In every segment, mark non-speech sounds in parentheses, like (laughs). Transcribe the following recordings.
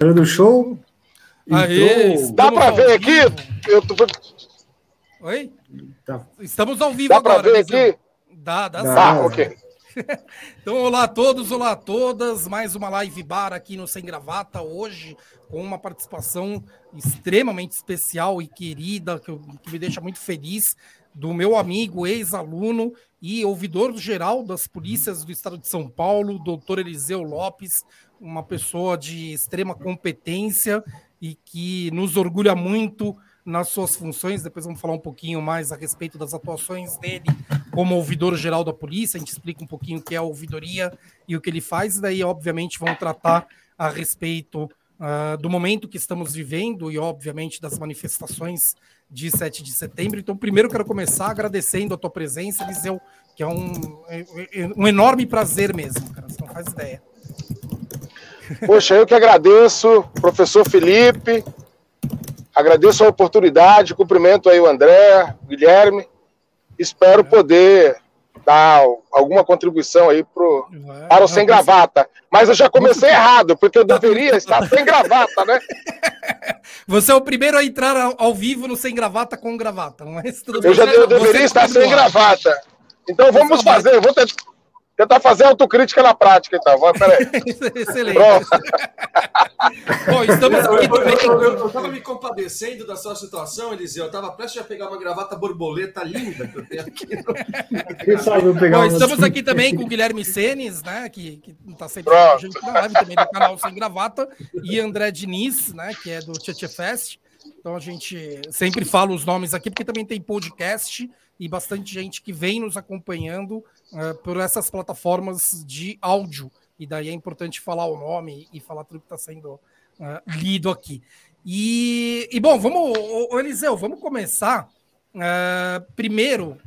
do show. Aê, Dá para ver aqui? Eu tô... Oi? Tá. Estamos ao vivo Dá para ver aqui? Dá, dá, dá Ah, ok. (laughs) então, olá a todos, olá a todas. Mais uma live bar aqui no Sem Gravata hoje, com uma participação extremamente especial e querida, que, que me deixa muito feliz, do meu amigo, ex-aluno e ouvidor geral das polícias do estado de São Paulo, doutor Eliseu Lopes, uma pessoa de extrema competência e que nos orgulha muito nas suas funções. Depois vamos falar um pouquinho mais a respeito das atuações dele como ouvidor geral da polícia. A gente explica um pouquinho o que é a ouvidoria e o que ele faz. E daí, obviamente, vamos tratar a respeito uh, do momento que estamos vivendo e, obviamente, das manifestações de 7 de setembro. Então, primeiro quero começar agradecendo a tua presença, Eliseu, que é um, é, é um enorme prazer mesmo, cara. Você não faz ideia. Poxa, eu que agradeço, professor Felipe, agradeço a oportunidade, cumprimento aí o André, o Guilherme, espero poder dar alguma contribuição aí pro, para o Sem Gravata. Mas eu já comecei errado, porque eu deveria estar sem gravata, né? (laughs) Você é o primeiro a entrar ao vivo no Sem Gravata com gravata, mas tudo Eu já eu deveria estar sem gravata. Então vamos fazer, vou tentar tentar fazer autocrítica na prática, então. Vai, peraí. (laughs) Excelente. (laughs) Bom, estamos aqui eu, eu, estava me compadecendo da sua situação, Eliseu. Eu estava prestes a pegar uma gravata borboleta linda que eu tenho aqui. (laughs) No... Bom, estamos aqui também com o Guilherme Senes, né? Que está sempre com a gente na live também do canal Sem Gravata, e André Diniz, né? Que é do Tchatcha Fest. Então a gente sempre fala os nomes aqui, porque também tem podcast e bastante gente que vem nos acompanhando uh, por essas plataformas de áudio. E daí é importante falar o nome e falar tudo que está sendo uh, lido aqui. E, e, bom, vamos, ô, Eliseu, vamos começar uh, primeiro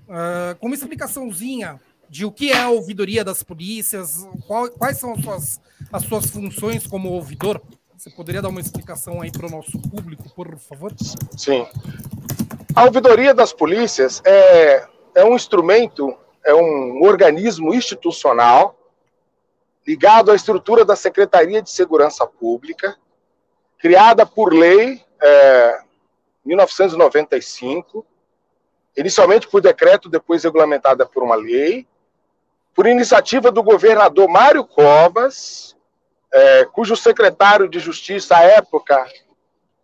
com uma explicaçãozinha de o que é a ouvidoria das polícias, qual, quais são as suas, as suas funções como ouvidor. Você poderia dar uma explicação aí para o nosso público, por favor? Sim. A ouvidoria das polícias é, é um instrumento, é um organismo institucional ligado à estrutura da Secretaria de Segurança Pública, criada por lei é, 1995, inicialmente por decreto, depois regulamentada por uma lei, por iniciativa do governador Mário Covas, é, cujo secretário de Justiça à época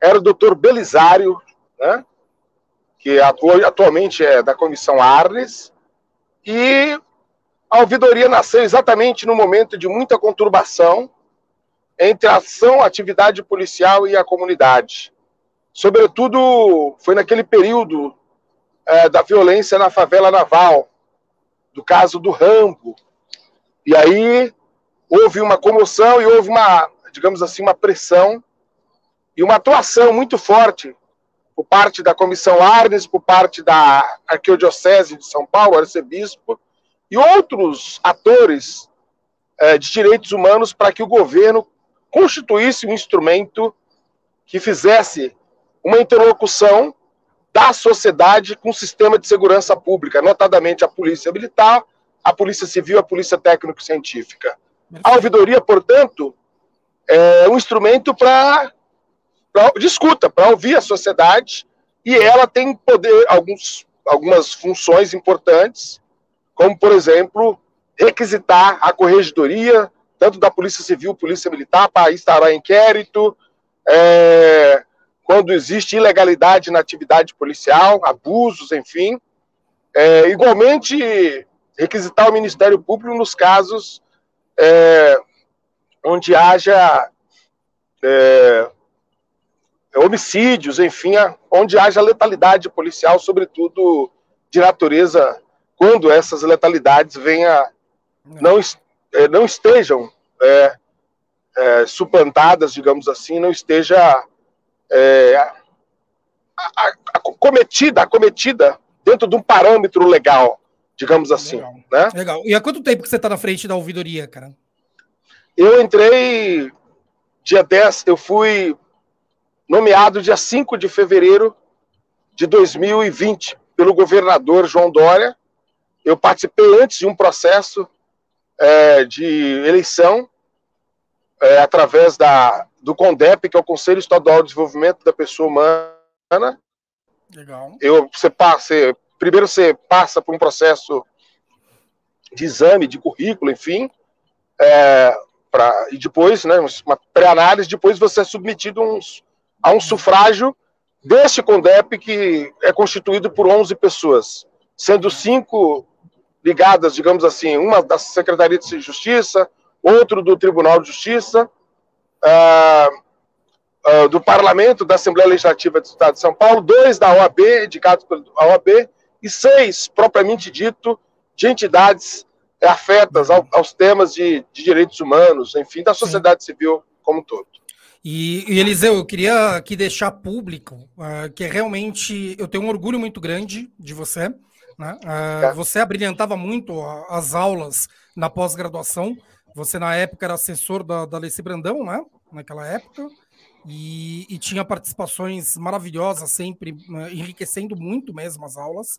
era o doutor Belisário, né? Que atualmente é da Comissão Arnes, e a ouvidoria nasceu exatamente no momento de muita conturbação entre a ação, a atividade policial e a comunidade. Sobretudo, foi naquele período é, da violência na favela naval, do caso do Rambo. E aí houve uma comoção e houve uma, digamos assim, uma pressão e uma atuação muito forte por parte da Comissão Arnes, por parte da Arquidiocese de São Paulo, arcebispo, e outros atores é, de direitos humanos para que o governo constituísse um instrumento que fizesse uma interlocução da sociedade com o sistema de segurança pública, notadamente a Polícia Militar, a Polícia Civil, a Polícia Técnico-Científica. A ouvidoria, portanto, é um instrumento para pra, de escuta, para ouvir a sociedade, e ela tem poder, alguns, algumas funções importantes, como, por exemplo, requisitar a corregedoria, tanto da Polícia Civil, Polícia Militar, para instaurar inquérito, é, quando existe ilegalidade na atividade policial, abusos, enfim. É, igualmente, requisitar o Ministério Público nos casos é, onde haja é, homicídios, enfim, onde haja letalidade policial, sobretudo de natureza, quando essas letalidades venha, não, é, não estejam é, é, suplantadas, digamos assim, não esteja é, cometida, acometida dentro de um parâmetro legal, digamos assim. Legal. Né? Legal. E há quanto tempo que você está na frente da ouvidoria, cara? Eu entrei dia 10, eu fui nomeado dia 5 de fevereiro de 2020 pelo governador João Dória. Eu participei antes de um processo é, de eleição é, através da do CONDEP, que é o Conselho Estadual de Desenvolvimento da Pessoa Humana. Legal. Eu, você passa, primeiro você passa por um processo de exame, de currículo, enfim, é, pra, e depois, né, uma pré-análise, depois você é submetido uns, a um sufrágio deste CONDEP, que é constituído por 11 pessoas, sendo cinco ligadas, digamos assim, uma da Secretaria de Justiça, outro do Tribunal de Justiça, uh, uh, do Parlamento, da Assembleia Legislativa do Estado de São Paulo, dois da OAB, indicados pela OAB, e seis, propriamente dito, de entidades afetas ao, aos temas de, de, direitos humanos, enfim, da sociedade Sim. civil como um todo. E, e, Eliseu, eu queria aqui deixar público uh, que realmente eu tenho um orgulho muito grande de você. Né? Uh, você abrilhantava muito as aulas na pós-graduação. Você, na época, era assessor da, da Leci Brandão, né? naquela época, e, e tinha participações maravilhosas, sempre uh, enriquecendo muito mesmo as aulas.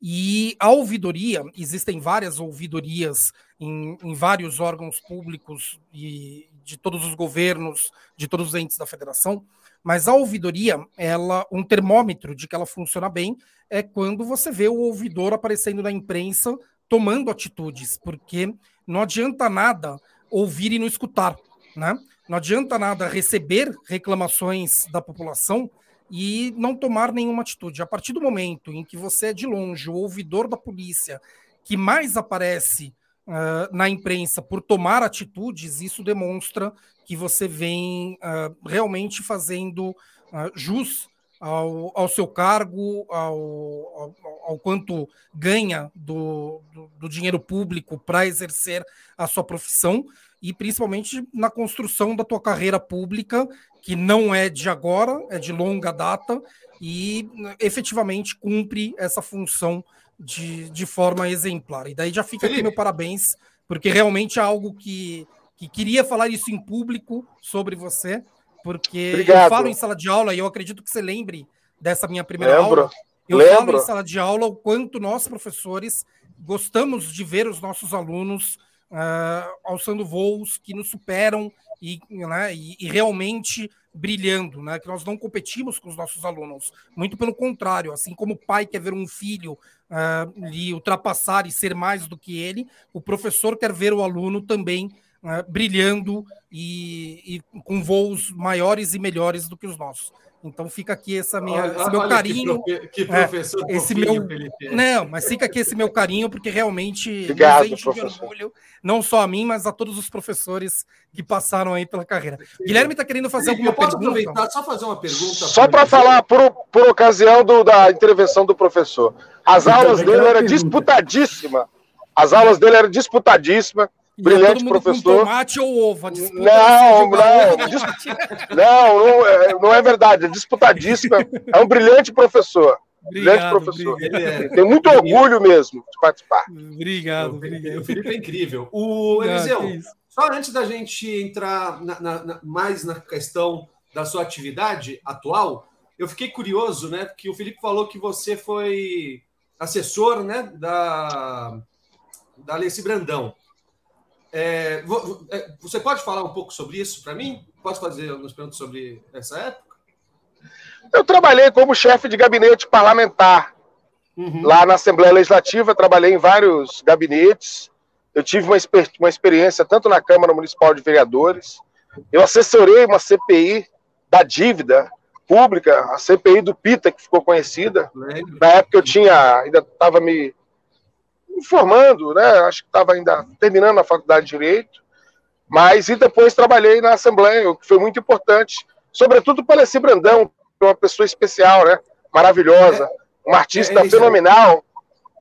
E a ouvidoria, existem várias ouvidorias em, em, vários órgãos públicos e de todos os governos, de todos os entes da federação, mas a ouvidoria, ela, um termômetro de que ela funciona bem é quando você vê o ouvidor aparecendo na imprensa tomando atitudes, porque não adianta nada ouvir e não escutar, né? Não adianta nada receber reclamações da população e não tomar nenhuma atitude. A partir do momento em que você é de longe o ouvidor da polícia que mais aparece uh, na imprensa por tomar atitudes, isso demonstra que você vem uh, realmente fazendo uh, jus ao, ao seu cargo, ao, ao, ao quanto ganha do, do, do dinheiro público para exercer a sua profissão e principalmente na construção da tua carreira pública, que não é de agora, é de longa data e efetivamente cumpre essa função de, de forma exemplar. E daí já fica Felipe. aqui meu parabéns, porque realmente é algo que, que queria falar isso em público sobre você, porque Obrigado. eu falo em sala de aula e eu acredito que você lembre dessa minha primeira Lembro. aula. Eu Lembro. falo em sala de aula o quanto nós, professores, gostamos de ver os nossos alunos uh, alçando voos que nos superam e, né, e, e, realmente brilhando, né? Que nós não competimos com os nossos alunos, muito pelo contrário, assim como o pai quer ver um filho uh, lhe ultrapassar e ser mais do que ele, o professor quer ver o aluno também uh, brilhando e, e com voos maiores e melhores do que os nossos. Então fica aqui essa minha, olha, esse meu carinho. Que, que é, professor é, esse meu, Felipe. Não, mas fica aqui esse meu carinho, porque realmente Obrigado, enche de orgulho, não só a mim, mas a todos os professores que passaram aí pela carreira. Guilherme está querendo fazer Felipe, alguma pergunta? aproveitar só fazer uma pergunta. Só para falar, por, por ocasião do, da intervenção do professor. As aulas dele eram disputadíssimas. As aulas dele eram disputadíssimas. É brilhante professor. tomate ou ovo? Não, não, não, não, é, não é verdade. É disputadíssimo. É um brilhante professor. Obrigado, brilhante professor. Obrigado. Tem muito orgulho mesmo de participar. Obrigado, obrigado. O Felipe é incrível. O Eliseu, só antes da gente entrar na, na, na, mais na questão da sua atividade atual, eu fiquei curioso, né? Porque o Felipe falou que você foi assessor, né, da da Alessi Brandão. É, é, você pode falar um pouco sobre isso para mim? Pode fazer algumas perguntas sobre essa época? Eu trabalhei como chefe de gabinete parlamentar uhum. lá na Assembleia Legislativa, trabalhei em vários gabinetes. Eu tive uma, uma experiência tanto na Câmara Municipal de Vereadores. Eu assessorei uma CPI da dívida pública, a CPI do PITA, que ficou conhecida. Na época eu tinha, ainda estava me formando, né? Acho que estava ainda terminando a faculdade de Direito, mas e depois trabalhei na Assembleia, o que foi muito importante, sobretudo para esse Brandão, é uma pessoa especial, né? Maravilhosa, uma artista é, é fenomenal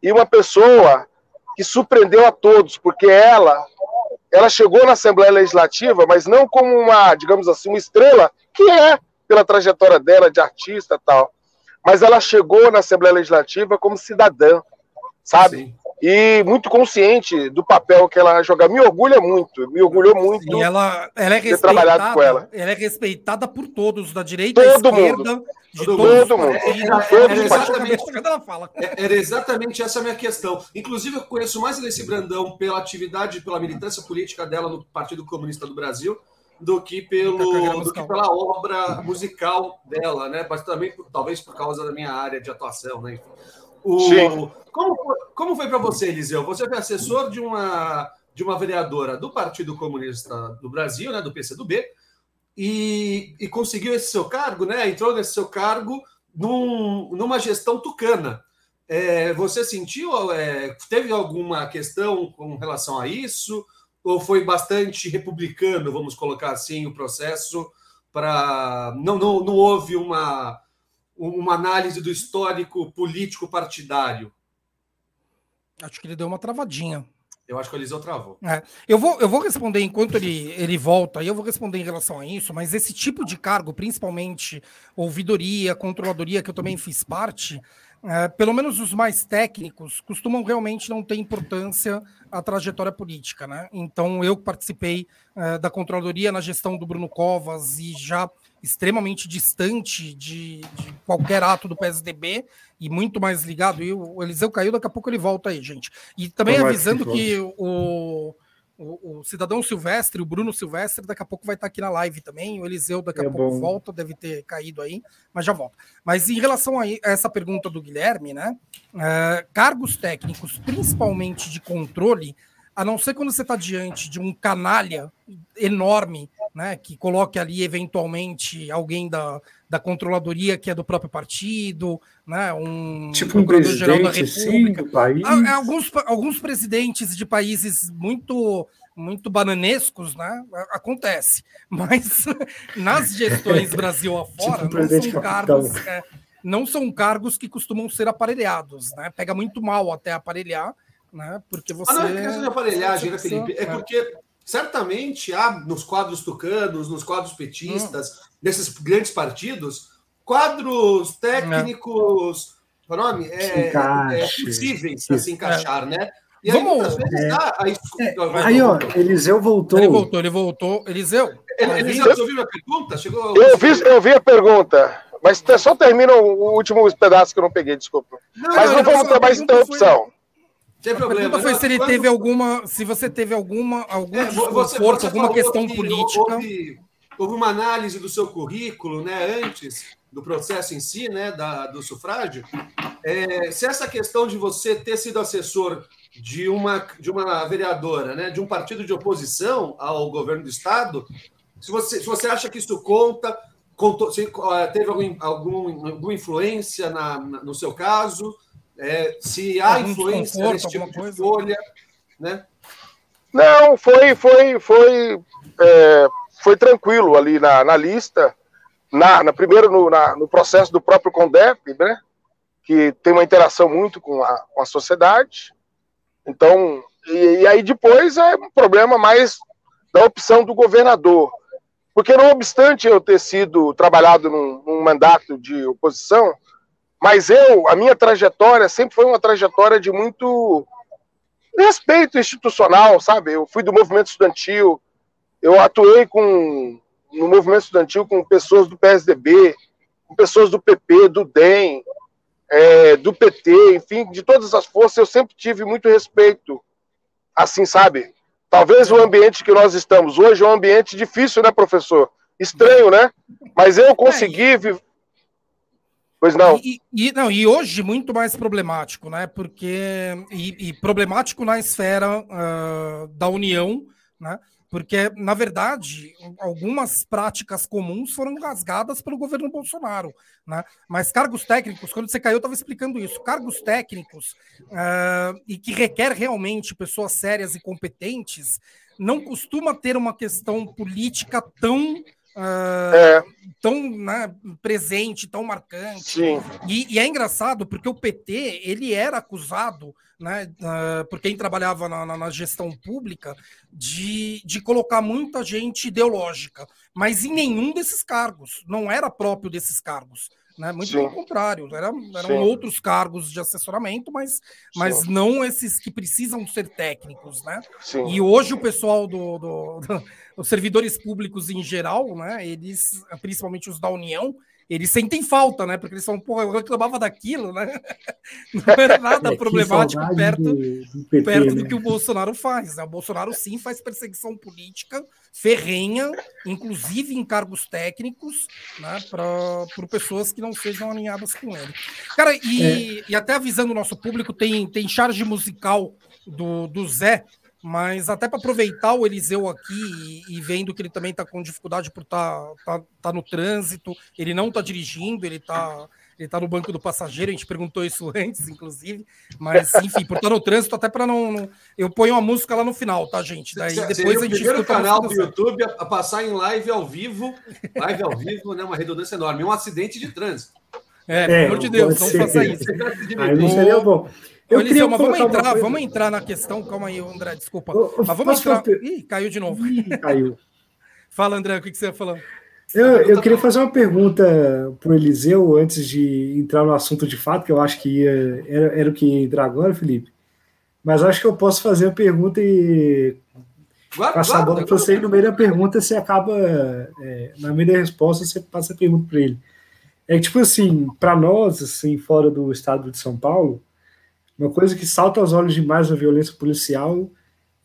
e uma pessoa que surpreendeu a todos, porque ela ela chegou na Assembleia Legislativa, mas não como uma, digamos assim, uma estrela, que é pela trajetória dela de artista tal, mas ela chegou na Assembleia Legislativa como cidadã, sabe? Sim e muito consciente do papel que ela joga. Me orgulha muito, me orgulhou muito. E ela, ela é ter trabalhado com ela. Ela é respeitada por todos, da direita todo à esquerda, mundo. de todo, todo mundo. Era, era, exatamente, (laughs) é, era exatamente essa a minha questão. Inclusive, eu conheço mais Alessi Brandão pela atividade, pela militância política dela no Partido Comunista do Brasil, do que, pelo, do que pela obra musical dela, né? Mas também, talvez, por causa da minha área de atuação, né? O, Sim. Como, como foi para você, Eliseu? Você foi assessor de uma, de uma vereadora do Partido Comunista do Brasil, né? Do PCdoB, e, e conseguiu esse seu cargo, né? Entrou nesse seu cargo num, numa gestão tucana. É, você sentiu, é, teve alguma questão com relação a isso? Ou foi bastante republicano, vamos colocar assim, o processo para. Não, não, não houve uma, uma análise do histórico político partidário? Acho que ele deu uma travadinha. Eu acho que o Eliseu travou. É, eu, vou, eu vou responder enquanto ele, ele volta, e eu vou responder em relação a isso, mas esse tipo de cargo, principalmente ouvidoria, controladoria, que eu também fiz parte, é, pelo menos os mais técnicos, costumam realmente não ter importância a trajetória política. Né? Então, eu participei é, da controladoria na gestão do Bruno Covas e já extremamente distante de, de, qualquer ato do PSDB e muito mais ligado. E o Eliseu caiu, daqui a pouco ele volta aí, gente. E também avisando que o, o, o, Cidadão Silvestre, o Bruno Silvestre, daqui a pouco vai estar aqui na live também. O Eliseu daqui a é pouco bom. volta, deve ter caído aí, mas já volta. Mas em relação a essa pergunta do Guilherme, né? É, cargos técnicos, principalmente de controle, a não ser quando você está diante de um canalha enorme, né, que coloque ali eventualmente alguém da, da controladoria que é do próprio partido, né, um tipo um geral da República, sim, do país. Alguns, alguns presidentes de países muito muito bananescos, né? Acontece. (laughs) Mas nas gestões (laughs) Brasil afora, tipo não são cargos. É, não são cargos que costumam ser aparelhados, né? Pega muito mal até aparelhar, né? Porque você. Ah, não é questão de aparelhagem, né, Felipe? É, é porque certamente há nos quadros tucanos, nos quadros petistas, hum. nesses grandes partidos, quadros técnicos. É. nome? É, é possíveis se encaixar, é. né? E aí, Vamos, muitas vezes, é. dá, aí, aí, ó, Eliseu voltou. Ele voltou, ele voltou. Eliseu. Eliseu, você ouviu a pergunta? Chegou... Eu, vi, eu vi a pergunta. Mas só termina o último pedaço que eu não peguei, desculpa. Não, mas não, não vamos ter mais interrupção. Sem problema. A pergunta foi se ele teve alguma, se você teve alguma, algum é, você, você alguma questão que política. Houve, houve, uma análise do seu currículo, né, antes do processo em si, né, da, do sufrágio. É, se essa questão de você ter sido assessor de uma, de uma vereadora, né, de um partido de oposição ao governo do estado, se você, se você acha que isso conta, contou, se, teve algum, algum, alguma influência na, na, no seu caso, é, se há Algum influência nesse tipo de né? Não, foi, foi, foi, é, foi tranquilo ali na, na lista, na, na primeiro no, na, no processo do próprio Condep, né? Que tem uma interação muito com a, com a sociedade. Então, e, e aí depois é um problema mais da opção do governador. Porque não obstante eu ter sido trabalhado num, num mandato de oposição, mas eu, a minha trajetória sempre foi uma trajetória de muito respeito institucional, sabe? Eu fui do movimento estudantil, eu atuei com no movimento estudantil com pessoas do PSDB, com pessoas do PP, do DEM, é, do PT, enfim, de todas as forças, eu sempre tive muito respeito. Assim, sabe? Talvez o ambiente que nós estamos hoje é um ambiente difícil, né, professor? Estranho, né? Mas eu consegui Pois não. E, e, não. e hoje muito mais problemático, né? Porque. E, e problemático na esfera uh, da União, né? Porque, na verdade, algumas práticas comuns foram rasgadas pelo governo Bolsonaro. Né? Mas cargos técnicos, quando você caiu, eu estava explicando isso. Cargos técnicos uh, e que requer realmente pessoas sérias e competentes, não costuma ter uma questão política tão Uh, é. tão né, presente, tão marcante. E, e, é engraçado porque o PT ele era acusado, né, uh, por quem trabalhava na, na, na, gestão pública, de, de colocar muita gente ideológica, mas em nenhum desses cargos, não era próprio desses cargos. Né? Muito Sim. pelo contrário, eram, eram outros cargos de assessoramento, mas, mas não esses que precisam ser técnicos. Né? E hoje o pessoal do, do, (laughs) do, os servidores públicos em geral, né, eles, principalmente os da União, eles sentem falta, né? Porque eles são, porra, eu reclamava daquilo, né? (laughs) Não era nada é, problemático perto, do, do, PT, perto né? do que o Bolsonaro faz. Né? O Bolsonaro sim faz perseguição política ferrenha, inclusive em cargos técnicos, né? Para pessoas que não sejam alinhadas com ele. Cara, e, é. e até avisando o nosso público, tem, tem charge musical do, do Zé mas até para aproveitar o Eliseu aqui e, e, vendo que ele também está com dificuldade por estar tá, tá, tá, no trânsito, ele não está dirigindo, ele está ele tá no banco do passageiro, a gente perguntou isso (laughs) antes, inclusive. Mas, enfim, por estar no trânsito, até para não, não, Eu ponho a música lá no final, tá, gente? Daí depois Seria a gente. O primeiro canal do YouTube a, a, passar em live ao vivo, live ao vivo, né? Uma redundância enorme. Um acidente de trânsito. É, é pelo amor de Deus, não faça isso. Aí não seria bom. Eu Eliseu, mas vamos entrar, vamos entrar na questão. Calma aí, André, desculpa. mas vamos entrar. Ih, caiu de novo. Ih, caiu. (laughs) Fala, André, o que, que você ia falar? Eu, eu queria fazer uma pergunta para o Eliseu antes de entrar no assunto de fato, que eu acho que ia, era, era o que ia entrar agora, Felipe. Mas acho que eu posso fazer a pergunta e guarda, passar a bola para você e no meio da pergunta você acaba, é, na meio da resposta, você passa a pergunta para ele. É tipo assim, para nós, assim, fora do estado de São Paulo, uma coisa que salta aos olhos demais na violência policial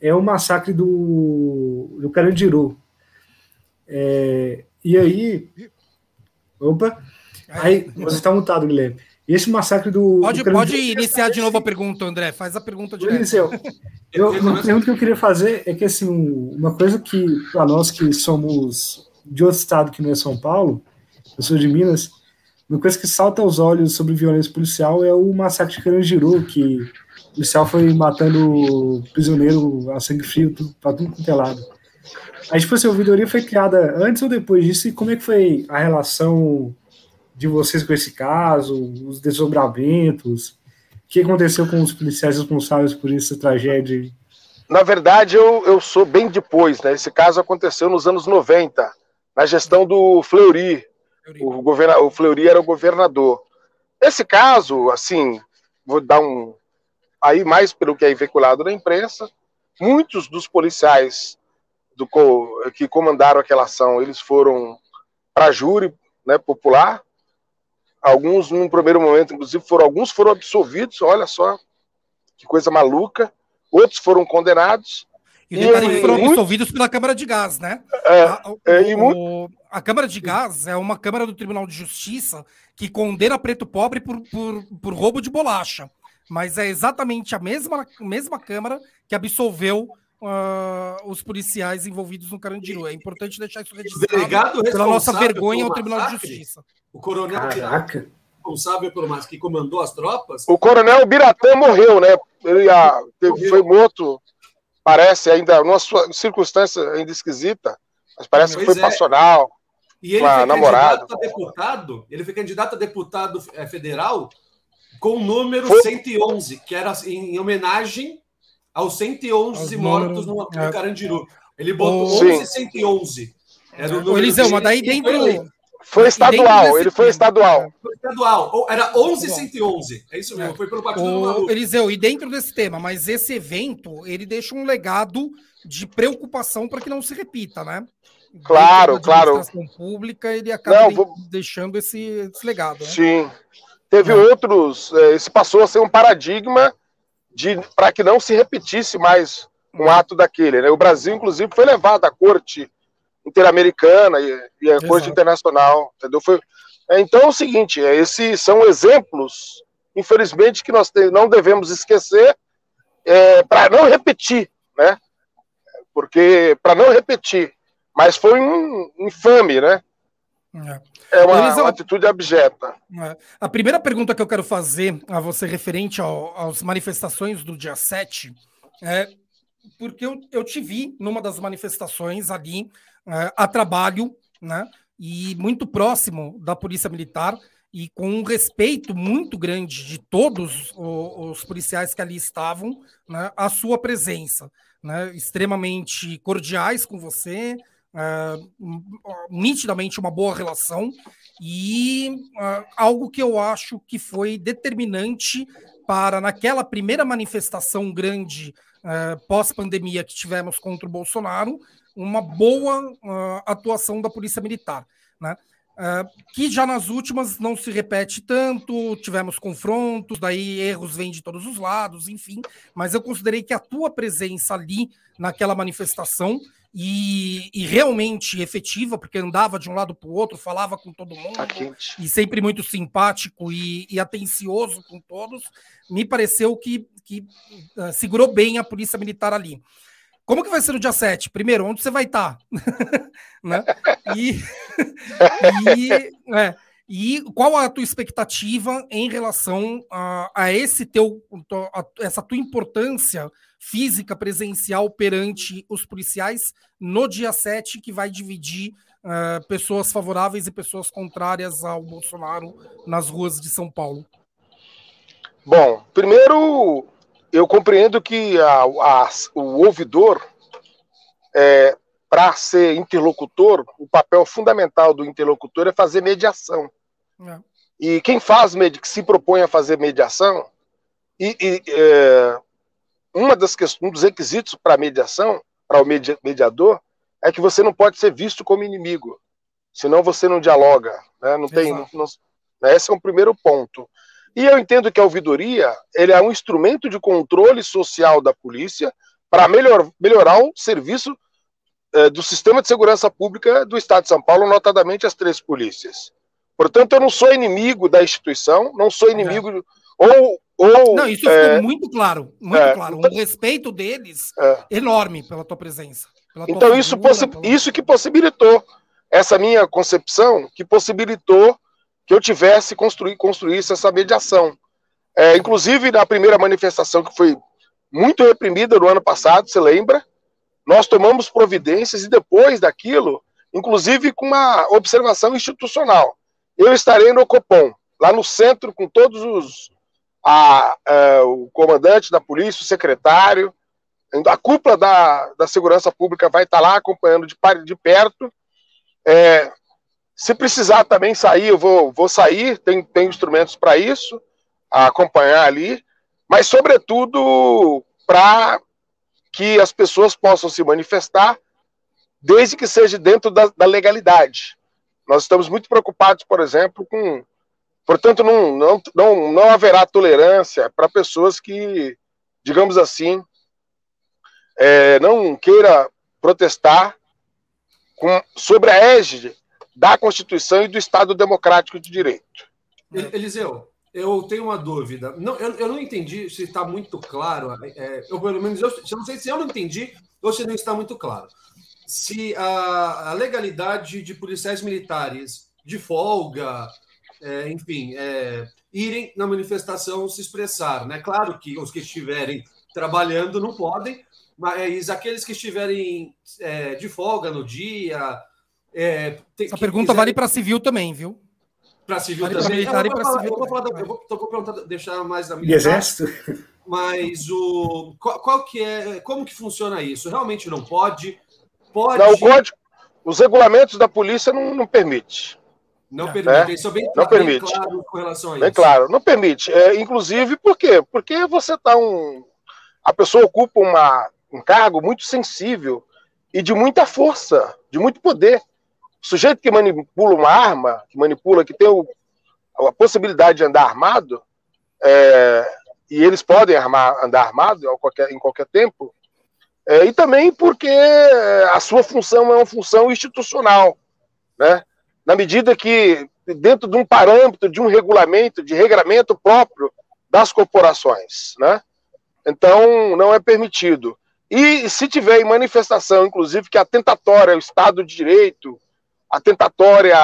é o massacre do, do Carandiru. É, e aí. Opa! Aí, você está mutado, Guilherme. Esse massacre do. Pode, do pode iniciar de novo a pergunta, André. Faz a pergunta de Eu, uma pergunta que eu queria fazer é que, assim, uma coisa que, para nós que somos de outro estado que não é São Paulo, eu sou de Minas, uma coisa que salta aos olhos sobre violência policial é o massacre de Carangiru, que o policial foi matando prisioneiro a sangue frio para tudo quanto é lado. Aí, tipo assim, a ouvidoria foi criada antes ou depois disso, e como é que foi a relação de vocês com esse caso, os desdobramentos, o que aconteceu com os policiais responsáveis por essa tragédia? Na verdade, eu, eu sou bem depois, né? Esse caso aconteceu nos anos 90, na gestão do Fleury, o, governa, o Fleury era o governador. Nesse caso, assim, vou dar um. Aí, mais pelo que é veiculado na imprensa, muitos dos policiais do, que comandaram aquela ação, eles foram para júri né, popular. Alguns, num primeiro momento, inclusive, foram alguns foram absolvidos, olha só que coisa maluca. Outros foram condenados. E, e foram absolvidos pela Câmara de Gás, né? É, a, o, é, e o, a Câmara de Gás é uma Câmara do Tribunal de Justiça que condena preto pobre por, por, por roubo de bolacha. Mas é exatamente a mesma, mesma Câmara que absolveu uh, os policiais envolvidos no Carandiru. É importante deixar isso registrado pela nossa vergonha ao Tribunal de Justiça. O coronel Caraca. responsável pelo mais que comandou as tropas. O coronel Biratã morreu, né? Ele a, morreu. foi morto parece ainda, numa circunstância ainda esquisita, mas parece pois que foi é. passional. E ele foi namorado. candidato a deputado, ele foi candidato a deputado eh, federal com o número foi. 111, que era em, homenagem aos 111 Os mortos no, no é. Carandiru. Ele botou oh, 11 111. Era o número Eliseu, mas daí dentro, foi estadual, ele foi estadual. Foi estadual, era 1111. É isso mesmo, foi pelo Partido o, do Eliseu, e dentro desse tema, mas esse evento, ele deixa um legado de preocupação para que não se repita, né? Claro, claro. pública, ele acaba não, vou... deixando esse, esse legado. Né? Sim. Teve é. outros, é, esse passou a ser um paradigma de para que não se repetisse mais um ato daquele. Né? O Brasil, inclusive, foi levado à corte interamericana e, e a Corte Internacional, entendeu? Foi, é, então é o seguinte, é, esses são exemplos, infelizmente, que nós te, não devemos esquecer é, para não repetir, né? Porque para não repetir, mas foi um infame, né? É, é uma, uma, atitude abjeta. É. A primeira pergunta que eu quero fazer a você referente ao, às manifestações do dia 7 é porque eu, eu te vi numa das manifestações ali é, a trabalho, né? E muito próximo da Polícia Militar e com um respeito muito grande de todos os, policiais que ali estavam, né, a sua presença, né, extremamente cordiais com você, é, nitidamente uma boa relação e uh, algo que eu acho que foi determinante para naquela primeira manifestação grande uh, pós-pandemia que tivemos contra o Bolsonaro, uma boa uh, atuação da Polícia Militar. Né? Uh, que já nas últimas não se repete tanto, tivemos confrontos, daí erros vêm de todos os lados, enfim, mas eu considerei que a tua presença ali naquela manifestação e, e realmente efetiva, porque andava de um lado para o outro, falava com todo mundo, tá e sempre muito simpático e, e, atencioso com todos, me pareceu que, que uh, segurou bem a polícia militar ali. Como que vai ser no dia 7? Primeiro, onde você vai estar? Tá? (laughs) né? E, (laughs) e, é, e, qual a tua expectativa em relação a, a esse teu, a, essa tua importância física presencial perante os policiais no dia 7, que vai dividir uh, pessoas favoráveis e pessoas contrárias ao Bolsonaro nas ruas de São Paulo? Bom, primeiro eu compreendo que a, a, o ouvidor, é, para ser interlocutor, o papel fundamental do interlocutor é fazer mediação. É. E quem faz, que se propõe a fazer mediação, e, e é, uma das questões, um dos requisitos para a mediação, para o mediador, é que você não pode ser visto como inimigo, senão você não dialoga, né? Não tem, não, não, né? esse é um primeiro ponto. E eu entendo que a ouvidoria ele é um instrumento de controle social da polícia para melhor, melhorar o serviço eh, do sistema de segurança pública do Estado de São Paulo, notadamente as três polícias. Portanto, eu não sou inimigo da instituição, não sou inimigo, é. ou, ou. Não, isso é, ficou muito claro, muito é, claro. Então, respeito deles é. enorme pela tua presença. Tua então, isso, pela... isso que possibilitou essa minha concepção, que possibilitou que eu tivesse construir, construísse essa mediação. É, inclusive, na primeira manifestação, que foi muito reprimida no ano passado, você lembra? Nós tomamos providências e depois daquilo, inclusive com uma observação institucional. Eu estarei no Copom, lá no centro, com todos os. A, a, o comandante da polícia, o secretário, a cúpula da, da segurança pública vai estar lá acompanhando de, de perto. É, se precisar também sair, eu vou, vou sair, tem, tem instrumentos para isso, acompanhar ali, mas, sobretudo, para que as pessoas possam se manifestar, desde que seja dentro da, da legalidade. Nós estamos muito preocupados, por exemplo, com. Portanto, não, não, não, não haverá tolerância para pessoas que, digamos assim, é, não queira protestar com, sobre a égide da Constituição e do Estado Democrático de Direito. Eliseu, eu tenho uma dúvida. Não, eu, eu não entendi se está muito claro. É, eu, pelo menos, eu, eu, não sei se eu não entendi ou se não está muito claro. Se a, a legalidade de policiais militares de folga, é, enfim, é, irem na manifestação se expressar. Né? Claro que os que estiverem trabalhando não podem, mas aqueles que estiverem é, de folga no dia, é, tem, Essa pergunta quiser... vale para civil também, viu? Para civil vale também. Militar eu, vou falar, civil eu, vou falar, eu, vou, eu vou perguntar, deixar mais da militar. exército? Mas o qual, qual, que é, como que funciona isso? Realmente não pode? Pode. Não, o código, os regulamentos da polícia não, não permite. Não é. permite. Isso é bem, não bem permite. claro com relação a isso. Bem claro, não permite. É, inclusive, por quê? Porque você está um. A pessoa ocupa uma, um cargo muito sensível e de muita força, de muito poder. O sujeito que manipula uma arma, que manipula, que tem o, a possibilidade de andar armado, é, e eles podem armar, andar armado em qualquer, em qualquer tempo, é, e também porque a sua função é uma função institucional, né? na medida que, dentro de um parâmetro, de um regulamento, de regramento próprio das corporações. Né? Então, não é permitido. E se tiver manifestação, inclusive, que é atentatória ao Estado de Direito, atentatória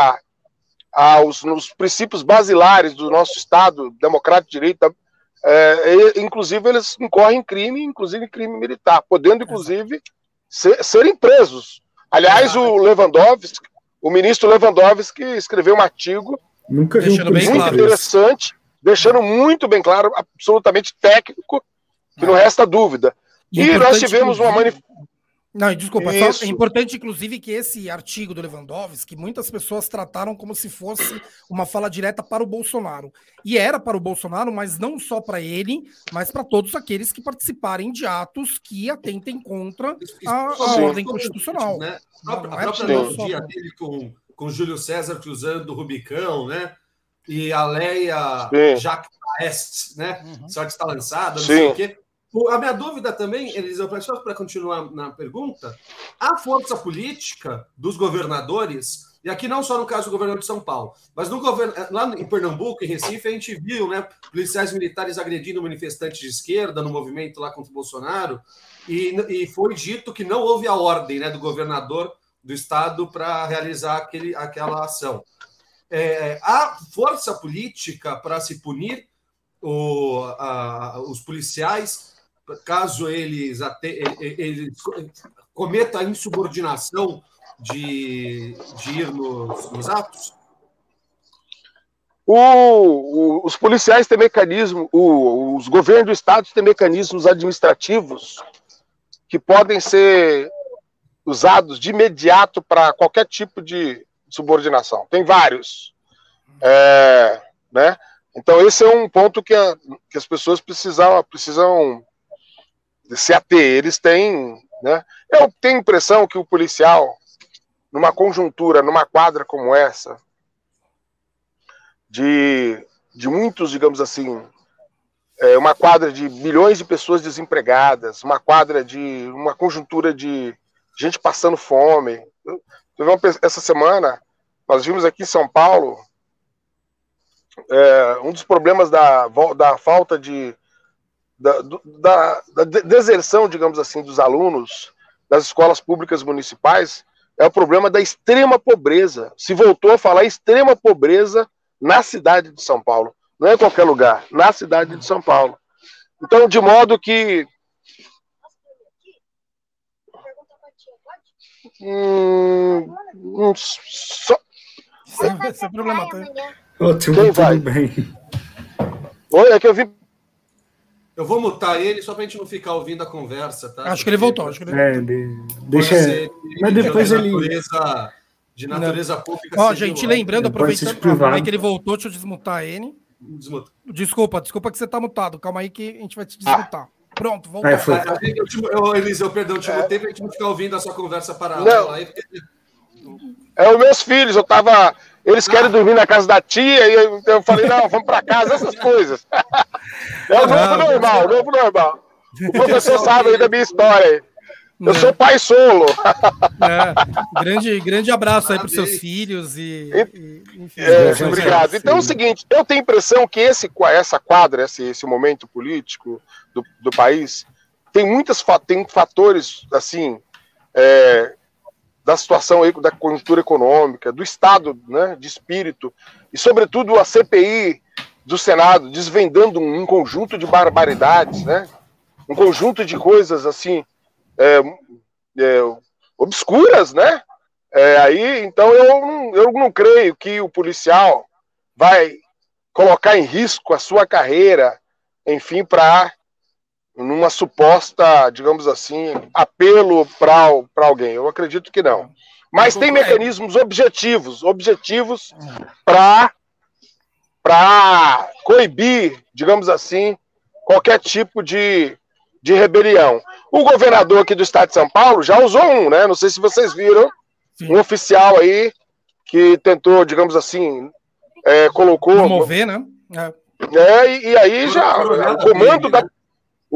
aos nos princípios basilares do nosso Estado democrático de direito, é, inclusive eles incorrem em crime, inclusive crime militar, podendo inclusive ser, serem presos. Aliás, o Lewandowski, o ministro Lewandowski escreveu um artigo Nunca muito claro interessante, isso. deixando muito bem claro, absolutamente técnico, que não resta dúvida. E, e nós tivemos uma manifestação não, desculpa, só, é importante, inclusive, que esse artigo do Lewandowski, muitas pessoas trataram como se fosse uma fala direta para o Bolsonaro. E era para o Bolsonaro, mas não só para ele, mas para todos aqueles que participarem de atos que atentem contra a, a ordem constitucional. Né? A própria, a própria dia dele com, com Júlio César cruzando o Rubicão, né? E a Leia Jacques Est, né? Uhum. Sorte está lançada, não Sim. sei o quê. A minha dúvida também, Eliseu, só para continuar na pergunta, a força política dos governadores, e aqui não só no caso do governador de São Paulo, mas no govern... lá em Pernambuco, em Recife, a gente viu né, policiais militares agredindo manifestantes de esquerda no movimento lá contra o Bolsonaro, e, e foi dito que não houve a ordem né, do governador do estado para realizar aquele, aquela ação. É, a força política para se punir o, a, os policiais caso eles, eles cometam a insubordinação de, de ir nos, nos atos? O, o, os policiais têm mecanismos, os governos do estado têm mecanismos administrativos que podem ser usados de imediato para qualquer tipo de subordinação. Tem vários. É, né? Então, esse é um ponto que, a, que as pessoas precisam, precisam se ater. Eles têm. Né? Eu tenho a impressão que o policial, numa conjuntura, numa quadra como essa, de, de muitos, digamos assim, é, uma quadra de milhões de pessoas desempregadas, uma quadra de. uma conjuntura de gente passando fome. essa semana, nós vimos aqui em São Paulo é, um dos problemas da, da falta de da, da, da deserção, digamos assim, dos alunos das escolas públicas municipais é o problema da extrema pobreza. Se voltou a falar extrema pobreza na cidade de São Paulo, não é em qualquer lugar, na cidade de São Paulo. Então, de modo que. Hum, hum, só... O problema, tá? Quem vai? Bem. Oi, é que eu vi eu vou mutar ele só para a gente não ficar ouvindo a conversa, tá? Acho Porque que ele voltou. Acho que ele... É, de... deixa. Mas depois de ele. Natureza, de natureza não. pública. Ó, gente, lembrando, aproveitando é que ele voltou, deixa eu desmutar ele. Desmuta. Desculpa, desculpa que você tá mutado. Calma aí que a gente vai te desmutar. Ah. Pronto, voltou. É, foi. Eu, Eliseu, perdão, te mutei para a gente não ficar ouvindo a sua conversa paralela. Aí, É os meus filhos, eu tava eles querem dormir na casa da tia, e eu, eu falei, não, vamos para casa, essas coisas. (laughs) É o novo normal, o novo normal. O professor sabe aí da minha história. Eu sou pai solo. É, grande, grande abraço aí para os seus filhos e. e enfim, é, obrigado. Então é o seguinte: eu tenho a impressão que esse, essa quadra, esse, esse momento político do, do país, tem muitas tem fatores assim é, da situação da conjuntura econômica, do estado né, de espírito, e, sobretudo, a CPI do Senado desvendando um, conjunto de barbaridades, né, um conjunto de coisas assim é, é, obscuras, né? É, aí, então, eu eu não creio que o policial vai colocar em risco a sua carreira, enfim, para numa suposta, digamos assim, apelo para alguém. Eu acredito que não. Mas tem mecanismos objetivos, objetivos para para coibir, digamos assim, qualquer tipo de, de rebelião. O governador aqui do estado de São Paulo já usou um, né? Não sei se vocês viram, Sim. um oficial aí que tentou, digamos assim, é, colocou. Promover, né? É. É, e, e aí já o comando da,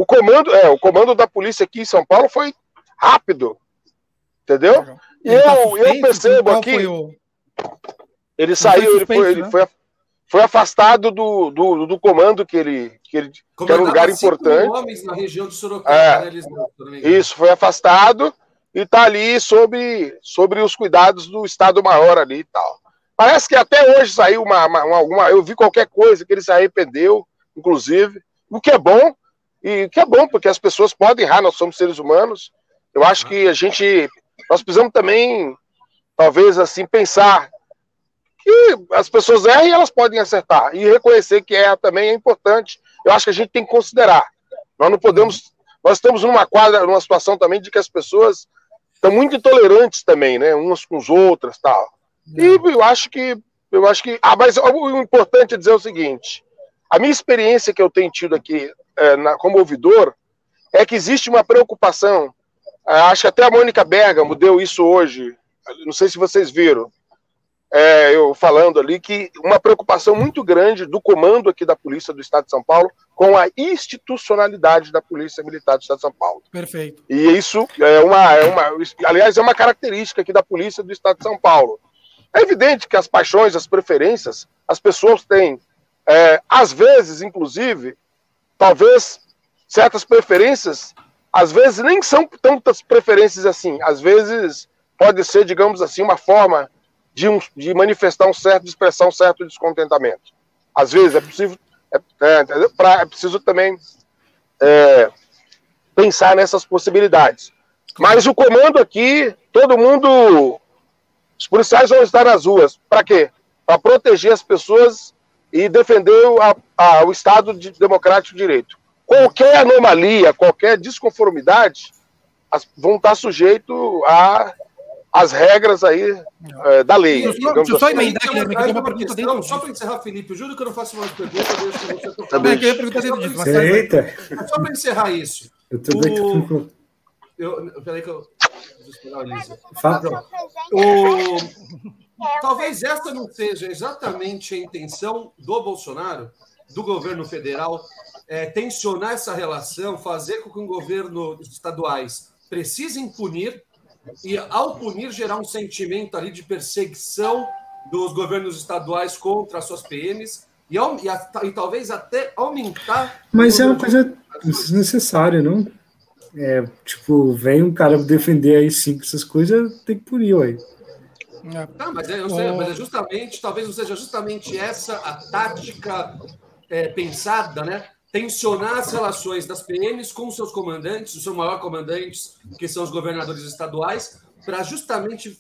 o comando, é, o comando da polícia aqui em São Paulo foi rápido. Entendeu? E eu, tá eu percebo aqui. O... Ele saiu, ele, foi, ele né? foi, foi afastado do, do, do, comando que ele, que ele que era um lugar importante. Homens na região de Sorocaba, é, né, Isso, foi afastado e está ali sobre, sobre os cuidados do Estado-Maior ali e tal. Parece que até hoje saiu uma, uma, uma, Eu vi qualquer coisa que ele se arrependeu, inclusive, o que é bom, e que é bom, porque as pessoas podem errar, nós somos seres humanos. Eu acho que a gente. Nós precisamos também, talvez, assim, pensar que as pessoas erram e elas podem acertar. E reconhecer que erra também é importante. Eu acho que a gente tem que considerar. Nós não podemos. Nós estamos numa quadra, numa situação também de que as pessoas estão muito intolerantes também, né? Umas com as outras tal. E eu acho que. Eu acho que. Ah, mas o importante é dizer o seguinte: a minha experiência que eu tenho tido aqui é, na, como ouvidor, é que existe uma preocupação. É, acho que até a Mônica Bergamo deu isso hoje. Não sei se vocês viram. é, eu falando ali que uma preocupação muito grande do comando aqui da Polícia do Estado de São Paulo com a institucionalidade da Polícia Militar do Estado de São Paulo. Perfeito. E isso é uma, é uma aliás, é uma característica aqui da Polícia do Estado de São Paulo. É evidente que as paixões, as preferências, as pessoas têm, é, às vezes, inclusive, talvez certas preferências, às vezes nem são tantas preferências assim, às vezes pode ser, digamos assim, uma forma de, um, de manifestar um certo, de expressar um certo descontentamento. Às vezes é possível, é, é, pra, é preciso também é, pensar nessas possibilidades. Mas o comando aqui, todo mundo, os policiais vão estar nas ruas. Para quê? Para proteger as pessoas e defender a, a, o Estado de democrático de direito. Qualquer anomalia, qualquer desconformidade, as, vão estar sujeito a as regras aí é, da lei. Deixa eu só assim. emendar aqui, uma pergunta dentro Só para encerrar, Felipe, eu juro que eu não faço mais perguntas, eu deixo você Também. Eu perguntar dentro disso, mas Eita. só para encerrar isso. Eu também o... eu, peraí que eu. Vou esperar a Elisa. Fala. O... Talvez essa não seja exatamente a intenção do Bolsonaro, do governo federal, é, tensionar essa relação, fazer com que o governo estaduais precisem punir e, ao punir, gerar um sentimento ali de perseguição dos governos estaduais contra as suas PMs e, e, e talvez até aumentar. Mas é uma coisa desnecessária, não? É, tipo, vem um cara defender aí cinco essas coisas, tem que punir, ué. Não, mas, é, sei, mas é justamente, talvez não seja justamente essa a tática é, pensada, né? tensionar as relações das PMs com os seus comandantes, os seus maiores comandantes, que são os governadores estaduais, para justamente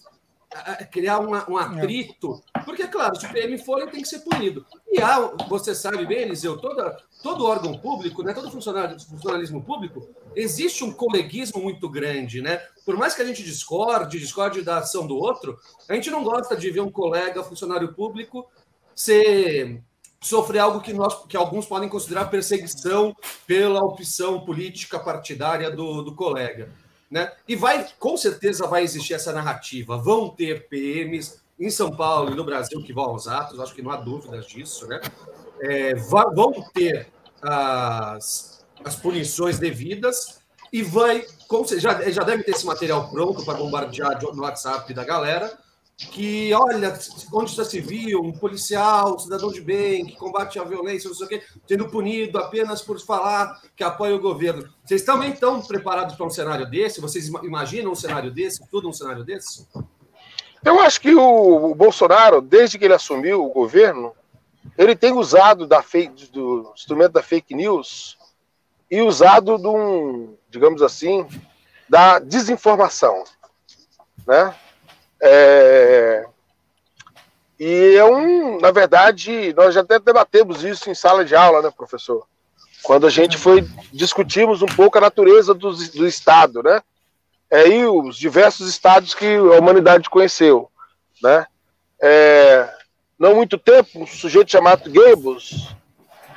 criar uma, um atrito, porque, claro, se o PM for, ele tem que ser punido. E há, você sabe bem, Eliseu, toda, todo órgão público, né, todo funcionalismo público, existe um coleguismo muito grande, né? Por mais que a gente discorde, discorde da ação do outro, a gente não gosta de ver um colega, funcionário público, ser sofrer algo que, nós, que alguns podem considerar perseguição pela opção política partidária do, do colega. Né? E vai, com certeza vai existir essa narrativa. Vão ter PMs em São Paulo e no Brasil que vão aos atos, acho que não há dúvidas disso, né? É, vão ter as, as punições devidas e vai, já, já deve ter esse material pronto para bombardear no WhatsApp da galera que, olha, onde se viu um policial, um cidadão de bem, que combate a violência, não sei o quê, sendo punido apenas por falar que apoia o governo. Vocês também estão preparados para um cenário desse? Vocês imaginam um cenário desse? Tudo um cenário desse? Eu acho que o, Bolsonaro, desde que ele assumiu o governo, ele tem usado da fake, do instrumento da fake news e usado de um, digamos assim, da desinformação, né? É... E é um, na verdade, nós já até debatemos isso em sala de aula, né, professor? Quando a gente foi discutimos um pouco a natureza do, do Estado, né? É, e os diversos estados que a humanidade conheceu, né? É, não muito tempo, um sujeito chamado Goebbels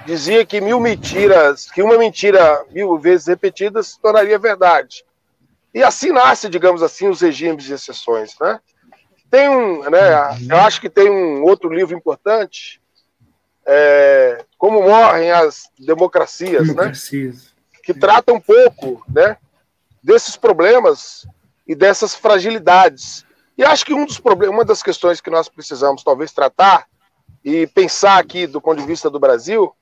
dizia que mil mentiras, que uma mentira mil vezes repetida se tornaria verdade. E assim nasce, digamos assim, os regimes de exceções, né? Tem um, né? Eu acho que tem um outro livro importante, é, como morrem as democracias, né? Que trata um pouco, né? Desses problemas e dessas fragilidades. E acho que um dos problemas, uma das questões que nós precisamos talvez tratar e pensar aqui do ponto de vista do Brasil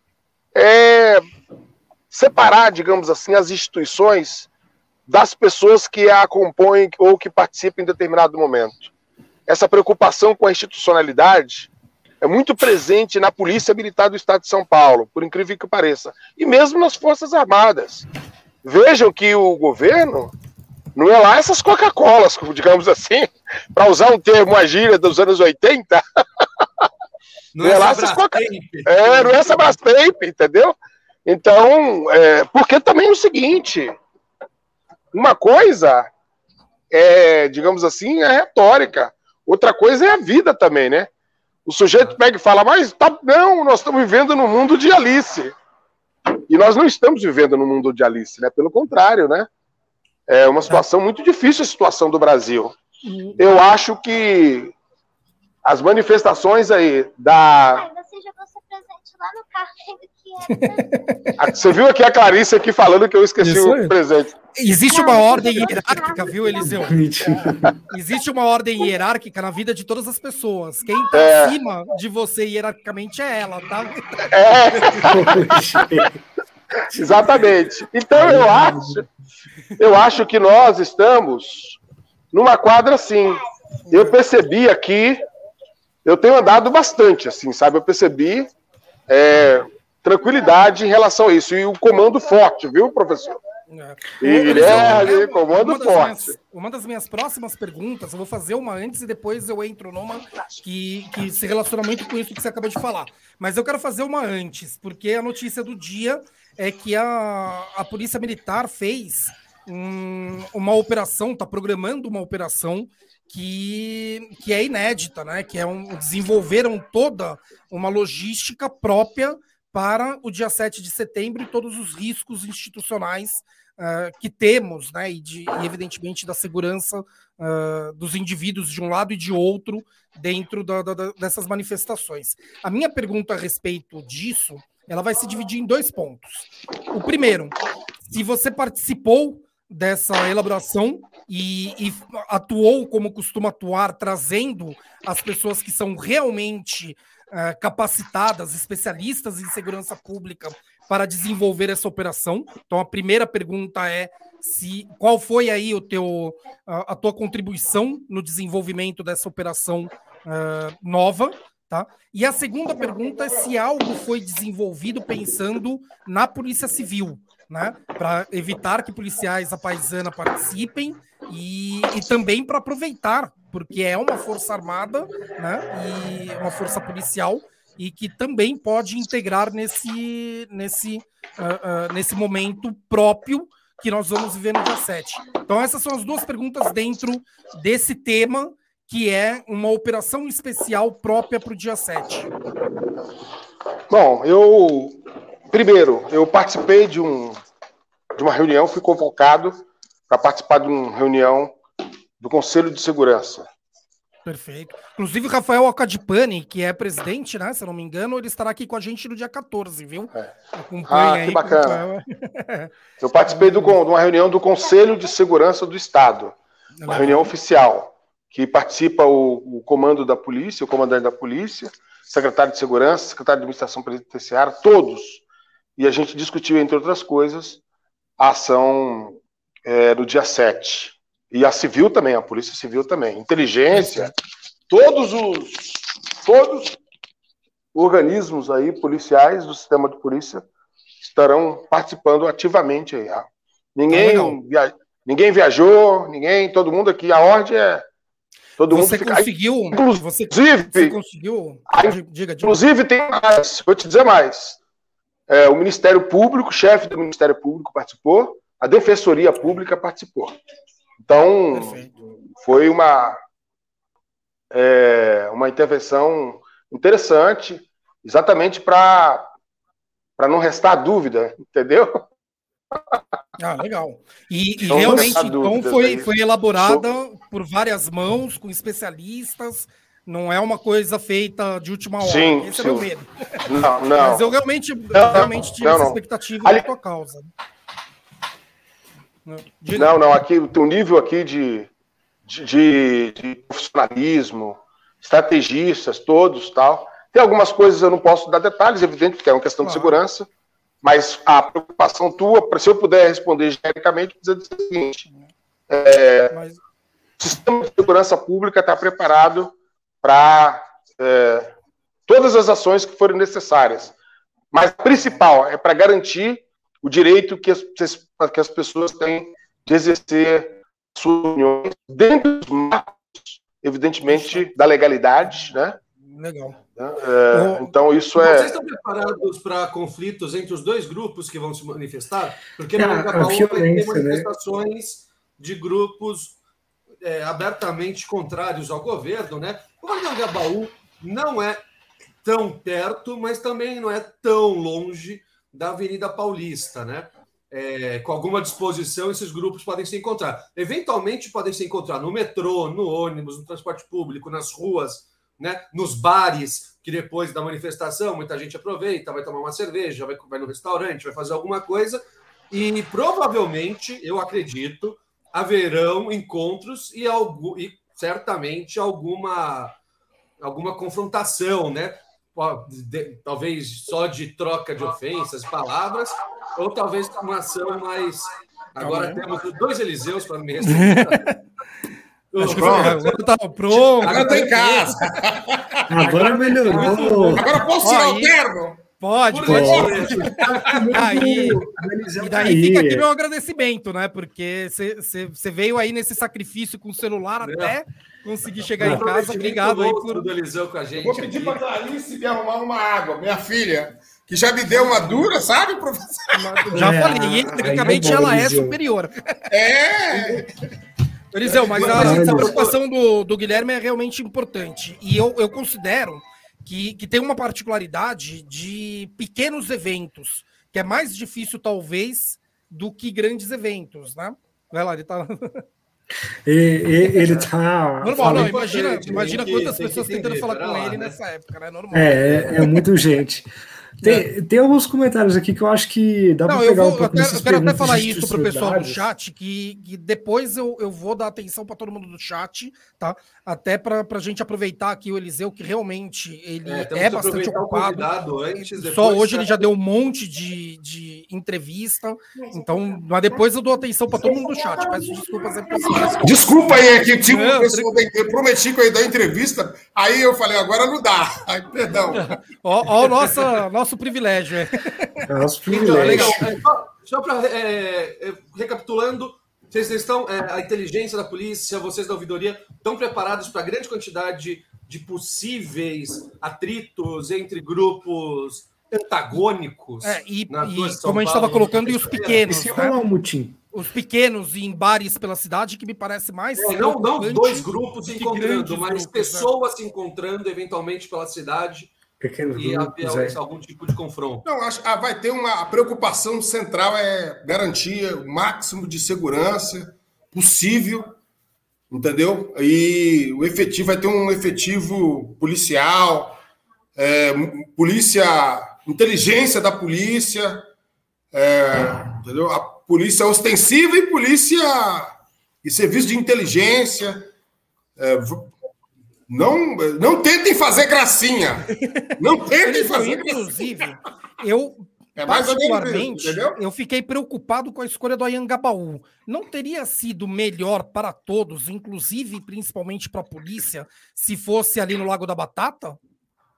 é separar, digamos assim, as instituições das pessoas que a compõem ou que participam em determinado momento essa preocupação com a institucionalidade é muito presente na Polícia Militar do Estado de São Paulo, por incrível que pareça, e mesmo nas Forças Armadas. Vejam que o governo não é lá essas Coca-Colas, digamos assim, (laughs) para usar um termo, uma gíria dos anos 80. Não, (laughs) não é, é lá essas Coca... É, não é essa Brastemp, entendeu? Então, é, porque também é o seguinte, uma coisa é, digamos assim, é retórica. Outra coisa é a vida também, né? O sujeito pega e fala, mas tá, não, nós estamos vivendo no mundo de Alice. E nós não estamos vivendo no mundo de Alice, né? Pelo contrário, né? É uma situação muito difícil a situação do Brasil. Eu acho que as manifestações aí da. Ai, você jogou seu presente lá no carro, (laughs) que é. Você viu aqui a Clarice aqui falando que eu esqueci Isso o é. presente. Existe uma ordem hierárquica, viu, Eliseu? Existe uma ordem hierárquica na vida de todas as pessoas. Quem tá é. acima de você hierarquicamente é ela, tá? É. (laughs) Exatamente. Então eu acho, eu acho que nós estamos numa quadra assim. Eu percebi aqui, eu tenho andado bastante, assim, sabe? Eu percebi é, tranquilidade em relação a isso. E o comando forte, viu, professor? É. E Guilherme, comando uma forte. Minhas, uma das minhas próximas perguntas, eu vou fazer uma antes e depois eu entro numa que, que se relaciona muito com isso que você acabou de falar. Mas eu quero fazer uma antes, porque a notícia do dia é que a, a Polícia Militar fez um, uma operação, está programando uma operação que, que é inédita, né? Que é um, desenvolveram toda uma logística própria para o dia 7 de setembro e todos os riscos institucionais uh, que temos, né? E, de, e evidentemente da segurança uh, dos indivíduos de um lado e de outro dentro da, da, dessas manifestações. A minha pergunta a respeito disso, ela vai se dividir em dois pontos. O primeiro, se você participou dessa elaboração e, e, atuou como costuma atuar, trazendo as pessoas que são realmente uh, capacitadas, especialistas em segurança pública, para desenvolver essa operação. Então, a primeira pergunta é se qual foi aí o teu a, a tua contribuição no desenvolvimento dessa operação uh, nova, tá? E a segunda pergunta é se algo foi desenvolvido pensando na Polícia Civil né? Para evitar que policiais a paisana participem e, e também para aproveitar, porque é uma força armada, né? E uma força policial e que também pode integrar nesse, nesse, uh, uh, nesse momento próprio que nós vamos viver no dia 7. Então, essas são as duas perguntas dentro desse tema, que é uma operação especial própria para o dia 7. Bom, eu Primeiro, eu participei de, um, de uma reunião, fui convocado para participar de uma reunião do Conselho de Segurança. Perfeito. Inclusive, o Rafael Alcadipani, que é presidente, né? Se eu não me engano, ele estará aqui com a gente no dia 14, viu? É. Ah, que bacana. eu participei do, de uma reunião do Conselho de Segurança do Estado, uma reunião oficial, que participa o, o comando da polícia, o comandante da polícia, secretário de Segurança, secretário de Administração Penitenciária, todos e a gente discutiu, entre outras coisas, a ação é, do dia 7. E a civil também, a polícia civil também. Inteligência, todos os todos organismos aí policiais do sistema de polícia estarão participando ativamente aí. Ah. Ninguém, ah, via, ninguém viajou, ninguém, todo mundo aqui, a ordem é todo você mundo conseguiu, aí, inclusive, você, você conseguiu, diga, diga. Inclusive tem mais, vou te dizer mais. É, o Ministério Público, o chefe do Ministério Público participou, a Defensoria Pública participou. Então, Perfeito. foi uma, é, uma intervenção interessante, exatamente para não restar dúvida, entendeu? (laughs) Ah, legal. E, e realmente, então, foi, foi elaborada por várias mãos, com especialistas, não é uma coisa feita de última hora. Sim, Esse sim. é meu medo. Não, não. (laughs) Mas eu realmente, não, realmente tinha não, essa expectativa Ali... da tua causa. Diga. Não, não. Aqui tem um nível aqui de, de, de, profissionalismo, estrategistas, todos tal. Tem algumas coisas eu não posso dar detalhes, evidente, porque é uma questão de segurança. Mas a preocupação tua, se eu puder responder genericamente, precisa dizer o seguinte: é, mas... o sistema de segurança pública está preparado para é, todas as ações que forem necessárias. Mas o principal é para garantir o direito que as, que as pessoas têm de exercer suas uniões dentro dos marcos, evidentemente, da legalidade, né? Legal. É, então isso é. Vocês estão preparados para conflitos entre os dois grupos que vão se manifestar? Porque no Angabaú vai ter né? manifestações né? de grupos é, abertamente contrários ao governo, né? O Anhangabaú não é tão perto, mas também não é tão longe da Avenida Paulista, né? É, com alguma disposição, esses grupos podem se encontrar. Eventualmente, podem se encontrar no metrô, no ônibus, no transporte público, nas ruas né? Nos bares, que depois da manifestação muita gente aproveita, vai tomar uma cerveja, vai, vai no restaurante, vai fazer alguma coisa. E provavelmente, eu acredito, haverão encontros e, algum, e certamente alguma, alguma confrontação, né? Talvez só de troca de ofensas, palavras, ou talvez uma ação mais. Agora temos dois Eliseus para me (laughs) Acho que agora tá pronto. Agora tá em casa. Agora melhorou. Agora posso tirar o terno? Pode, pode. aí, e daí fica aqui meu agradecimento, né? Porque você veio aí nesse sacrifício com o celular é. até conseguir chegar em casa. Obrigado aí por. Do com a gente Vou pedir para a Clarice me arrumar uma água, minha filha, que já me deu uma dura, sabe, professor? Já é, falei, tecnicamente ela é superior. É! (laughs) Eliseu, mas a, a preocupação do, do Guilherme é realmente importante. E eu, eu considero que, que tem uma particularidade de pequenos eventos, que é mais difícil, talvez, do que grandes eventos, né? Vai lá, ele tá. E, e, ele tá. (laughs) Normal, não, imagina, imagina quantas pessoas tentando falar com ele né? nessa época, né? Normal. É, é, é muito gente. Tem, tem alguns comentários aqui que eu acho que dá para pegar vou, um pouco Eu quero, eu quero até falar isso para o pessoal do chat, que, que depois eu, eu vou dar atenção para todo mundo do chat, tá? Até para a gente aproveitar aqui o Eliseu, que realmente ele é, é bastante ocupado. Antes, Só hoje ele já deu um monte de, de entrevista. Então, mas depois eu dou atenção para todo mundo do chat. Peço desculpas aí Desculpa aí, é que tipo, não, eu prometi que eu ia dar entrevista, aí eu falei, agora não dá. Aí, perdão. ó, ó, nossa, nosso privilégio. É. (laughs) Nosso privilégio. Então, legal. É, só, só para é, é, recapitulando, vocês estão, é, a inteligência da polícia, vocês da ouvidoria, estão preparados para a grande quantidade de possíveis atritos entre grupos antagônicos. É, e, e como a gente estava colocando, e os pequenos. Né? Um mutim. Os pequenos em bares pela cidade, que me parece mais. É, não, não dois grupos se encontrando, mas grupos, pessoas né? se encontrando eventualmente pela cidade Pequenos e grupos, haver é. algum tipo de confronto. Não, acho ah, vai ter uma a preocupação central é garantir o máximo de segurança possível, entendeu? E o efetivo vai ter um efetivo policial, é, polícia, inteligência da polícia, é, entendeu? A polícia ostensiva e polícia e serviço de inteligência. É, não, não tentem fazer gracinha. Não (laughs) tentem fazer Inclusive, eu é particularmente, eu fiquei preocupado com a escolha do Ayangabaú. Não teria sido melhor para todos, inclusive principalmente para a polícia, se fosse ali no Lago da Batata?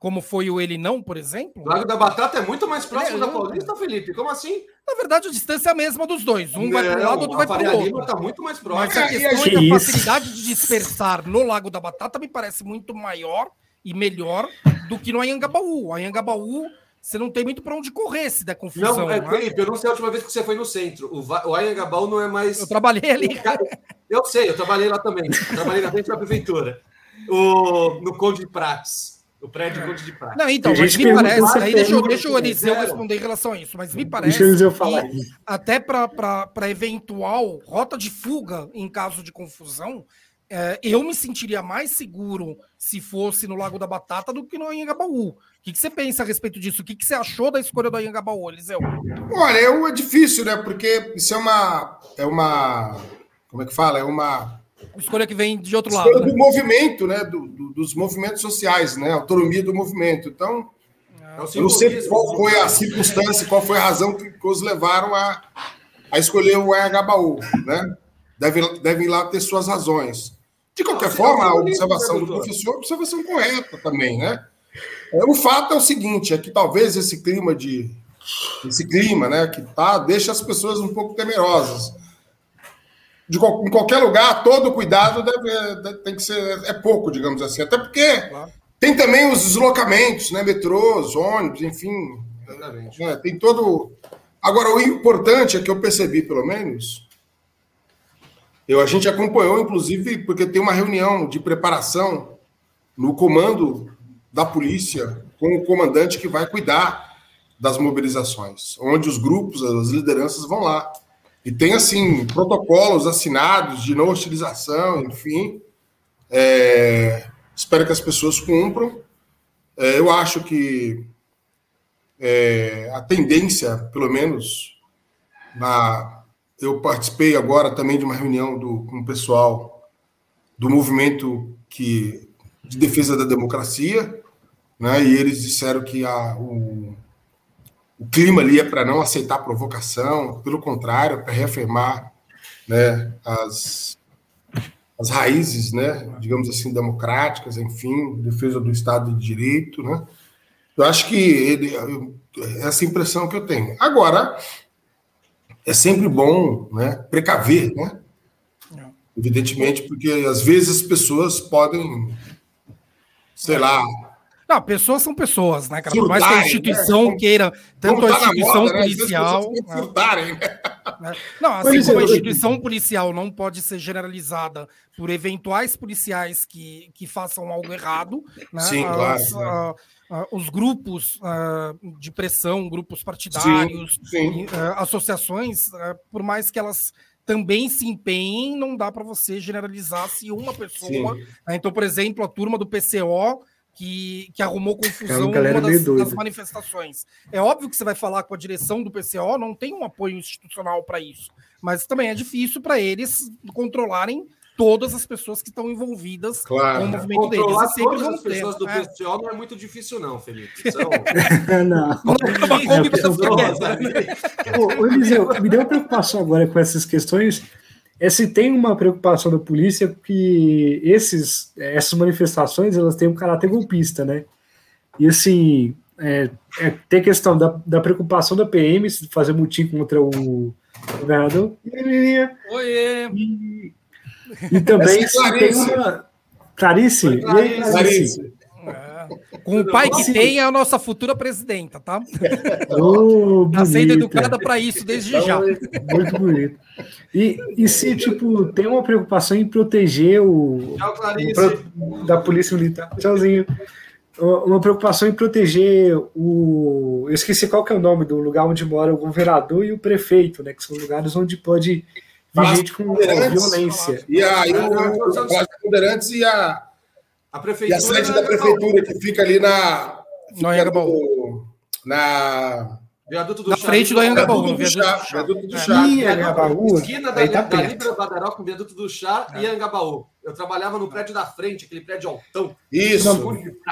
Como foi o Ele Não, por exemplo. Lago da Batata é muito mais próximo é, da Paulista, Felipe. Como assim? Na verdade, a distância é a mesma dos dois. Um vai para um lado, outro vai para o outro. Está muito mais próximo. Mas a questão é que a facilidade de dispersar no Lago da Batata me parece muito maior e melhor do que no Anhangabaú. O Anhangabaú, você não tem muito para onde correr se der confusão. Não, é, né? Felipe, eu não sei a última vez que você foi no centro. O, o Anhangabaú não é mais... Eu trabalhei ali. Eu sei, eu trabalhei lá também. trabalhei na frente da prefeitura. O, no Conde de Prates. O prédio Conde de Prata. Não, então, mas me parece. Aí deixa, deixa o Eliseu responder em relação a isso, mas me parece. Deixa o Eliseu falar. até para eventual rota de fuga em caso de confusão, é, eu me sentiria mais seguro se fosse no Lago da Batata do que no Anhangabaú. O que, que você pensa a respeito disso? O que, que você achou da escolha do Anhangabaú, Eliseu? Olha, é difícil, né? Porque isso é uma. É uma. Como é que fala? É uma escolha que vem de outro lado. Escolha né? do movimento, né? Do, do, dos movimentos sociais, né? Autonomia do movimento. Então, é eu não sei qual foi a circunstância, qual foi a razão que, os levaram a, a escolher o Anhangabaú, né? Devem, devem lá ter suas razões. De qualquer forma, a observação do professor é uma observação correta também, né? É, o fato é o seguinte, é que talvez esse clima de esse clima, né, que tá, deixa as pessoas um pouco temerosas de, em qualquer lugar, todo cuidado deve, tem que ser. É pouco, digamos assim. Até porque claro. tem também os deslocamentos, né? Metrôs, ônibus, enfim. Né, tem todo. Agora, o importante é que eu percebi, pelo menos. Eu, a gente acompanhou, inclusive, porque tem uma reunião de preparação no comando da polícia com o comandante que vai cuidar das mobilizações, onde os grupos, as lideranças vão lá. E tem, assim, protocolos assinados de não hostilização, enfim. É... espero que as pessoas cumpram. É, eu acho que é, a tendência, pelo menos, na, eu participei agora também de uma reunião do, com o pessoal do movimento que, de defesa da democracia, né, e eles disseram que a, o, o clima ali é para não aceitar provocação, pelo contrário, para reafirmar né, as, as raízes, né, digamos assim, democráticas, enfim, defesa do Estado de Direito, né? Eu acho que ele, essa impressão que eu tenho. Agora, é sempre bom, né, precaver, né? Evidentemente, porque às vezes as pessoas podem, sei lá, não, pessoas são pessoas, né, cara? Por mais que a né? instituição né? queira, tanto a tá instituição moda, policial. Né? Né? Não, assim como a instituição policial não pode ser generalizada por eventuais policiais que, que façam algo errado, né? Sim, As, claro. Uh, uh, os grupos uh, de pressão, grupos partidários, sim, sim. associações, por mais que elas também se empenhem, não dá para você generalizar se uma pessoa. Né? Então, por exemplo, a turma do PCO que, que arrumou confusão em uma das, das, manifestações. É óbvio que você vai falar com a direção do PCO, não tem um apoio institucional para isso, mas também é difícil para eles controlarem todas as pessoas que estão envolvidas claro. com o movimento Controlar deles. todas as pessoas do é. PCO não é muito difícil, não, Felipe. São... (laughs) (laughs) não. Ô, Eliseu, me deu preocupação agora com essas questões é se tem uma preocupação da polícia que esses, essas manifestações elas têm um caráter golpista, né? E assim, é, é, tem a questão da, da preocupação da PM de fazer mutim contra o governador. Oiê! E, e também se tem uma. Clarice? Clarice. Clarice? Com o pai que tem, é a nossa futura presidenta, tá? Oh, (laughs) tá sendo educada para isso desde já. Muito bonito. E, e se, tipo, tem uma preocupação em proteger o. Tchau, Clarice. O, da Polícia Militar. Tchauzinho. Uma preocupação em proteger o. Eu esqueci qual que é o nome do lugar onde mora o governador e o prefeito, né? Que são lugares onde pode vir gente com violência. E aí, o, o, o, e a a prefeitura. E a sede da prefeitura, que fica ali na. No Anhangabaú. Na. Viaduto do na Chá. frente do Anhangabaú. Viaduto, do Chá. Viaduto do Chá. Ih, Anhangabaú. Esquina da, tá da Libra Badaró com Viaduto do Chá é. e Anhangabaú. Eu trabalhava no prédio da frente, aquele prédio altão. Isso.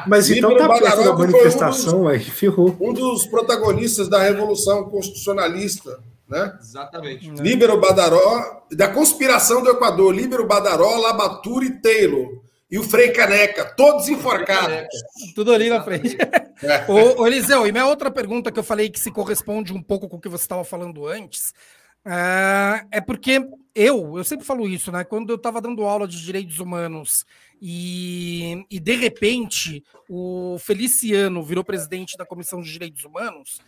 mas então tá perto da manifestação, um aí ferrou. Um dos protagonistas da Revolução Constitucionalista, né? Exatamente. Líbero Badaró, da conspiração do Equador, Líbero Badaró, Labaturi e Taylor e o Frei Caneca, todos enforcados. Tudo ali na frente. (laughs) É. ô, ô, Eliseu, e minha outra pergunta que eu falei que se corresponde um pouco com o que você estava falando antes, é, é porque eu, eu sempre falo isso, né? Quando eu estava dando aula de direitos humanos e, e de repente o Feliciano virou presidente da Comissão de Direitos Humanos,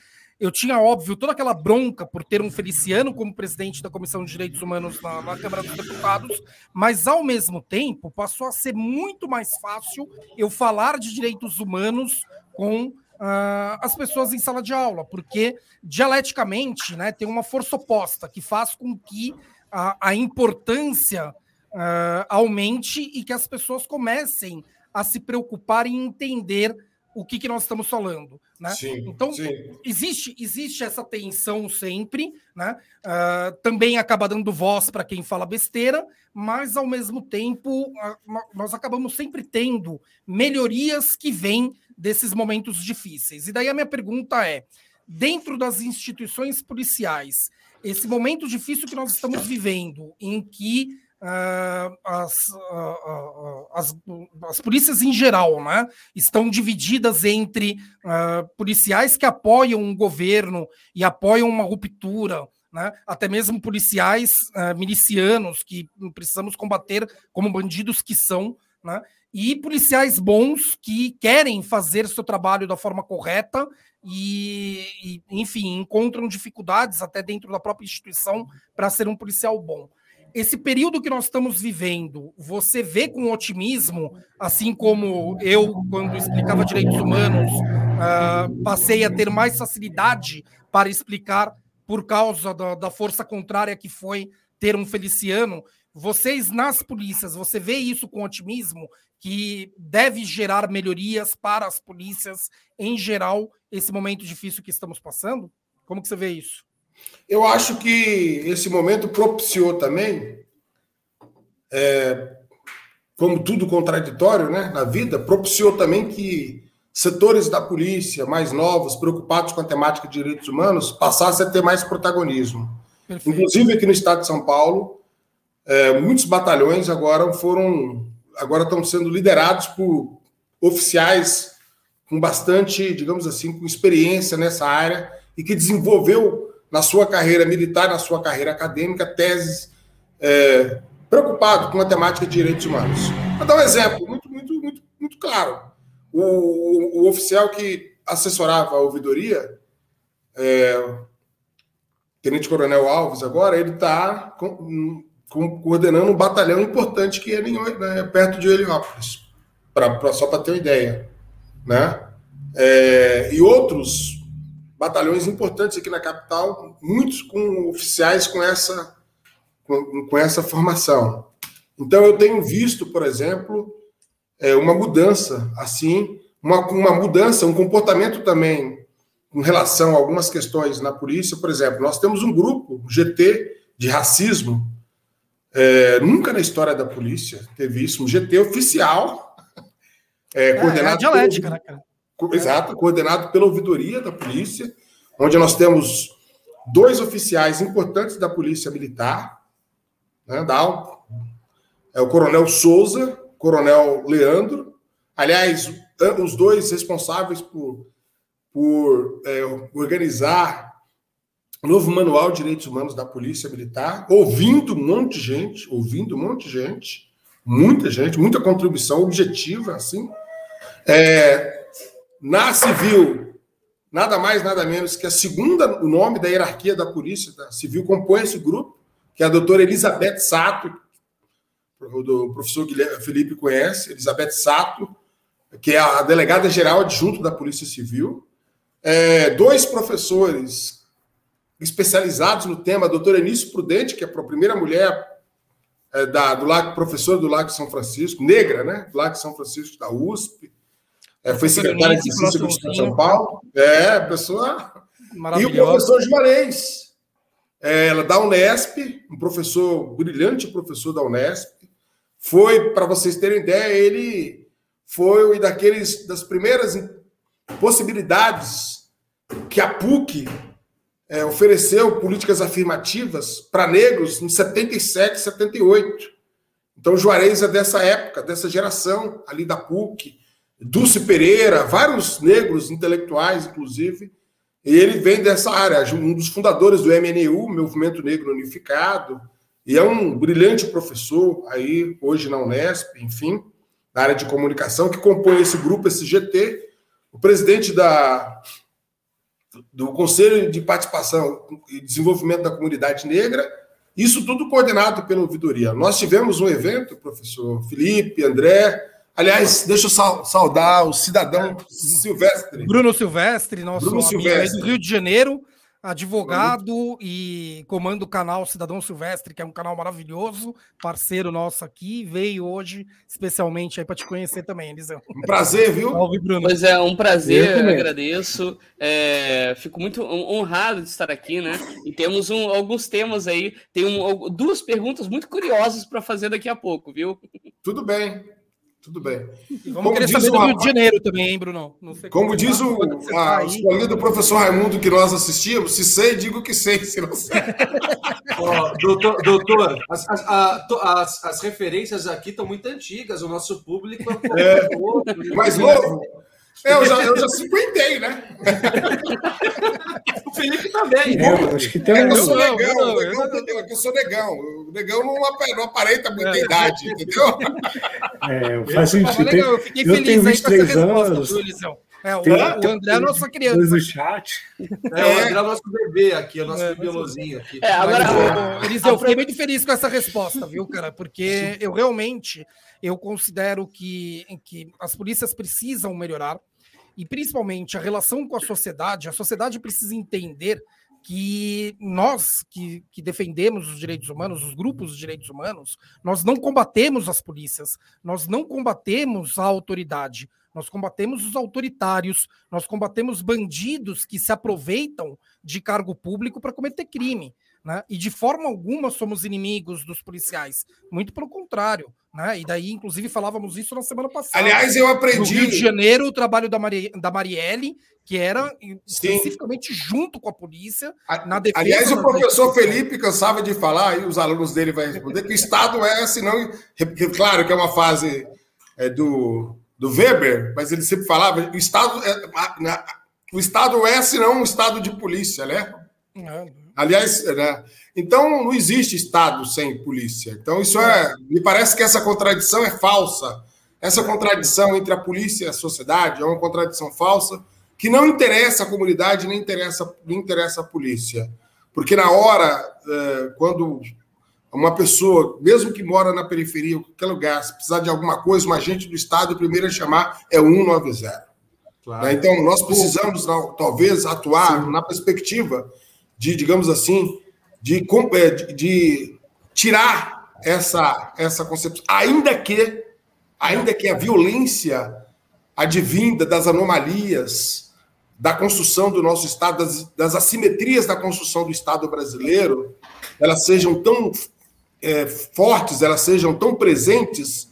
eu tinha, óbvio, toda aquela bronca por ter um Feliciano como presidente da Comissão de Direitos Humanos na, na, Câmara dos Deputados, mas, ao mesmo tempo, passou a ser muito mais fácil eu falar de direitos humanos com uh, as pessoas em sala de aula, porque, dialeticamente, né, tem uma força oposta que faz com que a, a importância uh, aumente e que as pessoas comecem a se preocupar em entender o que, que nós estamos falando. Né? Sim, então, sim. Existe, existe essa tensão sempre, né? Uh, também acaba dando voz para quem fala besteira, mas ao mesmo tempo uh, nós acabamos sempre tendo melhorias que vêm desses momentos difíceis. E daí a minha pergunta é: dentro das instituições policiais, esse momento difícil que nós estamos vivendo, em que uh, as, uh, as, as, polícias em geral né, estão divididas entre policiais que apoiam um governo e apoiam uma ruptura, né, até mesmo policiais milicianos que precisamos combater como bandidos que são, né, e policiais bons que querem fazer seu trabalho da forma correta e, e enfim, encontram dificuldades até dentro da própria instituição para ser um policial bom esse período que nós estamos vivendo, você vê com otimismo, assim como eu, quando explicava direitos humanos, uh, passei a ter mais facilidade para explicar por causa da, da, força contrária que foi ter um Feliciano. Vocês nas polícias, você vê isso com otimismo, que deve gerar melhorias para as polícias em geral, esse momento difícil que estamos passando? Como que você vê isso? Eu acho que esse momento propiciou também, é, como tudo contraditório né, na vida, propiciou também que setores da polícia mais novos, preocupados com a temática de direitos humanos, passassem a ter mais protagonismo. Perfeito. Inclusive aqui no estado de São Paulo, é, muitos batalhões agora foram agora estão sendo liderados por oficiais com bastante, digamos assim, com experiência nessa área e que desenvolveu na sua carreira militar, na sua carreira acadêmica, teses é, preocupado com a temática de direitos humanos. Vou dar um exemplo muito, muito, muito, muito claro. O, o, o oficial que assessorava a ouvidoria, é, Tenente Coronel Alves, agora, ele está coordenando um batalhão importante que é né, perto de Heliópolis, pra, pra só para ter uma ideia. Né? É, e outros batalhões importantes aqui na capital, muitos com oficiais com essa, com, com essa formação. Então, eu tenho visto, por exemplo, é, uma mudança, assim, uma, uma mudança, um comportamento também em relação a algumas questões na polícia. Por exemplo, nós temos um grupo, GT, de racismo, é, nunca na história da polícia teve isso, um GT oficial. É, é, coordenado é dialética, pelo, né, cara? Exato, coordenado pela ouvidoria da polícia, onde nós temos dois oficiais importantes da polícia militar, né, da, é o coronel Souza, coronel Leandro, aliás, os dois responsáveis por, por é, organizar novo manual de direitos humanos da Polícia Militar, ouvindo um monte de gente, ouvindo um monte de gente, muita gente, muita contribuição objetiva, assim. É, na civil, nada mais, nada menos que a segunda, o nome da hierarquia da Polícia da Civil compõe esse grupo, que é a doutora Elizabeth Sato, do professor Guilherme Felipe conhece, Elizabeth Sato, que é a delegada geral adjunto da Polícia Civil, é, dois professores especializados no tema, a doutora Enício Prudente, que é a primeira mulher é, da, do Lago, professora do Lago São Francisco, negra, né? Do Lago São Francisco da USP. É, foi secretária de Ciência do Estado de São Paulo. É, pessoa. E o professor Juarez, é, ela da Unesp, um professor, brilhante professor da Unesp. Foi, para vocês terem ideia, ele foi daqueles das primeiras possibilidades que a PUC é, ofereceu políticas afirmativas para negros em 77, 78. Então, Juarez é dessa época, dessa geração ali da PUC, Dulce Pereira, vários negros intelectuais, inclusive, e ele vem dessa área, um dos fundadores do MNU, Movimento Negro Unificado, e é um brilhante professor aí, hoje na Unesp, enfim, na área de comunicação, que compõe esse grupo, esse GT. O presidente da, do Conselho de Participação e Desenvolvimento da Comunidade Negra, isso tudo coordenado pela ouvidoria. Nós tivemos um evento, professor Felipe, André. Aliás, deixa eu saudar o cidadão Silvestre. Bruno Silvestre, nosso Bruno amigo Silvestre. do Rio de Janeiro, advogado e comanda o canal Cidadão Silvestre, que é um canal maravilhoso, parceiro nosso aqui, veio hoje especialmente aí para te conhecer também, Eliseu. Um prazer, viu? Salve, Bruno. Pois é, um prazer, eu agradeço. É, fico muito honrado de estar aqui, né? E temos um, alguns temas aí, tem um, duas perguntas muito curiosas para fazer daqui a pouco, viu? Tudo bem. Tudo bem. E vamos como querer saber do Rio de Janeiro também, hein, Bruno? como, como diz o a, tá escolinha do professor Raimundo que nós assistimos, se sei, digo que sei, se não sei. (laughs) oh, doutor, doutor as, as, as, as, referências aqui estão muito antigas, o nosso público é, é mais novo. É, eu já, eu já cinquentei, né? (laughs) o Felipe também. É, eu acho que tem é, eu sou negão, não, negão, eu, eu, sou negão. O negão não, não aparenta muita é. idade, entendeu? É, faz sentido. Eu, eu fiquei eu tenho 23 anos. É, o, tem, o André é a nossa criança. No chat. É, o André é o nosso bebê aqui, o nosso é, bibelozinho aqui. É, agora, Mas, Eliseu, eu fiquei muito feliz com essa resposta, viu, cara? Porque eu realmente eu considero que, que as polícias precisam melhorar e principalmente a relação com a sociedade. A sociedade precisa entender que nós que, que, defendemos os direitos humanos, os grupos de direitos humanos, nós não combatemos as polícias, nós não combatemos a autoridade, nós combatemos os autoritários, nós combatemos bandidos que se aproveitam de cargo público para cometer crime. Né? E de forma alguma somos inimigos dos policiais. Muito pelo contrário. Né? E daí, inclusive, falávamos isso na semana passada. Aliás, eu aprendi. No Rio de Janeiro, o trabalho da, Mari... da Marielle, que era Sim. especificamente junto com a polícia, na defesa. Aliás, o professor Felipe cansava de falar, e os alunos dele vão responder, que o Estado é, senão. Claro que é uma fase é, do, do Weber, mas ele sempre falava: o Estado é, o Estado é, senão um Estado de polícia, né? É. Aliás, né? então não existe Estado sem polícia. Então isso é, me parece que essa contradição é falsa. Essa contradição entre a polícia e a sociedade é uma contradição falsa que não interessa a comunidade nem interessa nem interessa a polícia, porque na hora é, quando uma pessoa, mesmo que mora na periferia, qualquer lugar, se precisar de alguma coisa, um agente do Estado, o primeiro a chamar é o 190. Claro. Né? Então, nós precisamos, talvez, atuar Sim. na perspectiva de, digamos assim, de, é, de, de tirar essa, essa concepção, ainda que, ainda que a violência advinda das anomalias da construção do nosso Estado, das, das assimetrias da construção do Estado brasileiro, elas sejam tão é, fortes, elas sejam tão presentes,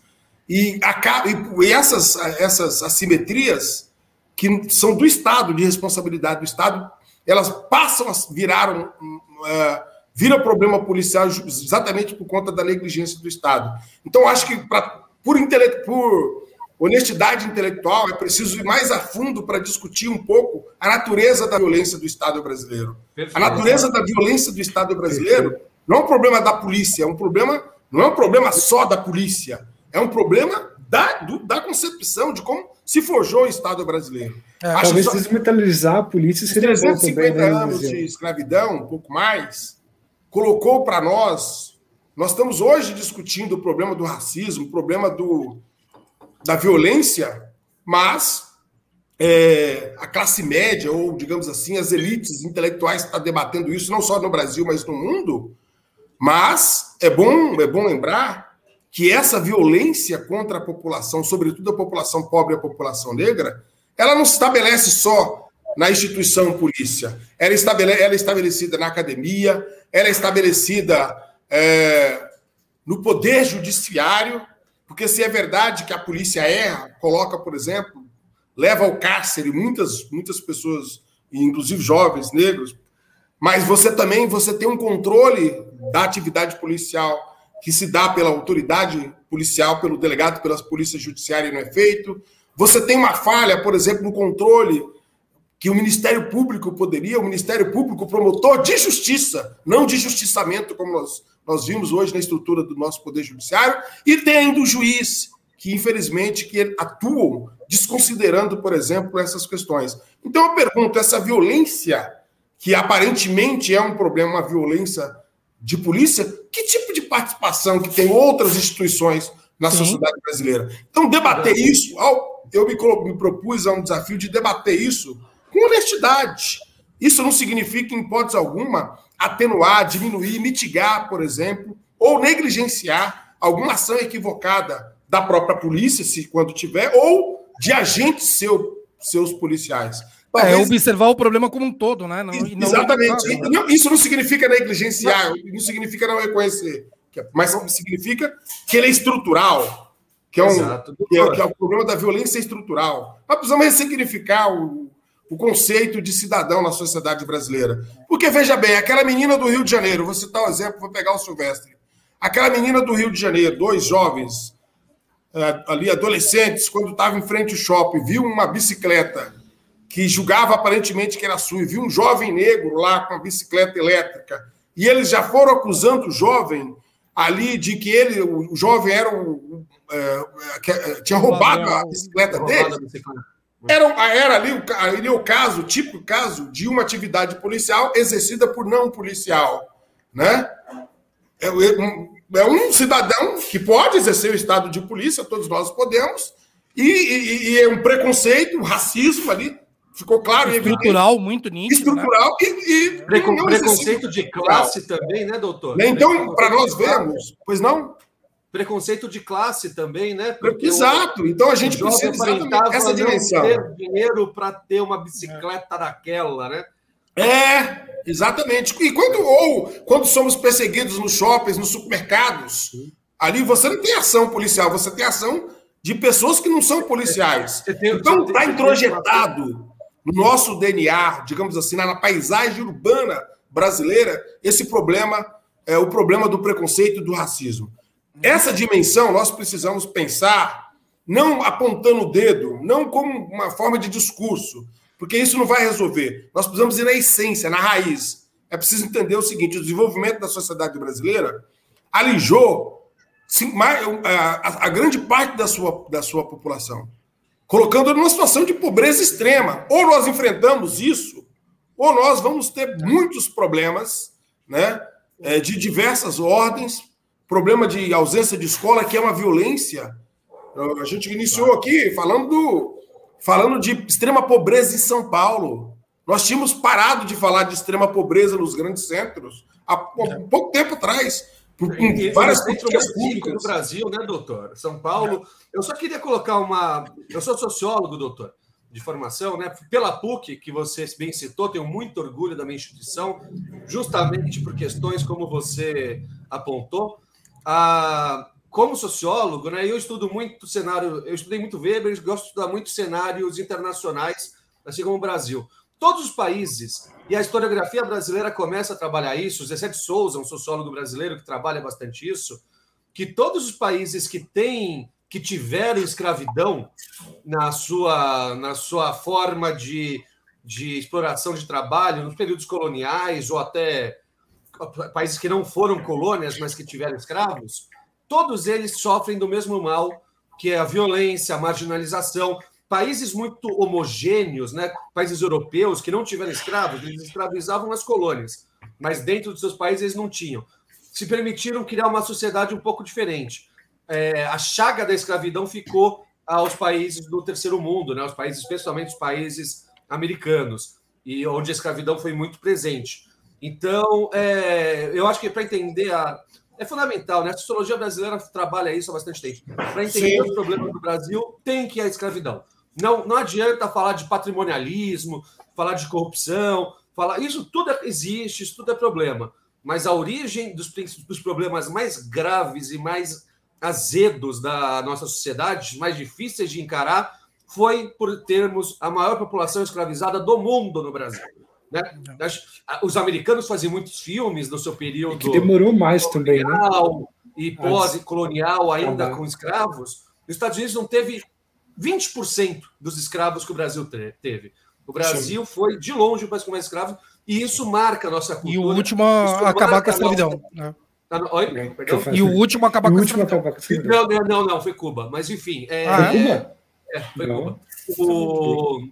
e, e, e essas, essas assimetrias que são do Estado, de responsabilidade do Estado, elas passam a virar um, uh, vira problema policial exatamente por conta da negligência do Estado. Então, acho que pra, por, intele por honestidade intelectual é preciso ir mais a fundo para discutir um pouco a natureza da violência do Estado brasileiro. Perfeito. A natureza da violência do Estado brasileiro Perfeito. não é um problema da polícia, é um problema não é um problema só da polícia, é um problema da, do, da concepção de como se forjou o Estado brasileiro. É, talvez só... desmilitarizar a polícia seria 350 também, né, anos de escravidão, um pouco mais, colocou para nós. Nós estamos hoje discutindo o problema do racismo, o problema do, da violência, mas é, a classe média, ou digamos assim, as elites intelectuais estão debatendo isso, não só no Brasil, mas no mundo. Mas é bom, é bom lembrar que essa violência contra a população, sobretudo a população pobre e a população negra, ela não se estabelece só na instituição polícia. Ela, estabele, ela é estabelecida na academia, ela é estabelecida é, no poder judiciário, porque se é verdade que a polícia erra, coloca, por exemplo, leva ao cárcere muitas, muitas pessoas, inclusive jovens negros, mas você também você tem um controle da atividade policial que se dá pela autoridade policial, pelo delegado, pelas polícias judiciárias, não é feito. Você tem uma falha, por exemplo, no controle que o Ministério Público poderia, o Ministério Público promotor de justiça, não de justiçamento, como nós, nós vimos hoje na estrutura do nosso Poder Judiciário, e tem o juiz, que infelizmente que atuam desconsiderando, por exemplo, essas questões. Então eu pergunto, essa violência, que aparentemente é um problema, uma violência de polícia, que tipo de participação que tem outras instituições na Sim. sociedade brasileira? Então, debater isso, eu me, me propus a um desafio de debater isso com honestidade. Isso não significa, em hipótese alguma, atenuar, diminuir, mitigar, por exemplo, ou negligenciar alguma ação equivocada da própria polícia, se quando tiver, ou de agentes seu, seus policiais. É, Talvez... É observar o problema como um todo, né? Não, não Exatamente. Não, isso não significa negligenciar, não significa não reconhecer, mas significa que ele é estrutural, que é, um, que é, que é o problema da violência estrutural. Nós precisamos ressignificar o, o conceito de cidadão na sociedade brasileira. Porque, veja bem, aquela menina do Rio de Janeiro, vou citar um exemplo, vou pegar o Silvestre. Aquela menina do Rio de Janeiro, dois jovens, é, ali adolescentes, quando estava em frente ao shopping, viu uma bicicleta que julgava aparentemente que era sua, e viu um jovem negro lá com a bicicleta elétrica, e eles já foram acusando o jovem ali de que ele, o jovem era o, é, é, tinha roubado a bicicleta dele. Era, era ali, o, ali o caso, típico caso de uma atividade policial exercida por não policial. Né? É, é, um, é um cidadão que pode exercer o estado de polícia, todos nós podemos, e, e, e é um preconceito, um racismo ali, Ficou claro Estrutural, muito nítido. Né? Estrutural né? e. e Precon preconceito de classe também, né, doutor? Então, para nós vermos, pois não? Preconceito de classe também, né? Porque Exato. Então a gente precisa exatamente essa dimensão. ter dinheiro para ter uma bicicleta daquela, né? É, exatamente. E quando ou quando somos perseguidos nos shoppings, nos supermercados, ali você não tem ação policial, você tem ação de pessoas que não são policiais. Então está introjetado no nosso DNA, digamos assim, na paisagem urbana brasileira, esse problema é o problema do preconceito e do racismo. Essa dimensão nós precisamos pensar não apontando o dedo, não como uma forma de discurso, porque isso não vai resolver. Nós precisamos ir na essência, na raiz. É preciso entender o seguinte: o desenvolvimento da sociedade brasileira alijou a, grande parte da sua, da sua população, colocando numa situação de pobreza extrema. Ou nós enfrentamos isso, ou nós vamos ter muitos problemas né, é, de diversas ordens, problema de ausência de escola, que é uma violência. A gente iniciou aqui falando, do, falando de extrema pobreza em São Paulo. Nós tínhamos parado de falar de extrema pobreza nos grandes centros há pouco tempo atrás. Por, várias políticas públicas. no Brasil, né, doutor? São Paulo. Eu só queria colocar uma. Eu sou sociólogo, doutor, de formação, né? Pela PUC, que você bem citou, tenho muito orgulho da minha instituição, justamente por questões como você apontou. Ah, como sociólogo, né, eu estudo muito cenário, eu estudei muito Weber, gosto de estudar muito cenários internacionais, assim como o Brasil. Todos os países, e a historiografia brasileira começa a trabalhar isso, Zé de Souza, um sociólogo brasileiro que trabalha bastante isso, que todos os países que têm, que tiveram escravidão na sua, na sua forma de, de exploração de trabalho, nos períodos coloniais ou até países que não foram colônias, mas que tiveram escravos, todos eles sofrem do mesmo mal, que é a violência, a marginalização. Países muito homogêneos, né? países europeus que não tiveram escravos, eles escravizavam as colônias, mas dentro dos seus países eles não tinham. Se permitiram criar uma sociedade um pouco diferente. É, a chaga da escravidão ficou aos países do terceiro mundo, né? os países, especialmente os países americanos, e onde a escravidão foi muito presente. Então, é, eu acho que para entender a. É fundamental, né? A sociologia brasileira trabalha isso há bastante tempo. Para entender Sim. os problemas do Brasil, tem que ir a escravidão. Não, não adianta falar de patrimonialismo, falar de corrupção, falar. Isso tudo existe, isso tudo é problema. Mas a origem dos, dos problemas mais graves e mais azedos da nossa sociedade, mais difíceis de encarar, foi por termos a maior população escravizada do mundo no Brasil. Né? Os americanos faziam muitos filmes no seu período. que demorou mais também, né? E pós-colonial, ainda com escravos. Os Estados Unidos não teve 20% dos escravos que o Brasil teve. O Brasil Sim. foi, de longe, o país com mais escravos, e isso marca a nossa cultura. E o último a acabar com a escravidão. Nossa... Né? Oi? Perdão? E o último a acabar com a escravidão. Não, não, não, foi Cuba. Mas, enfim. É... Ah, foi Cuba? É, foi não. Cuba. O...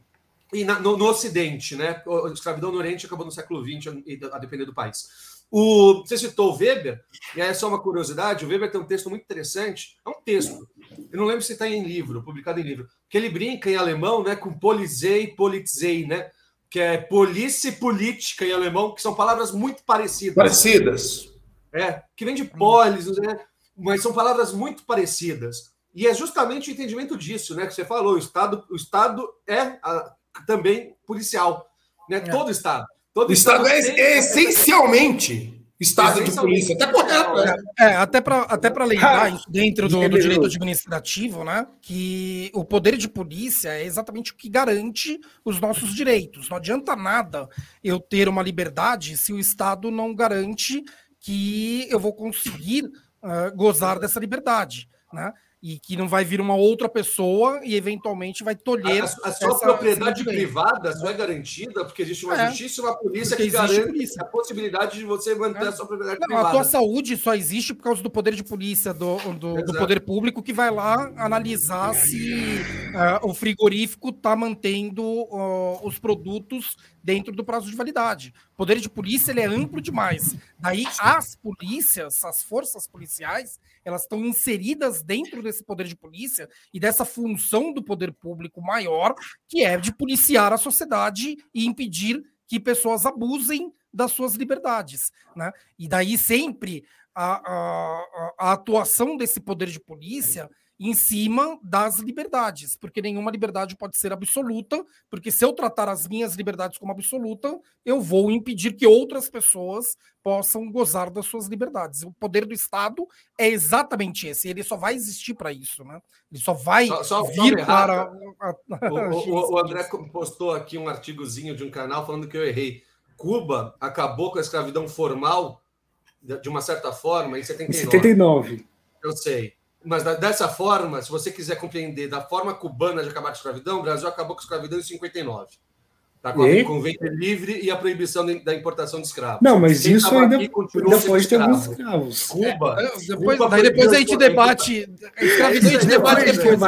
E na, no, no, Ocidente, né? A escravidão no Oriente acabou no século XX, a depender do país. O, você citou o Weber, e aí é só uma curiosidade: o Weber tem um texto muito interessante. É um texto, eu não lembro se está em livro, publicado em livro, que ele brinca em alemão né, com polisei e politzei, né? Que é polícia e política em alemão, que são palavras muito parecidas. Parecidas. É, que vem de polis, né? mas são palavras muito parecidas. E é justamente o entendimento disso, né? Que você falou, o Estado, o Estado é a, também policial, né? É. Todo Estado. Todo o Estado, estado é, é essencialmente Estado de polícia. Tá correto, né? É, até para até lembrar isso dentro do, do, direito administrativo, né? Que o poder de polícia é exatamente o que garante os nossos direitos. Não adianta nada eu ter uma liberdade se o Estado não garante que eu vou conseguir uh, gozar dessa liberdade, né? E que não vai vir uma outra pessoa e eventualmente vai tolher. A, a sua essa, propriedade privada só é garantida porque existe uma é, justiça e uma polícia que garante polícia. a possibilidade de você manter é. a sua propriedade não, privada. A tua saúde só existe por causa do poder de polícia do, do, do poder público que vai lá analisar se uh, o frigorífico está mantendo uh, os produtos dentro do prazo de validade. O poder de polícia ele é amplo demais. Daí as polícias, as forças policiais, elas estão inseridas dentro desse poder de polícia e dessa função do poder público maior, que é de policiar a sociedade e impedir que pessoas abusem das suas liberdades. Né? E daí sempre a, a, a atuação desse poder de polícia em cima das liberdades, porque nenhuma liberdade pode ser absoluta, porque se eu tratar as minhas liberdades como absoluta, eu vou impedir que outras pessoas possam gozar das suas liberdades. O poder do Estado é exatamente esse, ele só vai existir para isso, né? Ele só vai só, só, vir para. O, o, o André postou aqui um artigozinho de um canal falando que eu errei. Cuba acabou com a escravidão formal de uma certa forma em 79. 79. Eu sei. Mas dessa forma, se você quiser compreender da forma cubana de acabar a escravidão, o Brasil acabou com a escravidão em 59. Tá? Com, a, com venda livre e a proibição da importação de escravos. Não, mas Quem isso ainda depois tem alguns escravos. Cuba. É, depois, Cuba daí depois a gente debate. A escravidão a gente debate depois.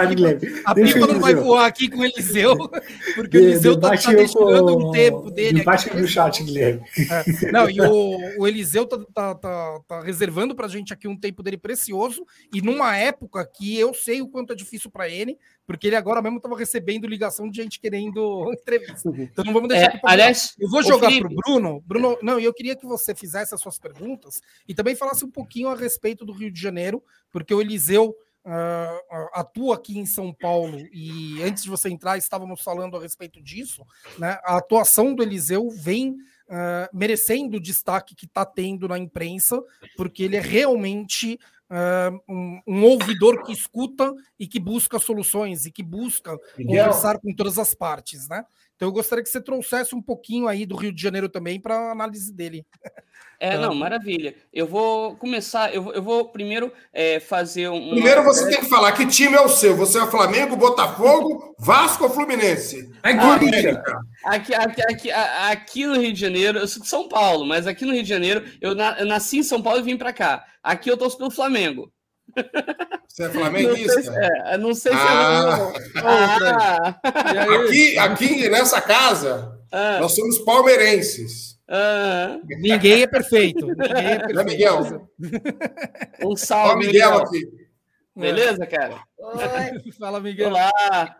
A pipa não vai voar aqui com o Eliseu, (laughs) porque o Eliseu está tá, tá destinando um tempo dele. Debate aqui no chat, Guilherme. É, não, e o, o Eliseu tá, tá, tá, tá reservando para a gente aqui um tempo dele precioso, e numa época que eu sei o quanto é difícil para ele, porque ele agora mesmo estava recebendo ligação de gente querendo (laughs) entrevista. Uhum. Então não vamos deixar. É, aliás, eu vou jogar para o Bruno. Bruno, não, eu queria que você fizesse as suas perguntas e também falasse um pouquinho a respeito do Rio de Janeiro, porque o Eliseu Uh, atua aqui em São Paulo e antes de você entrar estávamos falando a respeito disso, né? A atuação do Eliseu vem uh, merecendo o destaque que está tendo na imprensa, porque ele é realmente uh, um, um, ouvidor que escuta e que busca soluções e que busca Miguel. conversar com todas as partes, né? Então eu gostaria que você trouxesse um pouquinho aí do Rio de Janeiro também para análise dele. É, não, maravilha. Eu vou começar, eu vou, eu vou primeiro é, fazer um. Primeiro você tem que falar que time é o seu. Você é Flamengo, Botafogo, Vasco ou Fluminense? É Corinthians. Aqui, aqui, aqui, aqui no Rio de Janeiro, eu sou de São Paulo, mas aqui no Rio de Janeiro, eu, na, eu nasci em São Paulo e vim para cá. Aqui eu torço pelo Flamengo. Você é flamenguista? Não sei se é, não sei se é ah. é ah. aqui, aqui nessa casa, ah. nós somos palmeirenses. Uhum. Ninguém é perfeito. Ninguém é perfeito. Não, Miguel. (laughs) Um salve, Ó, Miguel, Miguel. aqui. Beleza, cara? Oi. (laughs) Fala, Miguel. Olá.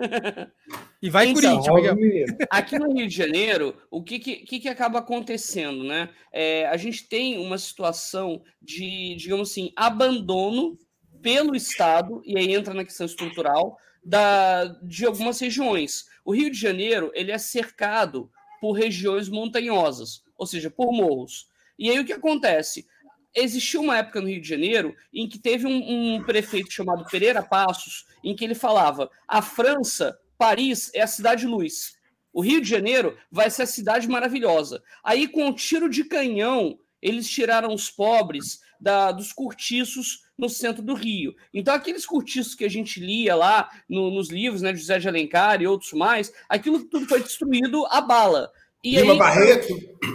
E vai então, Corinthians, Miguel. Aqui no Rio de Janeiro, o que, que, que acaba acontecendo, né? É, a gente tem uma situação de, digamos assim, abandono pelo Estado, e aí entra na questão estrutural, da, de algumas regiões. O Rio de Janeiro, ele é cercado por regiões montanhosas ou seja, por morros. E aí o que acontece? Existiu uma época no Rio de Janeiro em que teve um, um prefeito chamado Pereira Passos, em que ele falava: a França, Paris é a cidade luz. O Rio de Janeiro vai ser a cidade maravilhosa. Aí, com um tiro de canhão, eles tiraram os pobres da, dos cortiços no centro do Rio. Então, aqueles cortiços que a gente lia lá no, nos livros, né, de José de Alencar e outros mais, aquilo tudo foi destruído a bala. E Lima aí, Barreto.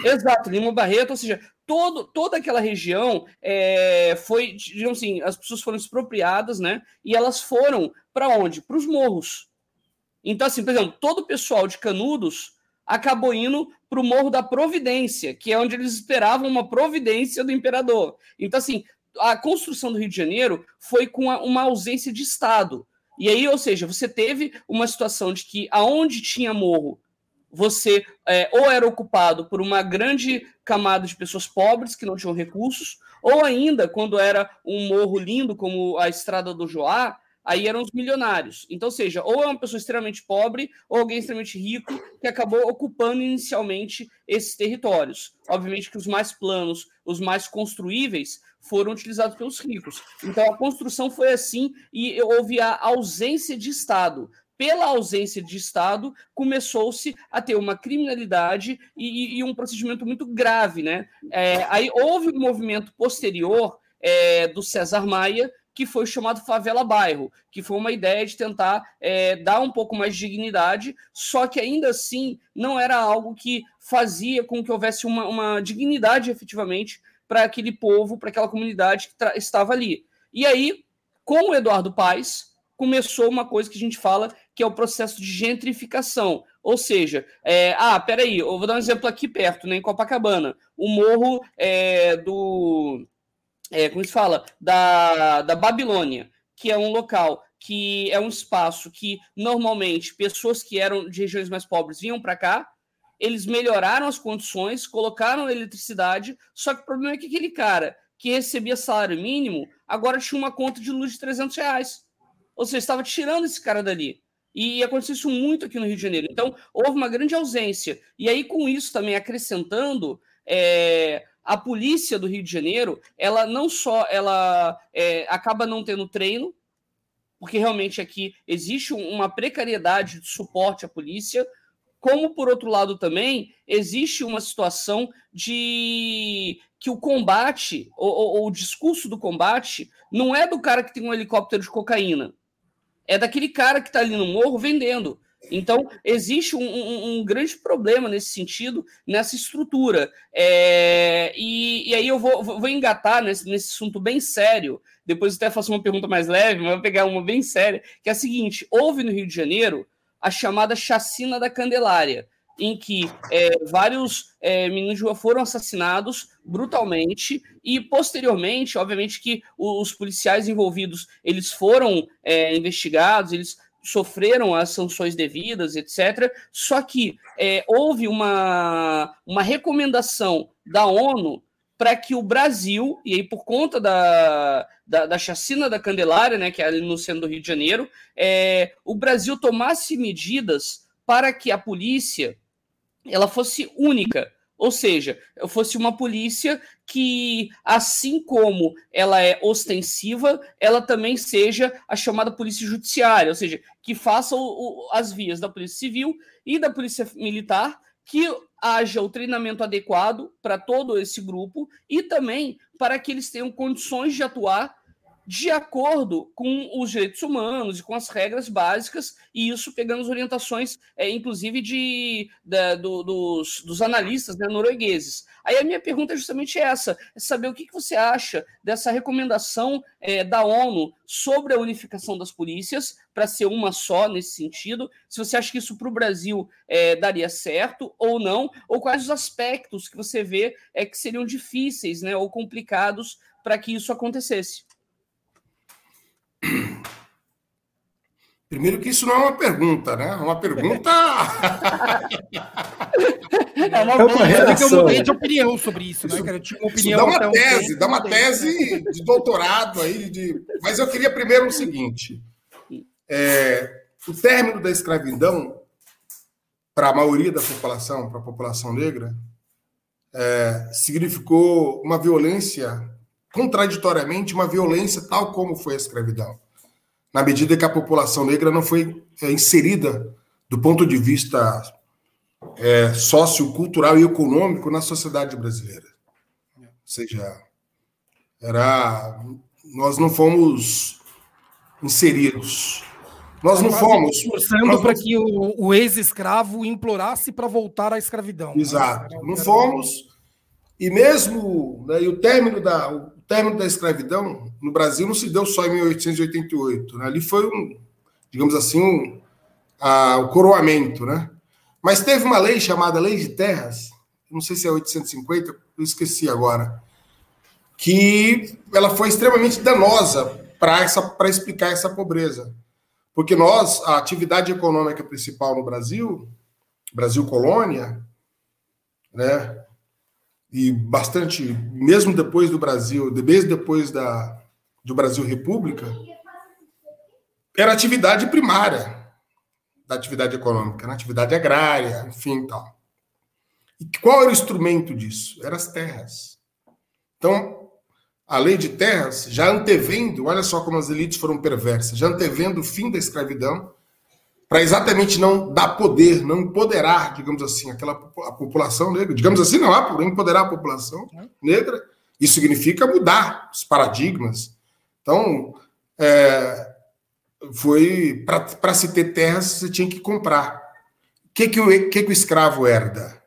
Exato, Lima Barreto, ou seja, todo, toda aquela região é, foi, digamos assim, as pessoas foram expropriadas, né? E elas foram para onde? Para os morros. Então, assim, por exemplo, todo o pessoal de Canudos acabou indo para o Morro da Providência, que é onde eles esperavam uma providência do imperador. Então, assim, a construção do Rio de Janeiro foi com uma ausência de Estado. E aí, ou seja, você teve uma situação de que aonde tinha morro você é, ou era ocupado por uma grande camada de pessoas pobres que não tinham recursos, ou ainda, quando era um morro lindo como a Estrada do Joá, aí eram os milionários. Então, seja, ou é uma pessoa extremamente pobre, ou alguém extremamente rico que acabou ocupando inicialmente esses territórios. Obviamente que os mais planos, os mais construíveis, foram utilizados pelos ricos. Então, a construção foi assim e houve a ausência de Estado pela ausência de Estado, começou-se a ter uma criminalidade e, e, um procedimento muito grave. Né? É, aí houve um movimento posterior é, do César Maia, que foi chamado Favela Bairro, que foi uma ideia de tentar é, dar um pouco mais de dignidade, só que ainda assim não era algo que fazia com que houvesse uma, uma dignidade efetivamente para aquele povo, para aquela comunidade que estava ali. E aí, com o Eduardo Paes, começou uma coisa que a gente fala que é o processo de gentrificação. Ou seja, é, ah, peraí, eu vou dar um exemplo aqui perto, né, em Copacabana. O morro é, do. É, como se fala? Da, da Babilônia. que é um local que é um espaço que normalmente pessoas que eram de regiões mais pobres vinham para cá, eles melhoraram as condições, colocaram eletricidade, só que o problema é que aquele cara que recebia salário mínimo agora tinha uma conta de luz de 300 reais. Ou seja, estava tirando esse cara dali. E aconteceu isso muito aqui no Rio de Janeiro. Então, houve uma grande ausência. E aí, com isso também acrescentando, é, a polícia do Rio de Janeiro, ela não só ela é, acaba não tendo treino, porque realmente aqui existe uma precariedade de suporte à polícia, como por outro lado também existe uma situação de que o combate, ou, ou, o discurso do combate, não é do cara que tem um helicóptero de cocaína, é daquele cara que está ali no morro vendendo. Então, existe um, um, um, grande problema nesse sentido, nessa estrutura. É, e, e, aí eu vou, vou engatar nesse, nesse assunto bem sério. Depois até faço uma pergunta mais leve, mas vou pegar uma bem séria, que é a seguinte: houve no Rio de Janeiro a chamada chacina da Candelária, em que é, vários é, meninos de rua foram assassinados brutalmente e posteriormente, obviamente que os policiais envolvidos eles foram é, investigados, eles sofreram as sanções devidas, etc. Só que é, houve uma, uma recomendação da ONU para que o Brasil, e aí por conta da, da, da, chacina da Candelária, né, que é ali no centro do Rio de Janeiro, é, o Brasil tomasse medidas para que a polícia ela fosse única, ou seja, fosse uma polícia que, assim como ela é ostensiva, ela também seja a chamada polícia judiciária, ou seja, que faça o, o, as vias da polícia civil e da polícia militar, que haja o treinamento adequado para todo esse grupo e também para que eles tenham condições de atuar de acordo com os direitos humanos e com as regras básicas, e isso pegando as orientações, é, inclusive, de, da, do, dos, dos, analistas né, noruegueses. Aí a minha pergunta é justamente essa: é saber o que, que você acha dessa recomendação é, da ONU sobre a unificação das polícias, para ser uma só nesse sentido, se você acha que isso para o Brasil é, daria certo ou não, ou quais os aspectos que você vê é, que seriam difíceis né, ou complicados para que isso acontecesse. Primeiro que isso não é uma pergunta, né? É uma pergunta. é uma, é uma que eu mudei de opinião sobre isso, né, cara? Eu tinha uma opinião. Isso dá uma tese, um dá uma tese de doutorado aí. De... Mas eu queria primeiro o seguinte: é, o término da escravidão para a maioria da população, para a população negra, é, significou uma violência contraditoriamente uma violência tal como foi a escravidão, na medida que a população negra não foi é, inserida do ponto de vista é, sociocultural e econômico na sociedade brasileira. Ou seja, era nós não fomos inseridos. Nós não fomos. Forçando para que o, o ex-escravo implorasse para voltar à escravidão. Exato. Né? Não fomos. E mesmo né, e o término da, término da escravidão no Brasil não se deu só em 1888. Né? Ali foi um, digamos assim, um, o coroamento, né? Mas teve uma lei chamada Lei de Terras, não sei se é 850, eu esqueci agora, que ela foi extremamente danosa para explicar essa pobreza. Porque nós, a atividade econômica principal no Brasil, Brasil colônia, né, e bastante, mesmo depois do Brasil, mesmo depois da, do Brasil República, era atividade primária da atividade econômica, na né? atividade agrária, enfim, tal. E qual era o instrumento disso? Eram as terras. Então, a lei de terras, já antevendo, olha só como as elites foram perversas, já antevendo o fim da escravidão, para exatamente não dar poder, não empoderar, digamos assim, aquela a população negra. Digamos assim, não há empoderar a população negra. Isso significa mudar os paradigmas. Então, é, foi para se ter terras, você tinha que comprar. O que, que, o, que, que o escravo herda?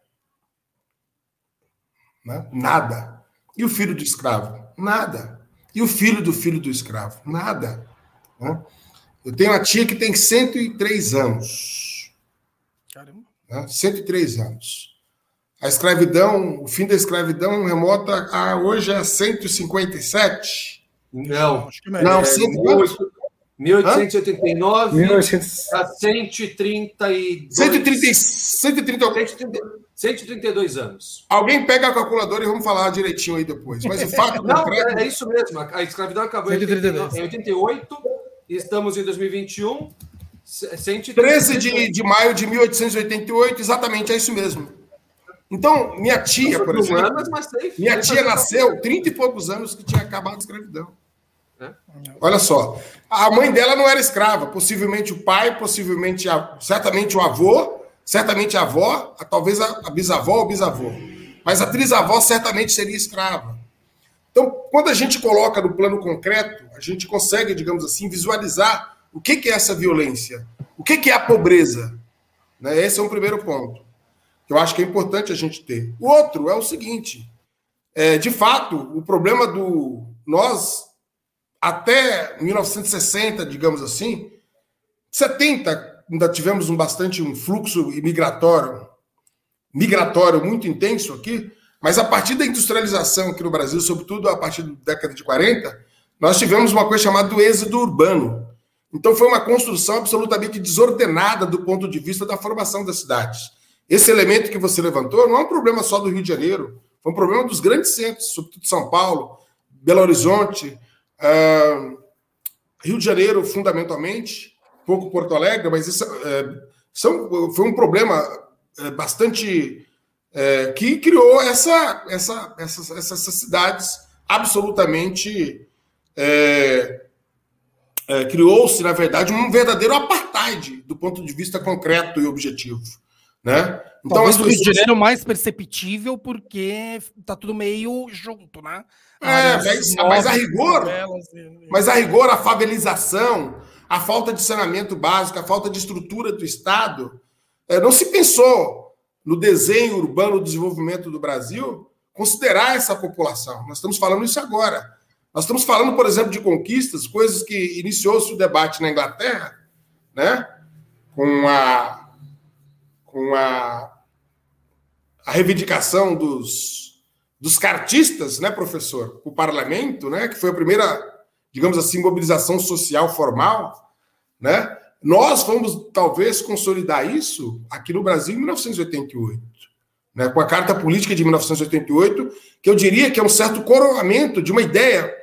Né? Nada. E o filho do escravo? Nada. E o filho do filho do escravo? Nada. Né? Eu tenho uma tia que tem 103 anos. Caramba. Né? 103 anos. A escravidão, o fim da escravidão remota a hoje é 157. Não, acho que não, é, 100, 1889 1900... a 132... 130, 130... 132 anos. Alguém pega a calculadora e vamos falar direitinho aí depois. Mas o fato Não, concreto... é, é isso mesmo. A escravidão acabou 132. em 88 e estamos em 2021. 132. 13 de, de maio de 1888, exatamente, é isso mesmo. Então, minha tia, por exemplo, anos, minha tia nasceu 30 e poucos anos que tinha acabado a escravidão. É. Olha só, a mãe dela não era escrava, possivelmente o pai, possivelmente, a, certamente o avô, certamente a avó, a, talvez a, a bisavó ou bisavô. Mas a trisavó certamente seria escrava. Então, quando a gente coloca no plano concreto, a gente consegue, digamos assim, visualizar o que, que é essa violência, o que, que é a pobreza. Né? Esse é um primeiro ponto que eu acho que é importante a gente ter. O outro é o seguinte: é, de fato, o problema do. Nós, até 1960, digamos assim, 70, ainda tivemos um bastante um fluxo migratório, migratório muito intenso aqui, mas a partir da industrialização aqui no Brasil, sobretudo a partir da década de 40, nós tivemos uma coisa chamada do êxodo urbano. Então foi uma construção absolutamente desordenada do ponto de vista da formação das cidades. Esse elemento que você levantou não é um problema só do Rio de Janeiro, foi um problema dos grandes centros, sobretudo São Paulo, Belo Horizonte, uh, Rio de Janeiro, fundamentalmente, pouco Porto Alegre, mas isso uh, são, foi um problema uh, bastante é, que criou essa, essa, essas, essas cidades absolutamente. É, é, criou-se, na verdade, um verdadeiro apartheid do ponto de vista concreto e objetivo. Né? Então, Talvez o Rio de Janeiro mais perceptível porque tá tudo meio junto, né? É, mas, mas, a rigor, mas a rigor, a favelização, a falta de saneamento básico, a falta de estrutura do Estado, é, não se pensou no desenho urbano do desenvolvimento do Brasil considerar essa população. Nós estamos falando isso agora. Nós estamos falando, por exemplo, de conquistas, coisas que iniciou-se o debate na Inglaterra, né? com a com a, a reivindicação dos, dos cartistas, né, professor, o parlamento, né, que foi a primeira, digamos assim, mobilização social formal, né? Nós vamos talvez consolidar isso aqui no Brasil em 1988, né, com a Carta Política de 1988, que eu diria que é um certo coroamento de uma ideia,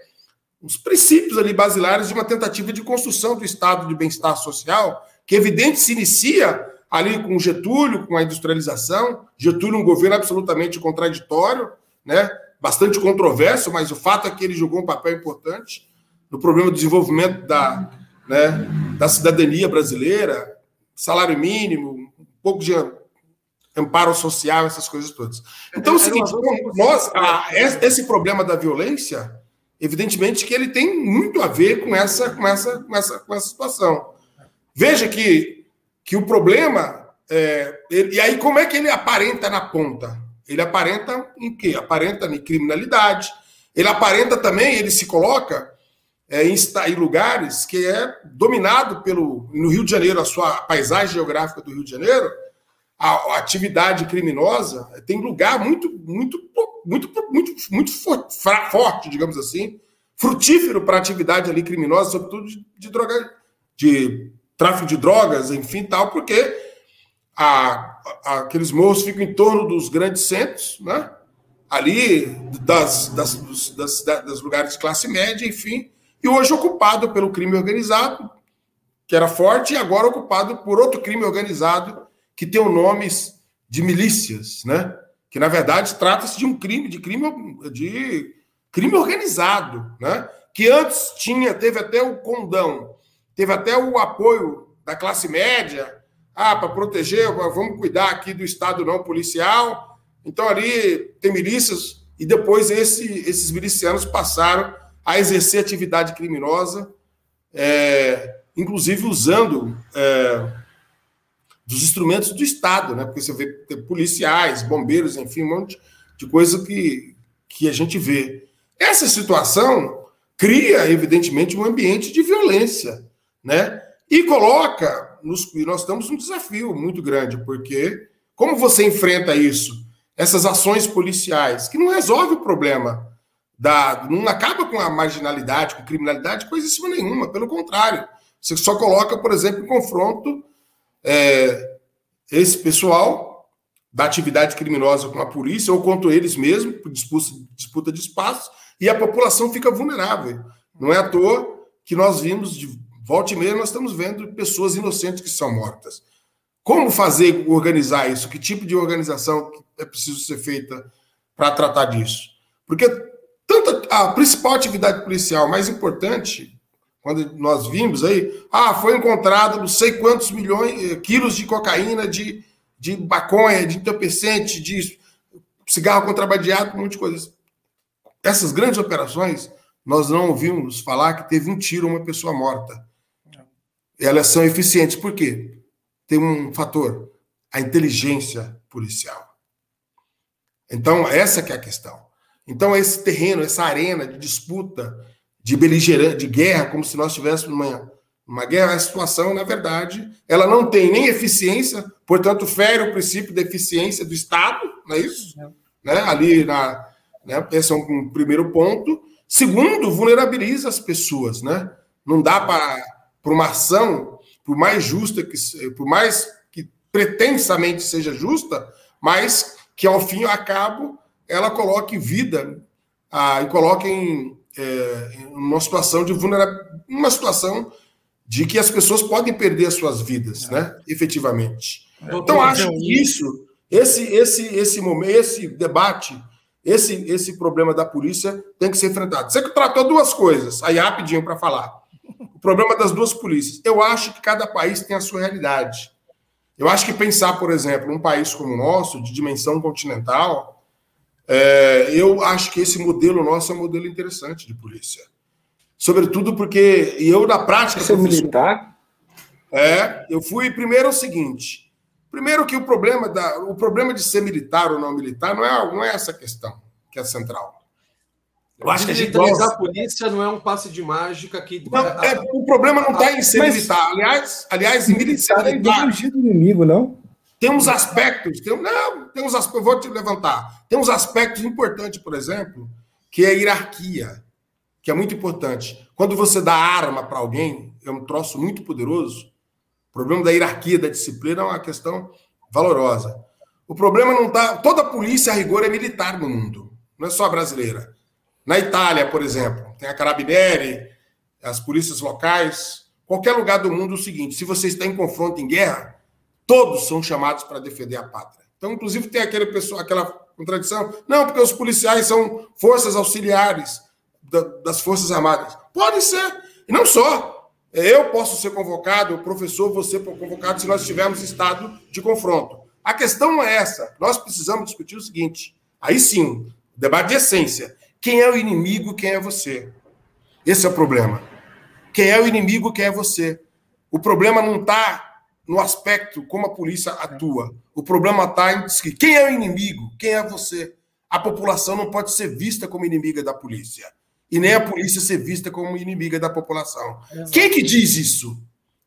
os princípios ali basilares de uma tentativa de construção do estado de bem-estar social, que evidente se inicia ali com Getúlio, com a industrialização. Getúlio, um governo absolutamente contraditório, né? bastante controverso, mas o fato é que ele jogou um papel importante no problema do desenvolvimento da, né, da cidadania brasileira, salário mínimo, um pouco de amparo social, essas coisas todas. Então, é o seguinte, nós, a, esse problema da violência, evidentemente que ele tem muito a ver com essa, com essa, com essa, com essa situação. Veja que que o problema. É, ele, e aí, como é que ele aparenta na ponta? Ele aparenta em quê? Aparenta em criminalidade. Ele aparenta também, ele se coloca é, em, em, lugares que é dominado pelo. No Rio de Janeiro, a sua paisagem geográfica do Rio de Janeiro, a, a atividade criminosa tem lugar muito, muito, muito, muito, muito forte, digamos assim, frutífero para atividade ali criminosa, sobretudo de, de droga, de tráfico de drogas, enfim, tal, porque a, a, aqueles morros ficam em torno dos grandes centros, né? ali das, das, dos, das, das lugares de classe média, enfim, e hoje ocupado pelo crime organizado, que era forte, e agora ocupado por outro crime organizado que tem o nomes de milícias, né? Que na verdade trata-se de um crime, de crime de crime organizado, né? Que antes tinha, teve até o condão teve até o apoio da classe média, ah, para proteger, vamos cuidar aqui do Estado não policial. Então ali tem milícias, e depois esse, esses milicianos passaram a exercer atividade criminosa, é, inclusive usando é, dos instrumentos do Estado, né? Porque você vê policiais, bombeiros, enfim, um monte de coisa que, que a gente vê. Essa situação cria, evidentemente, um ambiente de violência né? E coloca, nos, nós estamos um desafio muito grande, porque como você enfrenta isso, essas ações policiais, que não resolve o problema, da, não acaba com a marginalidade, com a criminalidade, coisa nenhuma, pelo contrário, Você só coloca, por exemplo, em confronto é, esse pessoal da atividade criminosa com a polícia ou contra eles mesmos, por disputa, de espaço, e a população fica vulnerável. Não é à toa que nós vimos, de volta e meia, nós estamos vendo pessoas inocentes que são mortas. Como fazer, organizar isso? Que tipo de organização é preciso ser feita para tratar disso? Porque tanto a principal atividade policial mais importante, quando nós vimos aí, ah, foi encontrado não sei quantos milhões, eh, quilos de cocaína, de, de maconha, de entorpecente, de cigarro contrabandeado, um monte de coisas. Essas grandes operações, nós não ouvimos falar que teve um tiro, uma pessoa morta. Elas são eficientes. Por quê? tem um fator, a inteligência policial. Então, essa que é a questão. Então, esse terreno, essa arena de disputa, de beligerante, de guerra, como se nós estivéssemos numa, numa guerra, a situação, na verdade, ela não tem nem eficiência, portanto, fere o princípio da eficiência do Estado, não é isso? É. Né? Ali, na, né? esse é um primeiro ponto. Segundo, vulnerabiliza as pessoas, né? Não dá para uma ação por mais justa que por mais que pretensamente seja justa, mas que ao fim e ao cabo ela coloque vida ah, e coloque em, é, uma situação de vulnerabilidade, uma situação de que as pessoas podem perder as suas vidas, né? Efetivamente. Então acho que isso, esse, esse, esse momento, esse debate, esse, esse problema da polícia tem que ser enfrentado. Você que tratou duas coisas, aí rapidinho para falar o problema das duas polícias. Eu acho que cada país tem a sua realidade. Eu acho que pensar, por exemplo, um país como o nosso, de dimensão continental, é, eu acho que esse modelo nosso é um modelo interessante de polícia. Sobretudo porque eu, na prática. Você militar? É, eu fui primeiro o seguinte. Primeiro que o problema, da, o problema de ser militar ou não militar não é, não é essa questão que é central. Eu acho que a gente militarizar a polícia não é um passe de mágica que. Não, é, o problema não está em ser Mas, militar. Aliás, aliás, em militar. É do inimigo, não? Tem uns aspectos. Tem, não, tem uns aspectos. Vou te levantar. Tem uns aspectos importantes, por exemplo, que é a hierarquia, que é muito importante. Quando você dá arma para alguém, é um troço muito poderoso. O problema da hierarquia, da disciplina é uma questão valorosa. O problema não está. Toda polícia, a rigor, é militar no mundo, não é só brasileira. Na Itália, por exemplo, tem a Carabinieri, as polícias locais. Qualquer lugar do mundo é o seguinte: se você está em confronto, em guerra, todos são chamados para defender a pátria. Então, inclusive, tem aquele pessoa, aquela contradição. Não, porque os policiais são forças auxiliares das Forças Armadas. Pode ser. E não só. Eu posso ser convocado, o professor, você convocado, se nós tivermos estado de confronto. A questão é essa. Nós precisamos discutir o seguinte. Aí sim, debate de essência. Quem é o inimigo, quem é você? Esse é o problema. Quem é o inimigo, quem é você? O problema não está no aspecto como a polícia atua. O problema está em quem é o inimigo, quem é você. A população não pode ser vista como inimiga da polícia. E nem a polícia ser vista como inimiga da população. Exato. Quem que diz isso?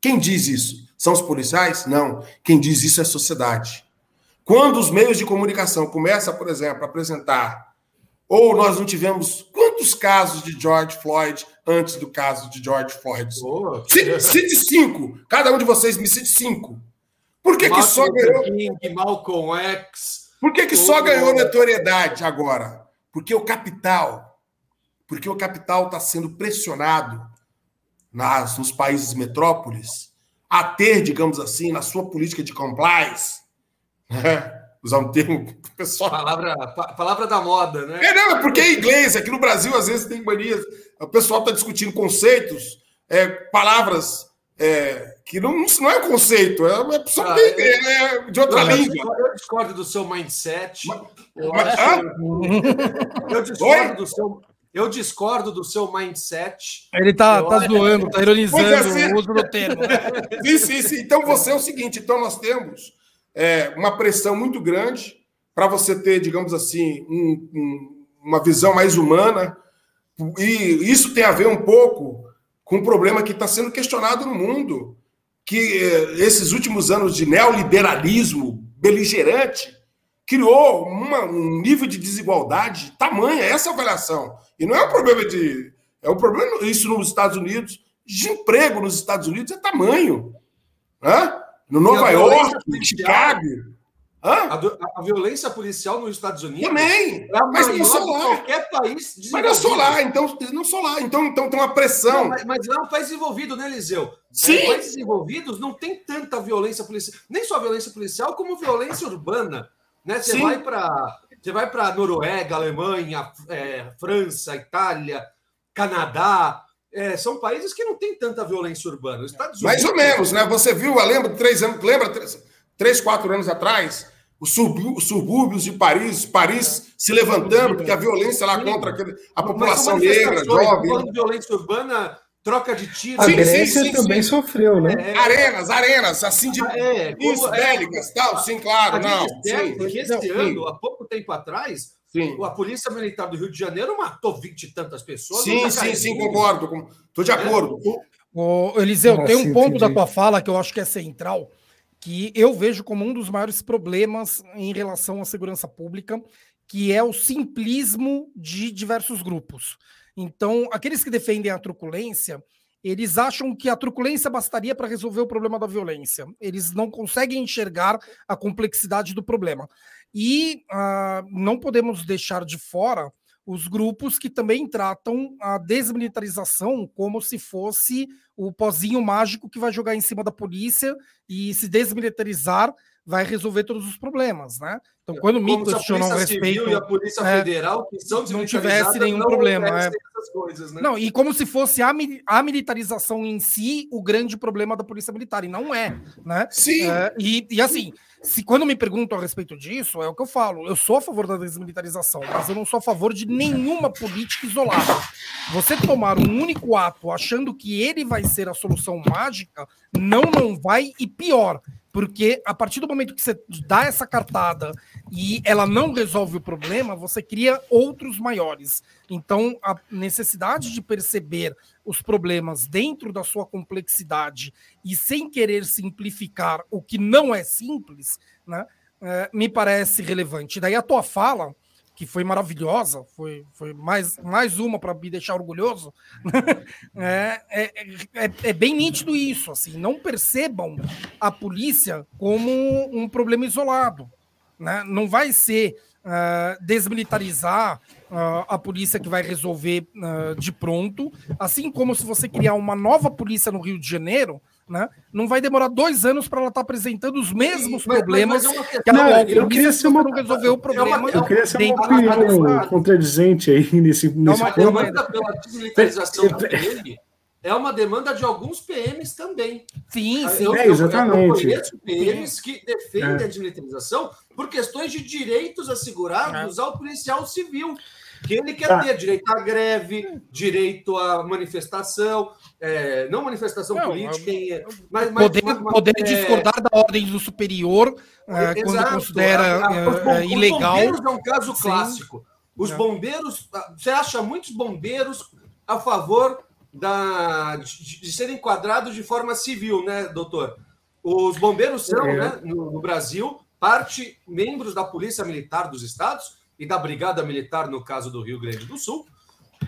Quem diz isso? São os policiais? Não. Quem diz isso é a sociedade. Quando os meios de comunicação começam, por exemplo, a apresentar ou nós não tivemos quantos casos de George Floyd antes do caso de George Floyd? Oh, cite, cite cinco. Cada um de vocês me cite cinco. Por que, que só ganhou. King, Malcolm X. Por que, que só ganhou notoriedade agora? Porque o capital, porque o capital está sendo pressionado nas, nos países metrópoles a ter, digamos assim, na sua política de compliance, né? Usar um termo (laughs) pessoal. Palavra, palavra da moda, né? É, não, é porque é inglês. Aqui no Brasil, às vezes, tem manias. O pessoal está discutindo conceitos, é, palavras é, que não, não é conceito, é, é, só ah, é, é, de outra não, língua. Eu discordo do seu mindset. Mas, eu, mas, acho, eu discordo Oi? do seu. Eu discordo do seu mindset. Ele tá, tá zoando, tá ironizando assim, o uso do termo. (laughs) Sim, sim, sim. Então você é o seguinte: então nós temos é, uma pressão muito grande para você ter, digamos assim, um, um, uma visão mais humana. E isso tem a ver um pouco com um problema que está sendo questionado no mundo, que é, esses últimos anos de neoliberalismo beligerante criou uma, um nível de desigualdade tamanha, essa avaliação. E não é um problema de. É um problema, isso nos Estados Unidos, desemprego nos Estados Unidos é tamanho. Hã? No Nova York, Chicago. A, a, violência policial nos Estados Unidos também, é mas não só lá. qualquer país Mas não sou lá, então não sou lá, então, então tem uma pressão. Não, mas, mas lá é um país desenvolvido, né, Eliseu? Sim. É, países desenvolvidos não tem tanta violência policial, nem só violência policial, como violência urbana. Né? Você Sim. vai para você vai para Noruega, Alemanha, é, França, Itália, Canadá, é, são países que não tem tanta violência urbana. Estados Mais ou menos, né? Você viu, lembra três anos, lembra três, três quatro anos atrás, os subúrbios de Paris, Paris se levantando, porque a violência lá contra a população negra, jovem. violência urbana, troca de tiro. A sim, Grécia sim, sim, também sofreu, né? É, arenas, arenas, assim de é, isso, é, bélicas, tal, sim, claro, não. Sim, porque esse ano, há pouco tempo atrás, Sim. A Polícia Militar do Rio de Janeiro matou vinte e tantas pessoas. Sim, sim, sim, concordo. Estou de acordo. Ô, Eliseu, ah, tem um ponto entendi. da tua fala que eu acho que é central, que eu vejo como um dos maiores problemas em relação à segurança pública, que é o simplismo de diversos grupos. Então, aqueles que defendem a truculência, eles acham que a truculência bastaria para resolver o problema da violência. Eles não conseguem enxergar a complexidade do problema. E uh, não podemos deixar de fora os grupos que também tratam a desmilitarização como se fosse o pozinho mágico que vai jogar em cima da polícia e se desmilitarizar vai resolver todos os problemas, né? Então, quando me questionam a respeito e a Polícia é, Federal que são não tivesse nenhum não problema, é. coisas, né? Não, e como se fosse a, a, militarização em si o grande problema da Polícia Militar, e não é, né? Sim. É, e, e assim, se quando me perguntam a respeito disso, é o que eu falo. Eu sou a favor da desmilitarização, mas eu não sou a favor de nenhuma política isolada. Você tomar um único ato achando que ele vai ser a solução mágica, não, não vai, e pior, porque a partir do momento que você dá essa cartada e ela não resolve o problema, você cria outros maiores. Então, a necessidade de perceber os problemas dentro da sua complexidade e sem querer simplificar o que não é simples, né, é, me parece relevante. Daí a tua fala, que foi maravilhosa, foi, foi mais, mais uma para me deixar orgulhoso, (laughs) é, é, é, é, bem nítido isso. Assim, não percebam a polícia como um problema isolado. Né? Não vai ser uh, desmilitarizar uh, a polícia que vai resolver uh, de pronto, assim como se você criar uma nova polícia no Rio de Janeiro, né? Não vai demorar dois anos para ela estar tá apresentando os mesmos mas, problemas mas, mas é que ela não, eu queria ser uma resolver o problema. É uma, eu queria ser uma opinião contradizente aí nesse, nesse é uma demanda pela desmilitarização dele é uma demanda de alguns PMs também. Sim, sim. Eu, é, exatamente. Eu, conheço PMs sim. que defendem é. a desmilitarização por questões de direitos assegurados é. ao policial civil. Que ele quer tá. ter direito à greve, direito à manifestação, é, não manifestação não, política, é, mas, mas, poder, mas, poder é, discordar da ordem do superior é, quando considera a, a, a, ilegal. Os bombeiros é um caso Sim. clássico. Os bombeiros, você acha muitos bombeiros a favor da, de, de serem enquadrados de forma civil, né, doutor? Os bombeiros são, é. né, no, no, Brasil, parte membros da Polícia Militar dos Estados e da Brigada Militar, no caso do Rio Grande do Sul.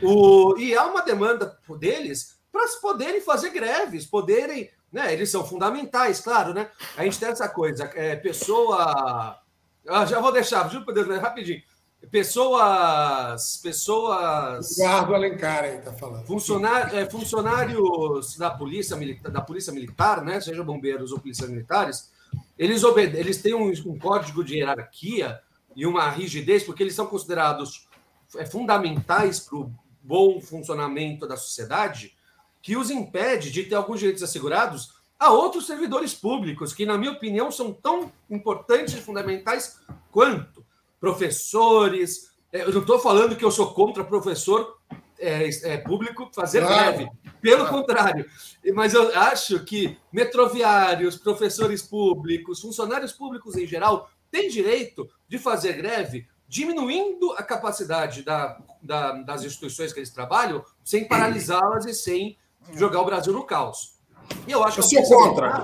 O, e há uma demanda deles para poderem fazer greves, poderem. Né, eles são fundamentais, claro, né? A gente tem essa coisa, é, pessoa. Ah, já vou deixar, juro por Deus, né, rapidinho pessoas. Pessoas. Eduardo Alencar aí tá falando. Funcionário, é, funcionários da polícia, militar, da polícia militar, né? Seja bombeiros ou polícias militares, eles, obede eles têm um, um, código de hierarquia e uma rigidez, porque eles são considerados é, fundamentais para o bom funcionamento da sociedade, que os impede de ter alguns direitos assegurados a outros servidores públicos, que, na minha opinião, são tão importantes e fundamentais quanto professores. É, eu não estou falando que eu sou contra professor é, é, público fazer claro. greve. Pelo claro. contrário. Mas eu acho que metroviários, professores públicos, funcionários públicos em geral, têm direito de fazer greve, diminuindo a capacidade da, da, das instituições que eles trabalham, sem paralisá-las e sem jogar o Brasil no caos. E eu acho eu que. sou contra.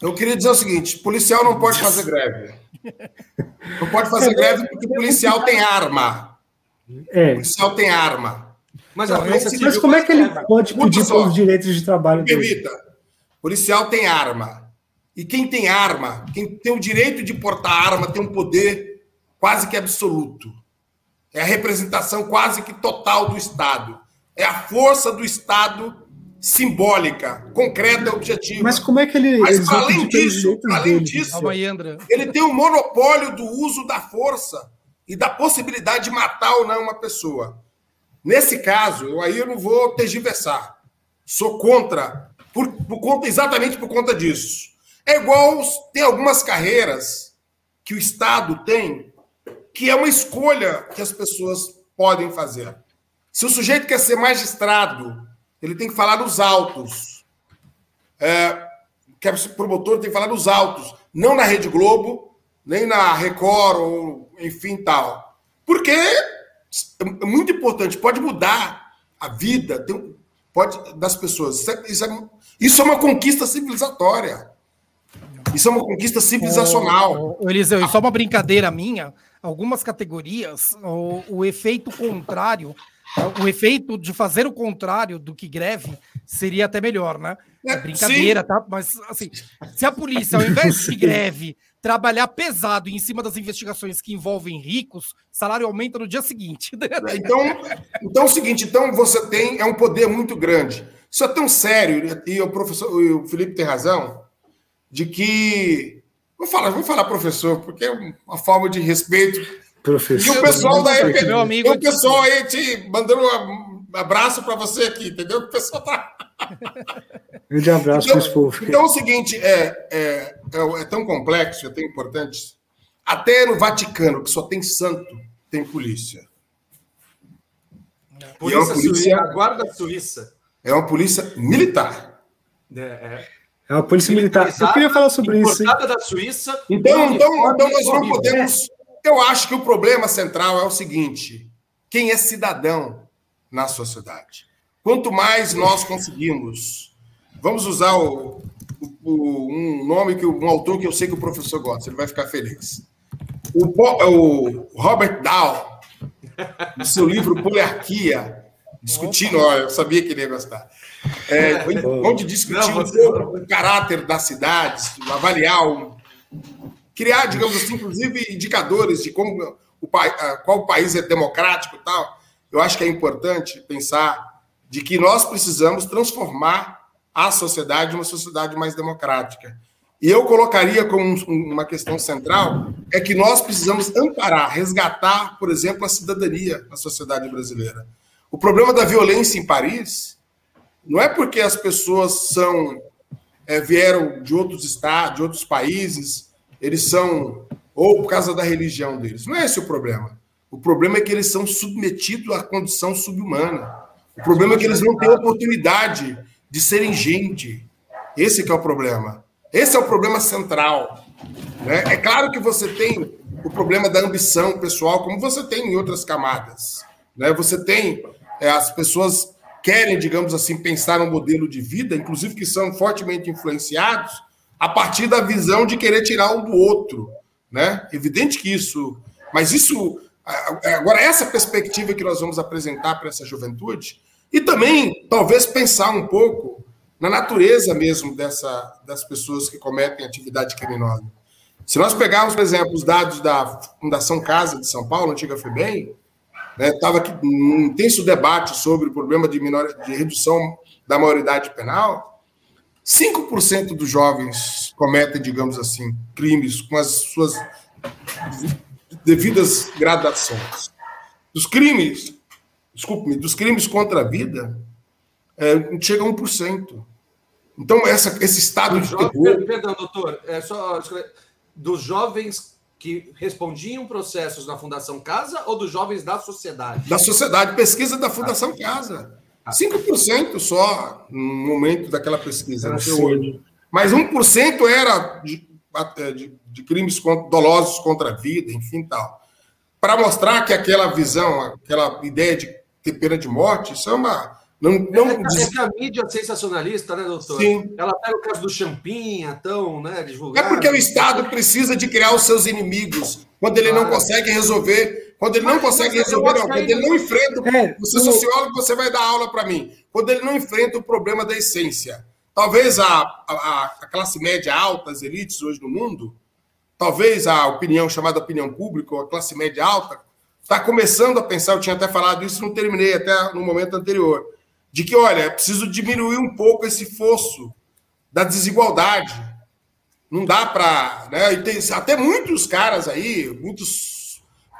Eu queria dizer o seguinte: policial não pode fazer greve. Não pode fazer greve porque o policial tem arma. É. O policial tem arma. Mas, não, mas, mas como é que ele pode pedir pelos direitos de trabalho dele? Permita. Policial tem arma. E quem tem arma, quem tem o direito de portar arma, tem um poder quase que absoluto. É a representação quase que total do Estado. É a força do Estado simbólica, concreta e objetiva. Mas como é que ele. Mas, além disso, além disso ele tem o um monopólio do uso da força e da possibilidade de matar ou não uma pessoa. Nesse caso, eu aí eu não vou tergiversar. Sou contra, por, por conta, exatamente por conta disso. É igual tem algumas carreiras que o Estado tem que é uma escolha que as pessoas podem fazer. Se o sujeito quer ser magistrado, ele tem que falar nos autos. É, quer ser promotor, tem que falar nos autos. Não na Rede Globo, nem na Record, ou enfim tal. Porque é muito importante, pode mudar a vida pode, das pessoas. Isso é, isso, é, isso é uma conquista civilizatória. Isso é uma conquista civilizacional. Ô, ô, Eliseu, e só uma brincadeira minha algumas categorias, o, o efeito contrário, o efeito de fazer o contrário do que greve seria até melhor, né? É, brincadeira, Sim. tá? Mas, assim, se a polícia, ao invés de (laughs) greve, trabalhar pesado em cima das investigações que envolvem ricos, salário aumenta no dia seguinte. É, então, então é o seguinte, então você tem, é um poder muito grande. Isso é tão sério, e o professor, o Felipe tem razão, de que Vou falar, vou falar professor, porque é uma forma de respeito. Professor. E o pessoal da EPD, meu amigo, o pessoal aí te mandando um abraço para você aqui, entendeu? O pessoal tá. (laughs) Grande abraço então, para Então é o seguinte, é, é, é, é tão complexo, é tão importante. Até no Vaticano, que só tem santo, tem polícia. Polícia, é uma polícia Suíça, a guarda suíça. É uma polícia militar. É, é. É uma polícia militar. Eu queria falar sobre isso. da Suíça. Então, então, então nós não podemos. Eu acho que o problema central é o seguinte: quem é cidadão na sociedade? Quanto mais nós conseguimos, vamos usar o, o, um nome que um autor que eu sei que o professor gosta, ele vai ficar feliz. O, o Robert Dow, no seu livro Poliarquia, discutindo, olha, eu sabia que ele ia gostar. É, onde discutir um pouco o caráter das cidades, avaliar, um, criar, digamos assim, inclusive indicadores de como o, qual país é democrático e tal. Eu acho que é importante pensar de que nós precisamos transformar a sociedade uma sociedade mais democrática. E eu colocaria como uma questão central é que nós precisamos amparar, resgatar, por exemplo, a cidadania na sociedade brasileira. O problema da violência em Paris não é porque as pessoas são é, vieram de outros estados, de outros países, eles são ou por causa da religião deles. Não é esse o problema. O problema é que eles são submetidos à condição subhumana. O problema é que eles não têm oportunidade de serem gente. Esse é o problema. Esse é o problema central. Né? É claro que você tem o problema da ambição pessoal, como você tem em outras camadas. Né? Você tem é, as pessoas querem, digamos assim, pensar um modelo de vida, inclusive que são fortemente influenciados a partir da visão de querer tirar um do outro, né? Evidente que isso, mas isso agora essa perspectiva que nós vamos apresentar para essa juventude e também talvez pensar um pouco na natureza mesmo dessa, das pessoas que cometem atividade criminosa. Se nós pegarmos, por exemplo, os dados da Fundação Casa de São Paulo, antiga FEBEM, né, aqui um intenso debate sobre o problema de, minor... de redução da maioridade penal. 5% dos jovens cometem, digamos assim, crimes com as suas devidas gradações. Dos crimes, desculpe-me, dos crimes contra a vida, é, chega a 1%. Então, essa, esse estado de terror... Perdão, doutor, é só dos jovens que respondiam processos na Fundação Casa ou dos jovens da sociedade? Da sociedade, pesquisa da Fundação ah. Casa. 5% só no momento daquela pesquisa, não sei hoje. Mas 1% era de, de, de crimes dolosos contra a vida, enfim, tal. Para mostrar que aquela visão, aquela ideia de ter pena de morte, isso é uma não, não... É, é, que a mídia sensacionalista, né, doutor? Sim. Ela pega o caso do Champinha, tão, né, divulgado. É porque o Estado precisa de criar os seus inimigos quando ele claro. não consegue resolver Quando ele não consegue resolver, não, quando ele não enfrenta. É, você é sociólogo, você vai dar aula para mim. Quando ele não enfrenta o problema da essência. Talvez a, a, a, classe média alta, as elites hoje no mundo, talvez a opinião chamada opinião pública, ou a classe média alta, está começando a pensar, eu tinha até falado isso, não terminei até no momento anterior, de que, olha, é preciso diminuir um pouco esse fosso da desigualdade. Não dá para. Né? E tem até muitos caras aí, muitos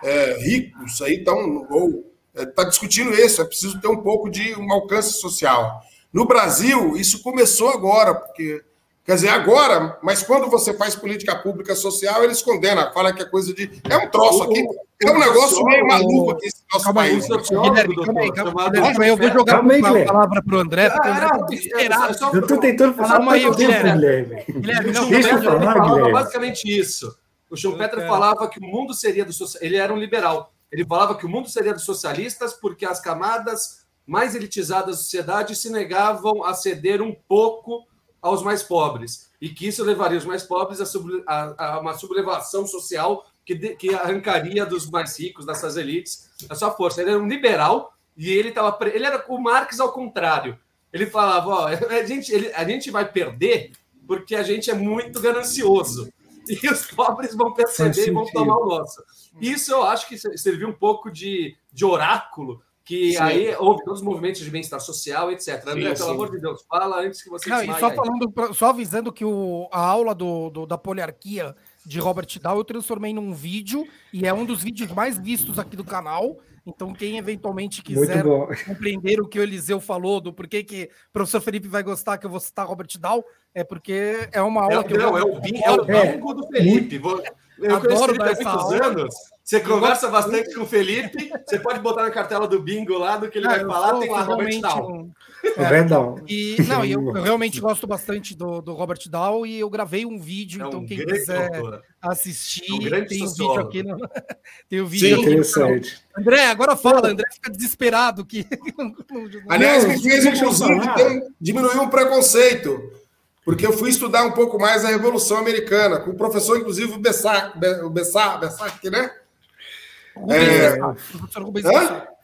é, ricos aí estão ou está é, discutindo isso, é preciso ter um pouco de um alcance social. No Brasil, isso começou agora, porque. Quer dizer, agora, mas quando você faz política pública social, eles condenam, fala que é coisa de. É um troço aqui, é um negócio meio maluco aqui esse nosso calma país. Aí, Guilherme, calma aí, calma aí, eu vou jogar uma palavra para o André, porque o André está desesperado. Eu estou tentando falar calma aí, Guilherme. Guilherme, não, deixa eu falar, Guilherme. Basicamente isso. O Schumpeter falava que o mundo seria do social. Ele era um liberal. Ele falava que o mundo seria dos socialistas porque as camadas mais elitizadas da sociedade se negavam a ceder um pouco aos mais pobres e que isso levaria os mais pobres a, sub, a, a uma sublevação social que, de, que arrancaria dos mais ricos, dessas elites, a sua força. Ele era um liberal e ele estava ele era o Marx ao contrário. Ele falava, ó, (laughs) a gente, ele, a gente vai perder porque a gente é muito ganancioso (laughs) e os pobres vão perceber e vão tomar o nosso. Isso eu acho que serviu um pouco de, de oráculo que sim. aí houve todos os movimentos de bem-estar social, etc. Sim, André, sim. pelo amor de Deus, fala antes que você Não, e só falando, só avisando que o, a aula do, do, da poliarquia de Robert Dow eu transformei num vídeo e é um dos vídeos mais vistos aqui do canal. Então, quem eventualmente quiser compreender o que o Eliseu falou, do porquê que o professor Felipe vai gostar que eu vou citar Robert Dow, é porque é uma aula é, que não, eu. É o, bingo, é o bingo do Felipe. Eu adoro dar essa aula. anos. Você conversa bastante com o Felipe, você pode botar na cartela do bingo lá do que ele ah, vai falar, tem lá Robert Dow. É, verdade. E, não, eu, eu, (laughs) realmente gosto bastante do, do Robert Dow e eu gravei um vídeo, é um então quem quiser autor. assistir, é um (laughs) tem um vídeo aqui. No, tem o um vídeo. Sim, interessante. André, agora fala, André fica desesperado que. (laughs) Aliás, me fez inclusive diminuir um preconceito porque eu fui estudar um pouco mais a Revolução Americana, com o professor, inclusive, o Bessac, o Bessac, Bessac né? É...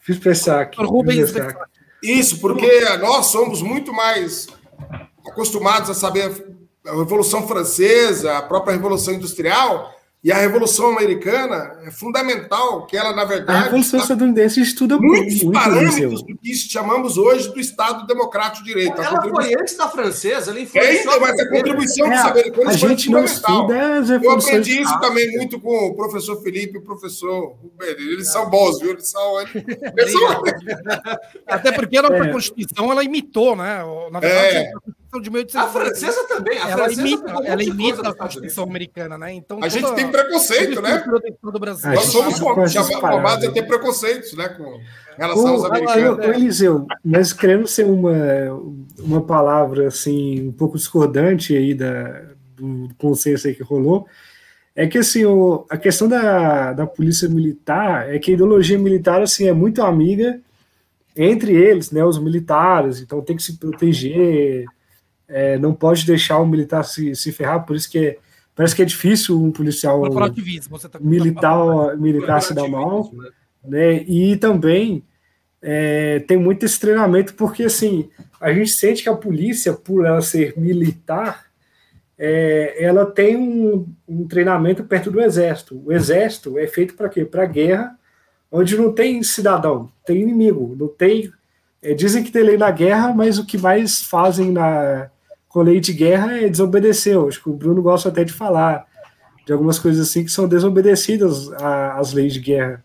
Fiz Bessac. Rubens Bessac. Isso, porque nós somos muito mais acostumados a saber a Revolução Francesa, a própria Revolução Industrial, e a Revolução Americana é fundamental, que ela, na verdade. A Revolução Estadunidense estuda muitos muito, parâmetros do que chamamos hoje do Estado Democrático de Direito. Ela foi antes da francesa, ela influenciou. É, mas a contribuição é, dos americanos a gente não estuda as Eu aprendi isso também muito com o professor Felipe e o professor Eles são bons, viu? Eles são. Eles são... Até porque a nossa é. Constituição ela imitou, né? Na verdade, é de meio de A francesa também. A ela francesa imita, ela imita a Constituição americana, né? Então, a gente tem preconceito, né? Do Brasil. Nós somos formados a ter preconceitos, né? Com relação aos americanos. O Eliseu, mas querendo ser uma, uma palavra assim, um pouco discordante aí da, do consenso aí que rolou, é que assim, o, a questão da, da polícia militar é que a ideologia militar assim, é muito amiga entre eles, né, os militares, então tem que se proteger, é, não pode deixar o militar se, se ferrar, por isso que é, parece que é difícil um policial tá militar, militar se dar mal, né? né? E também é, tem muito esse treinamento, porque assim, a gente sente que a polícia, por ela ser militar, é, ela tem um, um, treinamento perto do exército. O exército é feito para quê? Para guerra, onde não tem cidadão, tem inimigo, não tem. É, dizem que tem lei na guerra, mas o que mais fazem na, com lei de guerra é desobedecer. Acho que o Bruno gosta até de falar de algumas coisas assim que são desobedecidas às leis de guerra.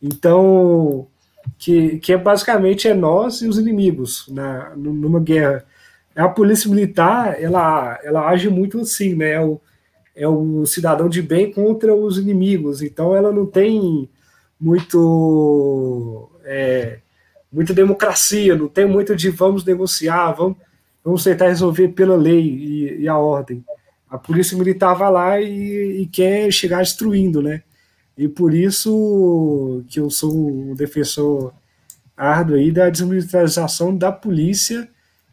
Então, que, que é basicamente é nós e os inimigos na, numa guerra. A polícia militar, ela, ela age muito assim, né? É o, é o cidadão de bem contra os inimigos. Então, ela não tem muito... É, muita democracia, não tem muito de vamos negociar, vamos vamos tentar resolver pela lei e, e a ordem. A polícia militar vai lá e, e, quer chegar destruindo, né? E por isso que eu sou um defensor árduo aí da desmilitarização da polícia,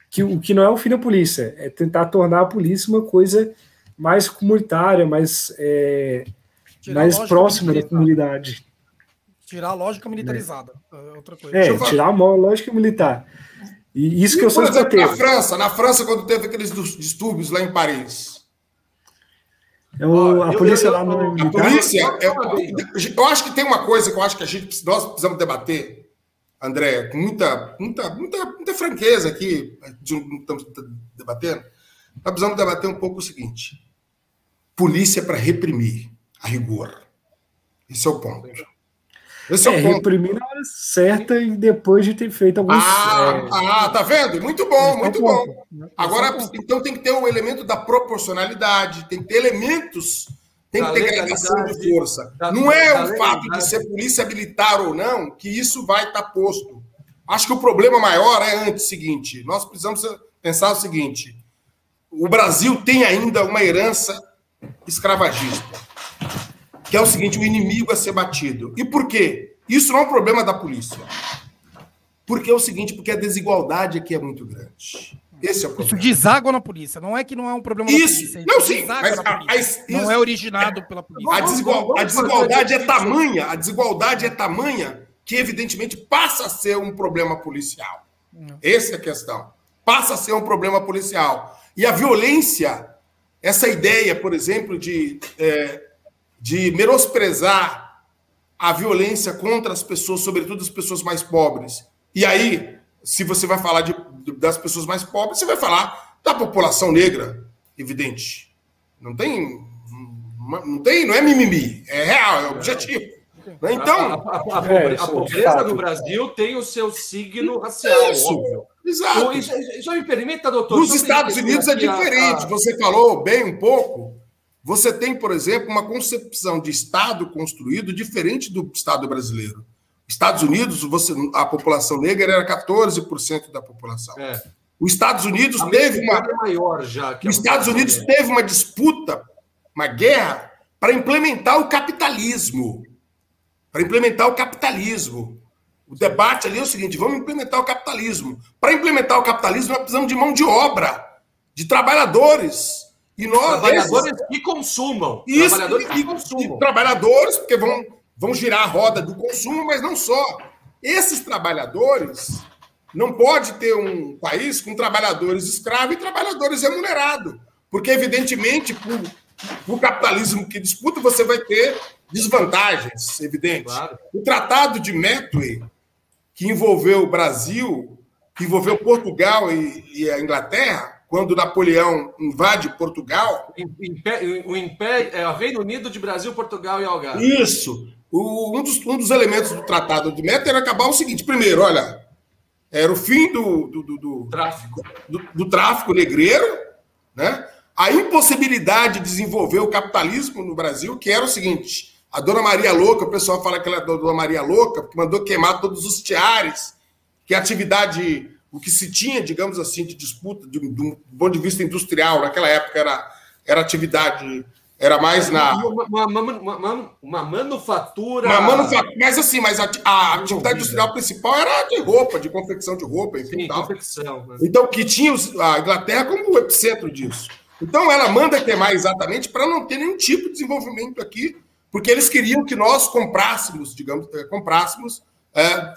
que o que não é o fim da polícia, é tentar tornar a polícia uma coisa mais comunitária, mais, é, mais próxima da comunidade. Tirar a lógica militarizada. É outra coisa. É, tirar a lógica militar. E isso e, que eu sou exemplo, na França, na França, quando teve aqueles distúrbios lá em Paris. É o, a polícia eu, eu, lá no. A polícia. É, eu acho que tem uma coisa que eu acho que a gente, nós precisamos debater, André, com muita, muita, muita, muita franqueza aqui, estamos debatendo. Nós precisamos debater um pouco o seguinte: polícia para reprimir, a rigor. Esse é o ponto. Esse é, é reprimir na hora certa e depois de ter feito alguns. Ah, é... ah tá vendo? Muito bom, muito bom. Agora, então tem que ter o elemento da proporcionalidade, tem que ter elementos, tem que ter gradação de força. Da, não é o fato de ser polícia militar ou não que isso vai estar tá posto. Acho que o problema maior é antes o seguinte: nós precisamos pensar o seguinte: o Brasil tem ainda uma herança escravagista que é o seguinte: o inimigo a ser batido. E por quê? Isso não é um problema da polícia. Porque é o seguinte, porque a desigualdade aqui é muito grande. Esse é o problema. Isso deságua na polícia. Não é que não é um problema isso, da polícia. Não, sim. Mas, a, não é originado pela polícia. A, desigual, a desigualdade é tamanha, a desigualdade é tamanha que, evidentemente, passa a ser um problema policial. Essa é a questão. Passa a ser um problema policial. E a violência, essa ideia, por exemplo, de é, de menosprezar a violência contra as pessoas, sobretudo as pessoas mais pobres. E aí, se você vai falar de, das pessoas mais pobres, você vai falar da população negra, evidente. Não tem, não tem, não é mimimi, é real, é objetivo. Né? Então, a, a, a, a é, pobreza no Brasil tem o seu signo racial, isso, óbvio. Exato. Já me permita, doutor. Nos Estados Unidos é diferente. Você falou bem um pouco você tem, por exemplo, uma concepção de Estado construído diferente do Estado brasileiro. Estados Unidos, você, a população negra era 14% da população. É. Os Estados Unidos a teve uma. É maior já. Os Estados Unidos teve uma disputa, uma guerra, para implementar o capitalismo. Para implementar o capitalismo. O debate ali é o seguinte: vamos implementar o capitalismo. Para implementar o capitalismo, nós precisamos de mão de obra, de trabalhadores. E nós, trabalhadores esses... que consumam. Isso, trabalhadores que consumam. Trabalhadores, porque vão, vão girar a roda do consumo, mas não só. Esses trabalhadores não pode ter um país com trabalhadores escravos e trabalhadores remunerados. Porque, evidentemente, por, por capitalismo que disputa, você vai ter desvantagens, evidente. Claro. O Tratado de Metway, que envolveu o Brasil, que envolveu Portugal e, e a Inglaterra, quando Napoleão invade Portugal. O Império, é o Reino Unido de Brasil, Portugal e Algarve. Isso. O, um, dos, um dos elementos do Tratado de Meta era acabar o seguinte: primeiro, olha, era o fim do, do, do, do tráfico. Do, do, tráfico negreiro, né? a impossibilidade de desenvolver o capitalismo no Brasil, que era o seguinte: a Dona Maria Louca, o pessoal fala que ela é a Dona Maria Louca, porque mandou queimar todos os tiares, que é a atividade o que se tinha, digamos assim, de disputa, de, de um ponto de vista industrial, naquela época era, era atividade, era mais na. Uma, uma, uma, uma manufatura. Manufatura. Mas assim, mas a, a atividade industrial principal era de roupa, de confecção de roupa, enfim. Sim, tal. confecção. Né? Então, que tinha a Inglaterra como o epicentro disso. Então, ela manda queimar exatamente para não ter nenhum tipo de desenvolvimento aqui, porque eles queriam que nós comprássemos, digamos, eh, comprássemos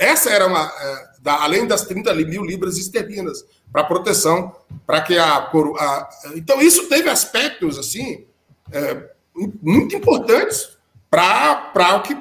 essa era uma. É, da, além das 30 mil libras esterlinas para proteção, para que a, a, Então, isso teve aspectos, assim, é, muito importantes para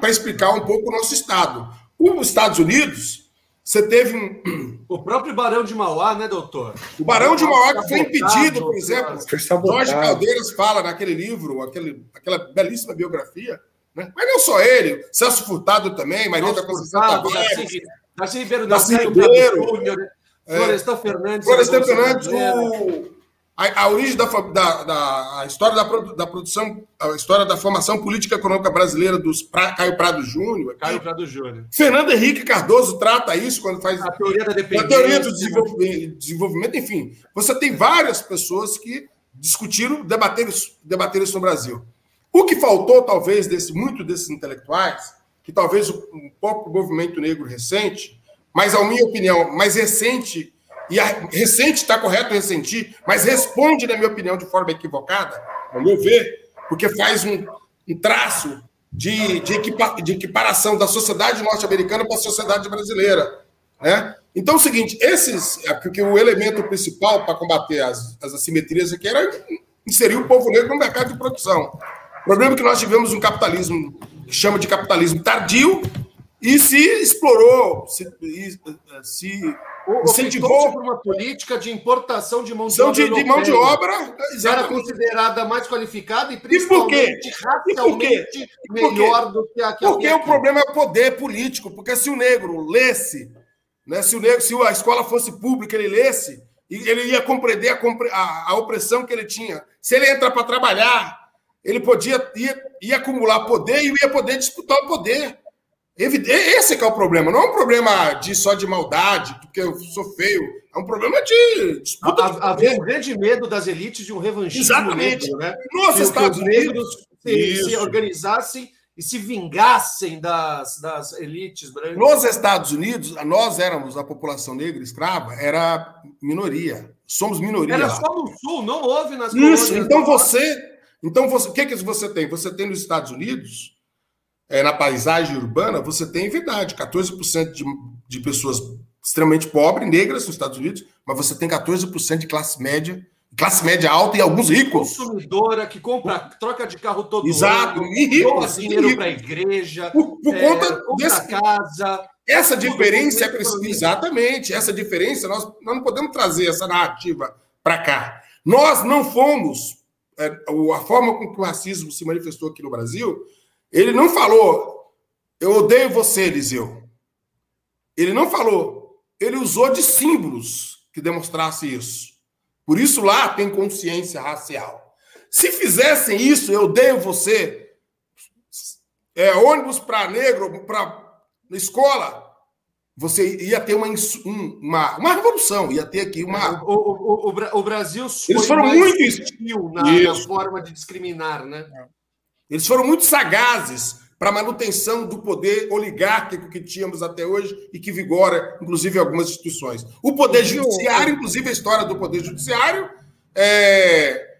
explicar um pouco o nosso Estado. Os Estados Unidos, você teve um. O próprio Barão de Mauá, né, doutor? O Barão de Mauá que foi impedido, por exemplo. Jorge Caldeiras fala naquele livro, aquele, aquela belíssima biografia, né? Mas não só ele, Celso Furtado também, Maria da Conceição Tavares. Darcy Ribeiro, Darcy Ribeiro, Florestan Fernandes. Florestan Fernandes, o, a, a, origem da, da, da a história da, da, produção, a história da formação política econômica brasileira dos pra, Caio Prado Júnior. Caio Prado Júnior. Fernando Henrique Cardoso trata isso quando faz a teoria da dependência. A teoria do desenvolvimento, desenvolvimento, enfim. Você tem várias pessoas que discutiram, debateram, debateram isso no Brasil. O que faltou, talvez, desse muito desses intelectuais, que talvez um pouco o movimento negro recente, mas, a minha opinião, mais recente, e recente está correto ressentir, mas responde, na minha opinião, de forma equivocada, ao meu ver, porque faz um, um traço de, de, equipa, de equiparação da sociedade norte-americana para a sociedade brasileira. Né? Então, é o seguinte: esses, é porque o elemento principal para combater as, as assimetrias aqui era inserir o povo negro no mercado de produção. O problema é que nós tivemos um capitalismo que chama de capitalismo tardio e se explorou, se, se incentivou por uma política de importação de mão de obra. De, de mão de obra era considerada mais qualificada e principalmente e racialmente melhor do que a que Porque o problema é o poder político. Porque se o negro lesse, né, se, o negro, se a escola fosse pública, ele lesse, ele ia compreender a, a, a opressão que ele tinha. Se ele entra para trabalhar, ele podia ia, ia acumular poder e ia poder disputar o poder. Esse é, é o problema. Não é um problema de, só de maldade, porque eu sou feio. É um problema de disputa. Havia um grande medo das elites de um revanchismo Exatamente. Negro, né? Nos Estados Unidos se, se, organizassem e se vingassem das, das elites brancas. Nos Estados Unidos, nós éramos, a população negra escrava, era minoria. Somos minoria. Era só no Sul, não houve nas Isso, então você... Então, você, o que, que você tem? Você tem nos Estados Unidos é, na paisagem urbana, você tem verdade, 14% de, de pessoas extremamente pobres, negras nos Estados Unidos, mas você tem 14% de classe média, classe média alta e alguns ricos. Consumidora que compra, troca de carro todo Exato, ano, e ricos, dinheiro para a igreja, por, por é, conta desse, casa. Essa diferença é precisa, exatamente, essa diferença nós, nós não podemos trazer essa narrativa para cá. Nós não fomos é, a forma com que o racismo se manifestou aqui no Brasil ele não falou, eu odeio você, Eliseu. Ele não falou, ele usou de símbolos que demonstrasse isso. Por isso lá tem consciência racial. Se fizessem isso, eu odeio você, é, ônibus para negro, para escola, você ia ter uma, uma, uma revolução, ia ter aqui uma. O, o, o, o Brasil Eles foram muito na, na, forma de discriminar, né? Eles foram muito sagazes para a manutenção do poder oligárquico que tínhamos até hoje e que vigora, inclusive, algumas instituições. O poder judiciário, inclusive a história do poder judiciário. É...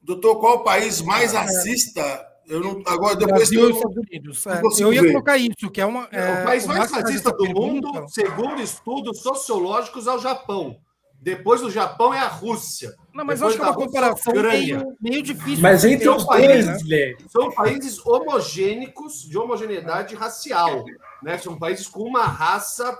Doutor, qual o país mais racista? Eu não, agora, depois Brasil eu, Estados Unidos. É, eu ia colocar isso, que é uma. É, o país mais racista do mundo, segundo estudos sociológicos, é o Japão. Depois do Japão é a Rússia. Não, mas Depois acho que é uma comparação meio, meio difícil. Mas entre os dois, né? São países homogênicos, de homogeneidade racial. Né? São países com uma raça.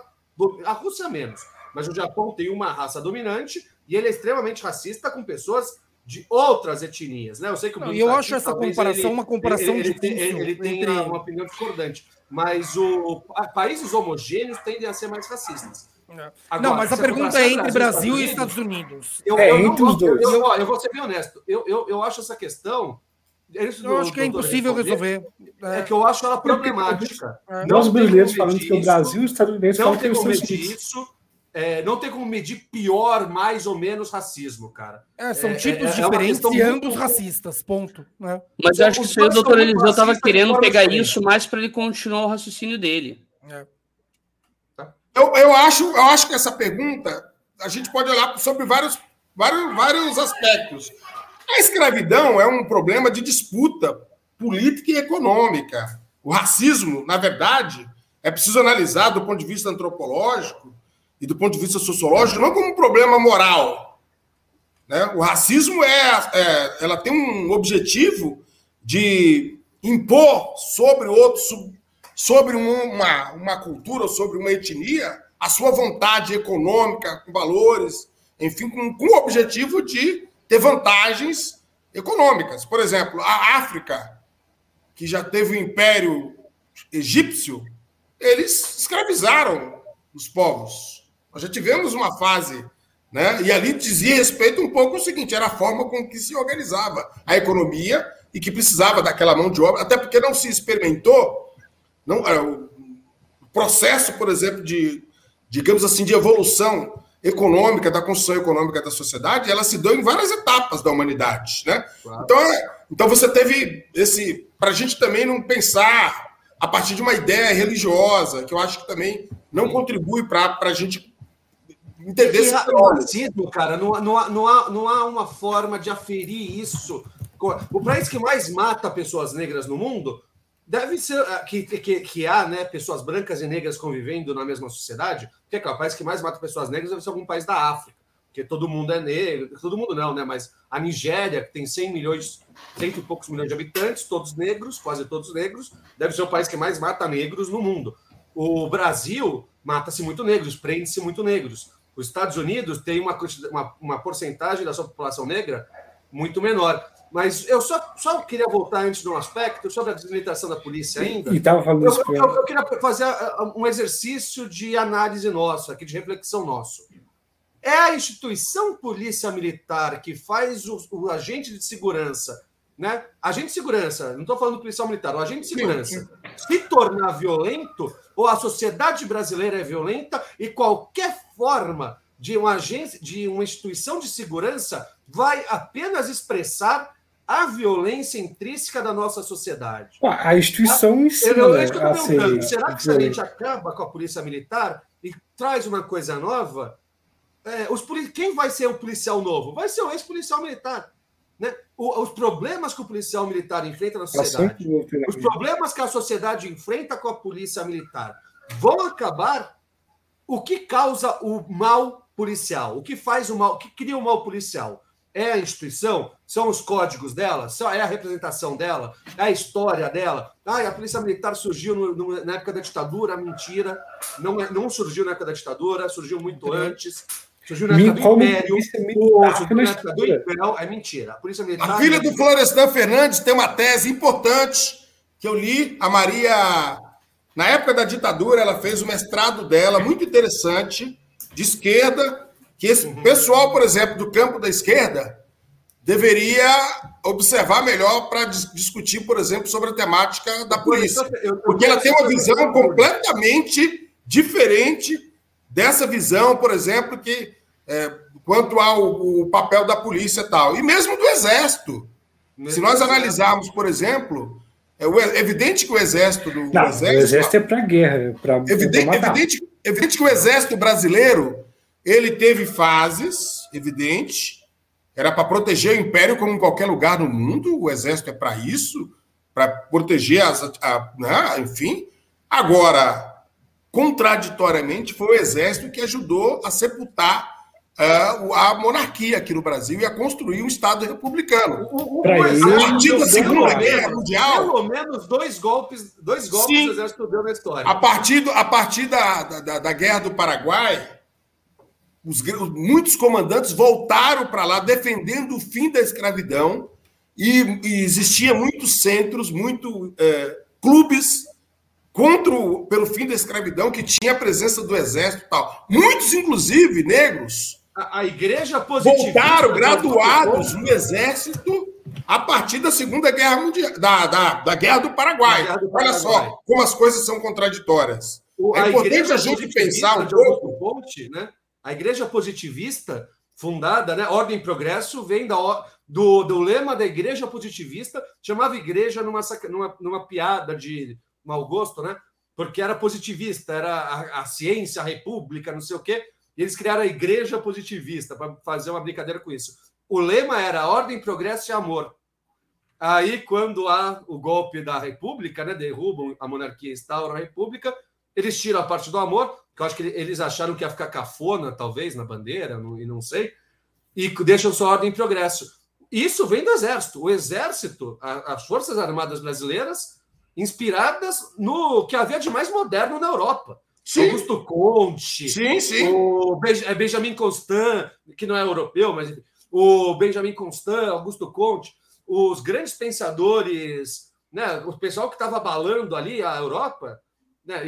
A Rússia menos. Mas o Japão tem uma raça dominante e ele é extremamente racista com pessoas de outras etnias. Né? Eu sei que o Não, eu acho essa comparação ele, uma comparação ele, difícil. Ele, ele tem entre... uma opinião discordante. Mas o, países homogêneos tendem a ser mais racistas. Agora, não, mas a pergunta é entre Brasil e Estados Unidos. Eu, é, eu entre os dois. Eu, eu, eu, vou ser bem honesto. Eu, eu, eu acho essa questão. É eu acho que é impossível resolver. É. é que eu acho ela problemática. É. Não os brasileiros falando que o Brasil e os Estados Unidos não tem como medir isso. É, não tem como medir pior, mais ou menos racismo, cara. É, são tipos é, diferentes e ambos racistas, ponto. Né? Mas eu acho que o doutor Eliseu estava querendo pegar isso mais para ele continuar o raciocínio dele. É. Eu, eu, acho, eu acho que essa pergunta a gente pode olhar sobre vários, vários, vários aspectos. A escravidão é um problema de disputa política e econômica. O racismo, na verdade, é preciso analisar do ponto de vista antropológico e do ponto de vista sociológico, não como um problema moral. Né? O racismo é, é ela tem um objetivo de impor sobre outro, sobre uma, uma cultura, sobre uma etnia, a sua vontade econômica, com valores, enfim, com, com o objetivo de ter vantagens econômicas. Por exemplo, a África, que já teve o Império Egípcio, eles escravizaram os povos. Nós já tivemos uma fase, né? E ali dizia respeito um pouco o seguinte: era a forma com que se organizava a economia e que precisava daquela mão de obra, até porque não se experimentou não, é, o processo, por exemplo, de, digamos assim, de evolução econômica, da construção econômica da sociedade, ela se deu em várias etapas da humanidade. Né? Claro. Então, é, então você teve esse. Para a gente também não pensar a partir de uma ideia religiosa, que eu acho que também não contribui para a gente entender esse racismo, cara, não, não, há, não, há, não há uma forma de aferir isso. O país que mais mata pessoas negras no mundo deve ser ah, que, que, que há né, pessoas brancas e negras convivendo na mesma sociedade, porque é o país que mais mata pessoas negras deve ser algum país da África, porque todo mundo é negro, todo mundo não, né? Mas a Nigéria, que tem 100 milhões, cento e poucos milhões de habitantes, todos negros, quase todos negros, deve ser o país que mais mata negros no mundo. O Brasil mata-se muito negros, prende-se muito negros. Os Estados Unidos tem uma, uma, uma porcentagem da sua população negra muito menor. Mas eu só, só queria voltar antes de um aspecto sobre a desmilitação da polícia ainda. E estava falando eu, eu, eu, eu, queria fazer um exercício de análise nosso, aqui de reflexão nosso. É a instituição polícia militar que faz o, o agente de segurança, né? Agente de segurança, não estou falando do policial militar, o agente de segurança se tornar violento, ou a sociedade brasileira é violenta, e qualquer forma de uma agência, de uma instituição de segurança vai apenas expressar a violência intrínseca da nossa sociedade. A instituição em si. Eu, eu ser, será que se a gente acaba com a polícia militar e traz uma coisa nova, é, os, quem vai ser o policial novo? Vai ser o ex-policial militar. O, os problemas que o policial militar enfrenta na sociedade, os problemas que a sociedade enfrenta com a polícia militar, vão acabar. O que causa o mal policial? O que faz o mal? O que cria o mal policial? É a instituição? São os códigos dela? É a representação dela? É a história dela? Ah, a polícia militar surgiu no, no, na época da ditadura? Mentira. Não, é, não surgiu na época da ditadura, surgiu muito antes. Do Império. Na época do Império. É mentira. A polícia militar. A filha do Florestan Fernandes tem uma tese importante que eu li. A Maria, na época da ditadura, ela fez o mestrado dela, muito interessante, de esquerda que esse uhum. pessoal, por exemplo, do campo da esquerda, deveria observar melhor para discutir, por exemplo, sobre a temática da polícia. Porque ela tem uma visão completamente diferente dessa visão, por exemplo, que é, quanto ao papel da polícia e tal. E mesmo do Exército. Se nós analisarmos, por exemplo, é evidente que o Exército do Não, exército, o Exército é para guerra, é para evidente, evidente, evidente que o Exército brasileiro ele teve fases, evidente, era para proteger o império como em qualquer lugar no mundo, o exército é para isso, para proteger as. A, né? enfim. Agora, contraditoriamente, foi o exército que ajudou a sepultar a monarquia aqui no Brasil e a construir um Estado republicano. Isso, a partir da Segunda Guerra Mundial. Pelo menos dois golpes, dois golpes sim, o exército deu na história. A partir, do, a partir da, da, da Guerra do Paraguai os, muitos comandantes voltaram para lá defendendo o fim da escravidão e, e existia muitos centros, muitos é, clubes contra o, pelo fim da escravidão que tinha a presença do exército e tal. Muitos, inclusive, negros. A, a igreja positivista. Voltaram graduados no exército a partir da Segunda Guerra Mundial, da, da, da Guerra do Paraguai. Guerra do Paraguai. Olha só como as coisas são contraditórias. O, é importante a, a gente pensar um pouco. Ponte, né? A igreja positivista, fundada, né, Ordem e Progresso, vem da, do, do lema da igreja positivista, chamava igreja numa, numa, numa piada de mau gosto, né? Porque era positivista, era a, a ciência, a república, não sei o quê. E eles criaram a igreja positivista para fazer uma brincadeira com isso. O lema era ordem, progresso e amor. Aí, quando há o golpe da república, né, derrubam a monarquia, instauram a república, eles tiram a parte do amor, que eu acho que eles acharam que ia ficar cafona, talvez, na bandeira, não, e não sei, e deixam sua ordem em progresso. Isso vem do Exército. O Exército, a, as Forças Armadas Brasileiras, inspiradas no que havia de mais moderno na Europa. Sim. Augusto Conte, sim, sim. o é Benjamin Constant, que não é europeu, mas o Benjamin Constant, Augusto Conte, os grandes pensadores, né, o pessoal que estava abalando ali a Europa, né,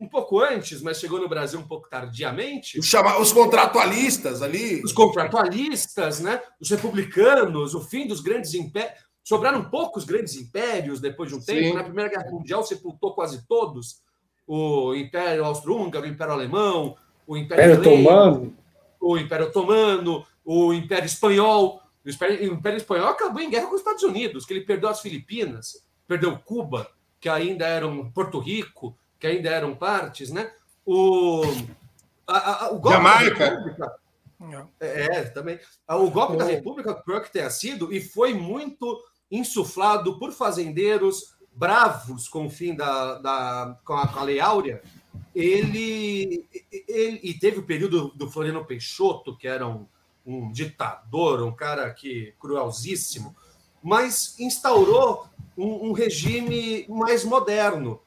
um pouco antes, mas chegou no Brasil um pouco tardiamente. Os, chama, os contratualistas ali. Os contratualistas, né? Os republicanos, o fim dos grandes impérios. Sobraram poucos grandes impérios depois de um tempo. Sim. Na Primeira Guerra Mundial sepultou quase todos. O Império Austro-Húngaro, o Império Alemão, o Império, Império Otomano. o Império Otomano, o Império Espanhol. O Império, Espanhol acabou em guerra com os Estados Unidos, que ele perdeu as Filipinas, perdeu Cuba, que ainda eram Porto Rico, que ainda eram partes, né? O, a, a, o golpe Jamaica. da República. É, é, também. O golpe da República, pior que tenha sido, e foi muito insuflado por fazendeiros, bravos com o fim da, da com, a, com a Lei Áurea, ele, ele, e teve o período do Floriano Peixoto, que era um, um ditador, um cara que cruelzíssimo, mas instaurou um, um regime mais moderno.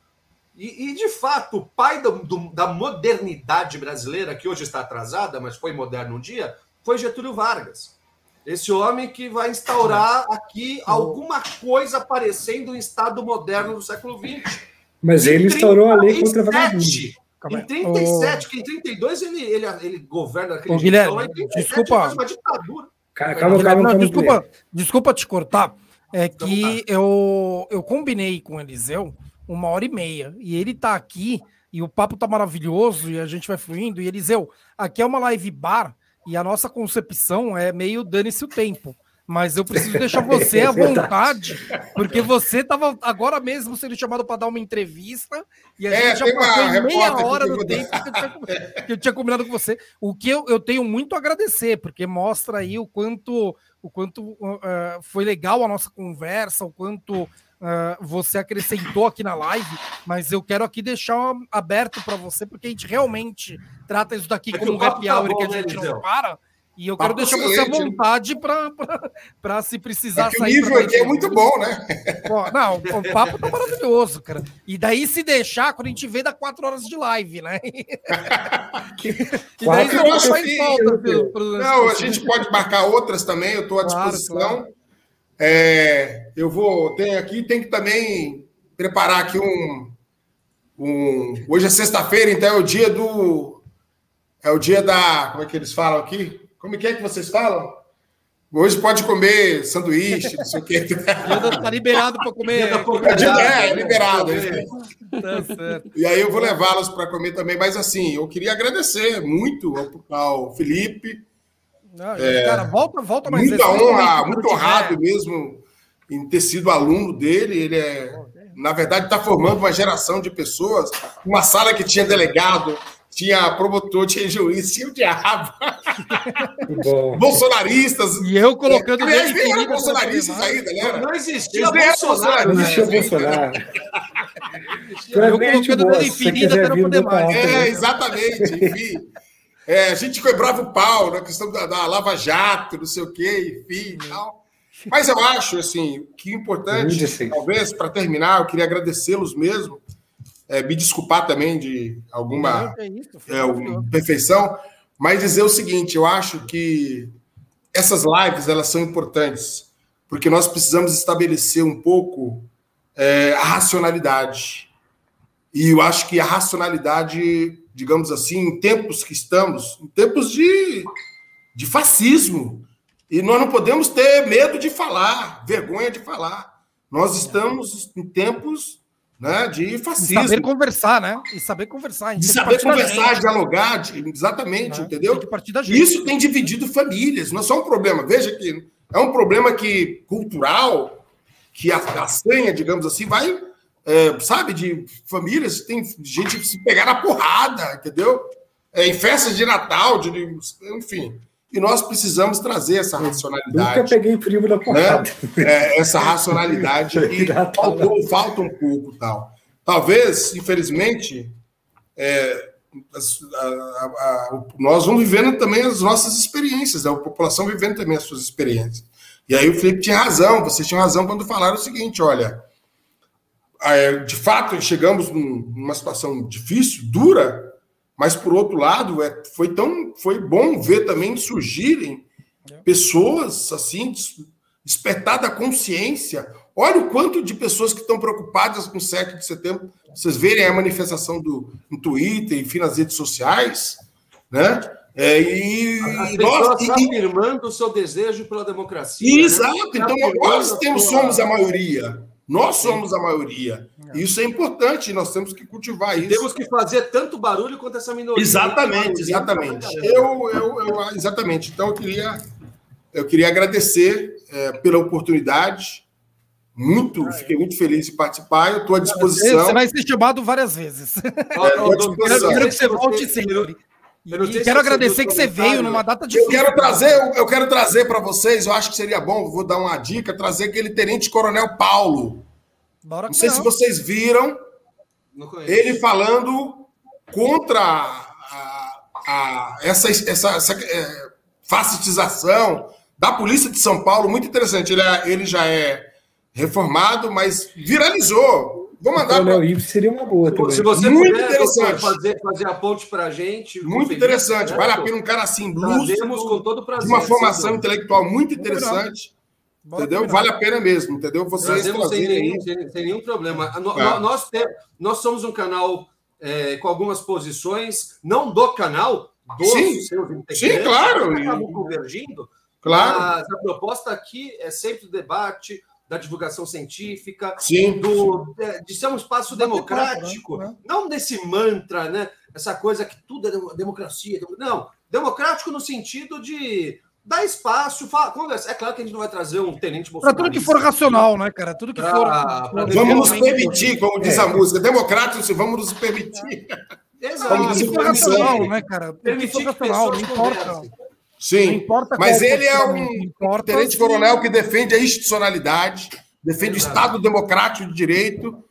E, e, de fato, o pai do, do, da modernidade brasileira, que hoje está atrasada, mas foi moderno um dia, foi Getúlio Vargas. Esse homem que vai instaurar aqui alguma coisa parecendo um Estado moderno do século XX. Mas ele instaurou a lei contra vagabundo. Em 37, que em 32 ele, ele, ele governa aquele Ô, Guilherme, desculpa. Uma ditadura. Cara, calma, calma, calma, não, desculpa, desculpa te cortar. É que eu, eu combinei com o Eliseu uma hora e meia. E ele tá aqui, e o papo tá maravilhoso, e a gente vai fluindo. E Eliseu, aqui é uma live bar, e a nossa concepção é meio dane-se o tempo. Mas eu preciso deixar (laughs) você à vontade, porque você estava agora mesmo sendo chamado para dar uma entrevista e a é, gente já passou meia hora do tempo que eu, tinha, que eu, tinha, combinado com você. O que eu, eu tenho muito a agradecer, porque mostra aí o quanto, o quanto uh, foi legal a nossa conversa, o quanto uh, você acrescentou aqui na live, mas eu quero aqui deixar aberto para você, porque a gente realmente trata isso daqui é como um happy hour tá bom, que a gente né, não para. E eu quero deixar você à vontade para se precisar é sair. O nível aqui é muito bom, né? Pô, não, o papo tá maravilhoso, cara. E daí, se deixar, quando a gente vê, dá quatro horas de live, né? e daí eu acho que... falta. Pelo... Não, a gente pode marcar outras também, eu estou à disposição. Claro, claro. É, eu vou. Tem aqui, tem que também preparar aqui um. um hoje é sexta-feira, então é o dia do. É o dia da. Como é que eles falam aqui? Como é que é que vocês falam? Hoje pode comer sanduíche, não sei o quê. Tá liberado para comer. É, é liberado. É. Tá certo. E aí eu vou levá-los para comer também. Mas assim, eu queria agradecer muito ao, ao Felipe. Não, é, cara, volta, volta mais Muita honra, muito honrado mesmo em ter sido aluno dele. Ele é, na verdade, está formando uma geração de pessoas. Uma sala que tinha delegado, tinha promotor, tinha juiz, tinha o diabo. (laughs) Bolsonaristas. E eu colocando. Aliás, nem eram bolsonaristas aí, galera. Não existia Bolsonaro. Não existia Bolsonaro. eu colocando infinita até não poder mais. É, exatamente. Enfim. É, a gente quebrava o pau na questão da, da Lava Jato, não sei o quê, enfim tal. Mas eu acho, assim, que importante, talvez, para terminar, eu queria agradecê-los mesmo é, me desculpar também de alguma é isso, é, imperfeição, mas dizer o seguinte: eu acho que essas lives elas são importantes, porque nós precisamos estabelecer um pouco é, a racionalidade. E eu acho que a racionalidade, digamos assim, em tempos que estamos, em tempos de, de fascismo, e nós não podemos ter medo de falar, vergonha de falar. Nós estamos em tempos né, de fascismo. E saber conversar, né? E saber conversar. De saber conversar, dialogar, de, exatamente, né? entendeu? Tem Isso tem dividido famílias, não é só um problema. Veja que é um problema que cultural, que assanha, digamos assim, vai, é, sabe, de famílias, tem gente se pegar na porrada, entendeu? É, em festas de Natal, de, enfim. E nós precisamos trazer essa racionalidade. Nunca peguei primo da porrada. Né? É, essa racionalidade (laughs) que faltou, falta um pouco tal. Talvez, infelizmente, é, a, a, a, nós vamos vivendo também as nossas experiências, a população vivendo também as suas experiências. E aí o Felipe tinha razão, vocês tinham razão quando falaram o seguinte: olha, de fato chegamos numa situação difícil, dura, mas, por outro lado, é, foi tão foi bom ver também surgirem pessoas assim, despertar da consciência. Olha o quanto de pessoas que estão preocupadas com o 7 de setembro. Vocês verem a manifestação do, no Twitter, enfim, nas redes sociais, né? É, e As nós e, afirmando o seu desejo pela democracia. Né? Exato, né? então nós temos, somos a maioria. Nós somos a maioria. É. Isso é importante, nós temos que cultivar isso. Temos que fazer tanto barulho quanto essa minoria. Exatamente, exatamente. Eu, eu, eu, exatamente. Então, eu queria, eu queria agradecer é, pela oportunidade. Muito, fiquei muito feliz de participar. Eu estou à disposição. Você vai ser chamado várias vezes. É, eu quero que você volte sempre. E quero agradecer que você veio numa data difícil. Eu quero trazer, eu quero trazer para vocês, eu acho que seria bom, vou dar uma dica, trazer aquele tenente coronel Paulo. Bora não sei não. se vocês viram ele falando contra a, a, essa, essa, essa é, facetização da polícia de São Paulo, muito interessante. Ele, é, ele já é reformado, mas viralizou. Vou mandar. O Coronel Ives seria uma boa também. Se você muito puder, interessante. Fazer, fazer a ponte para a gente. Muito interessante. Vale a pena um cara assim, lúcido, com todo prazer, de uma formação intelectual muito interessante. entendeu? Vale a pena mesmo, entendeu? Vocês sem nenhum, sem, sem, nenhum problema. É. Nós, nós somos um canal é, com algumas posições, não do canal, dos sim, seus integrantes. Sim, claro. Acabam convergindo. Claro. Mas a proposta aqui é sempre o debate, da divulgação científica, Sim. Do, de ser um espaço democrático, né? não desse mantra, né? Essa coisa que tudo é democracia. Não, democrático no sentido de dar espaço, fala, conversa. É claro que a gente não vai trazer um tenente Bolsonaro. Para tudo que for racional, né, cara? Tudo que pra, for. Pra vamos nos permitir, como diz é. a música, democrático, se vamos nos permitir. Exato. Tudo que for racional, né, cara? Permitir que for racional, não importa. Sim, mas ele é um tenente-coronel que defende a institucionalidade, defende Exato. o Estado democrático de direito.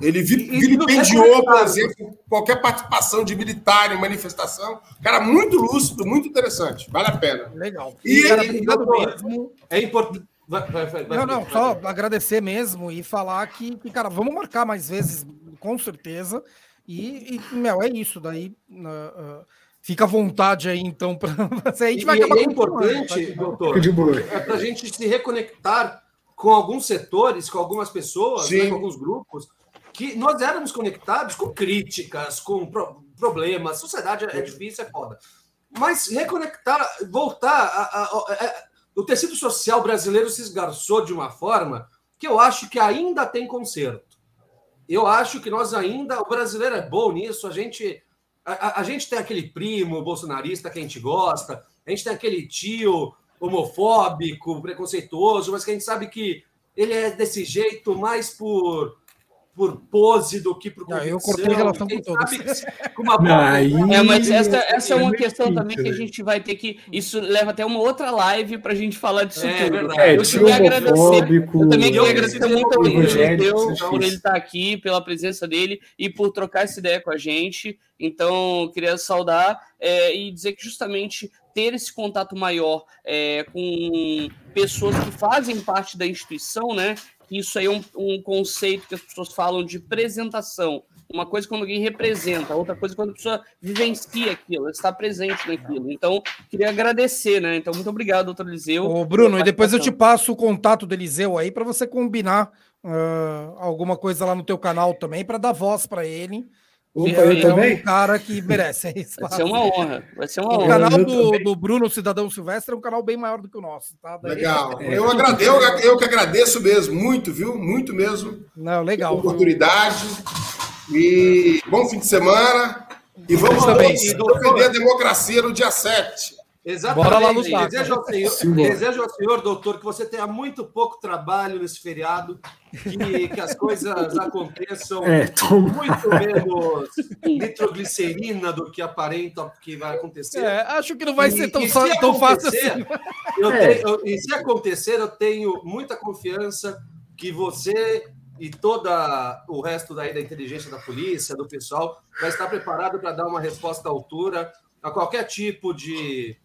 Ele vilipendiou, por exemplo, qualquer participação de militar em manifestação. Cara, muito lúcido, muito interessante. Vale a pena. Legal. E, cara, obrigado mesmo. É importante. Vai, vai, vai, não, não, só agradecer mesmo e falar que, que, cara, vamos marcar mais vezes, com certeza. E, e meu, é isso. Daí. Uh, uh, Fica à vontade aí, então, para. (laughs) A gente vai e, acabar é importante, doutor, é para a gente se reconectar com alguns setores, com algumas pessoas, né, com alguns grupos, que nós éramos conectados com críticas, com pro problemas. Sociedade é difícil, é foda. Mas reconectar, voltar. A, a, a, a, o tecido social brasileiro se esgarçou de uma forma que eu acho que ainda tem conserto. Eu acho que nós ainda. O brasileiro é bom nisso, a gente a, a, gente tem aquele primo bolsonarista que a gente gosta, a gente tem aquele tio homofóbico, preconceituoso, mas que a gente sabe que ele é desse jeito mais por por pose do que por convicção. Eu cortei relação com todos. Com uma (laughs) não, é, mas essa, essa é uma questão também que a gente vai ter que. Isso leva até uma outra live para a gente falar disso é, tudo. É, eu queria agradecer. Eu também queria agradecer muito ao Deus por ele estar aqui, pela presença dele e por trocar essa ideia com a gente. Então, queria saudar é, e dizer que justamente ter esse contato maior é, com pessoas que fazem parte da instituição, né? Isso aí é um, um, conceito que as pessoas falam de apresentação. Uma coisa quando alguém representa, outra coisa quando a pessoa vivencia aquilo, está presente naquilo. Então, queria agradecer, né? Então, muito obrigado, doutor Eliseu. Ô, Bruno, e depois eu te passo o contato do Eliseu aí para você combinar uh, alguma coisa lá no teu canal também, para dar voz para ele. Opa, eu é também? um cara que merece. Vai ser uma honra. Vai ser uma o honra. canal do, do, Bruno Cidadão Silvestre é um canal bem maior do que o nosso. Tá? Daí... Legal. É. Eu, agradeço, eu, eu que agradeço mesmo, muito, viu? Muito mesmo. Não, legal. Oportunidade. E bom fim de semana. E vamos defender a democracia no dia 7. Exatamente. Bora lá lutar. Desejo ao, senhor, desejo ao senhor, doutor, que você tenha muito pouco trabalho nesse feriado, que, que as coisas (laughs) aconteçam é, muito menos nitroglicerina do que aparenta que vai acontecer. É, acho que não vai e, ser tão, tão fácil assim. Eu é. tenho, e se acontecer, eu tenho muita confiança que você e todo o resto daí da inteligência da polícia, do pessoal, vai estar preparado para dar uma resposta à altura a qualquer tipo de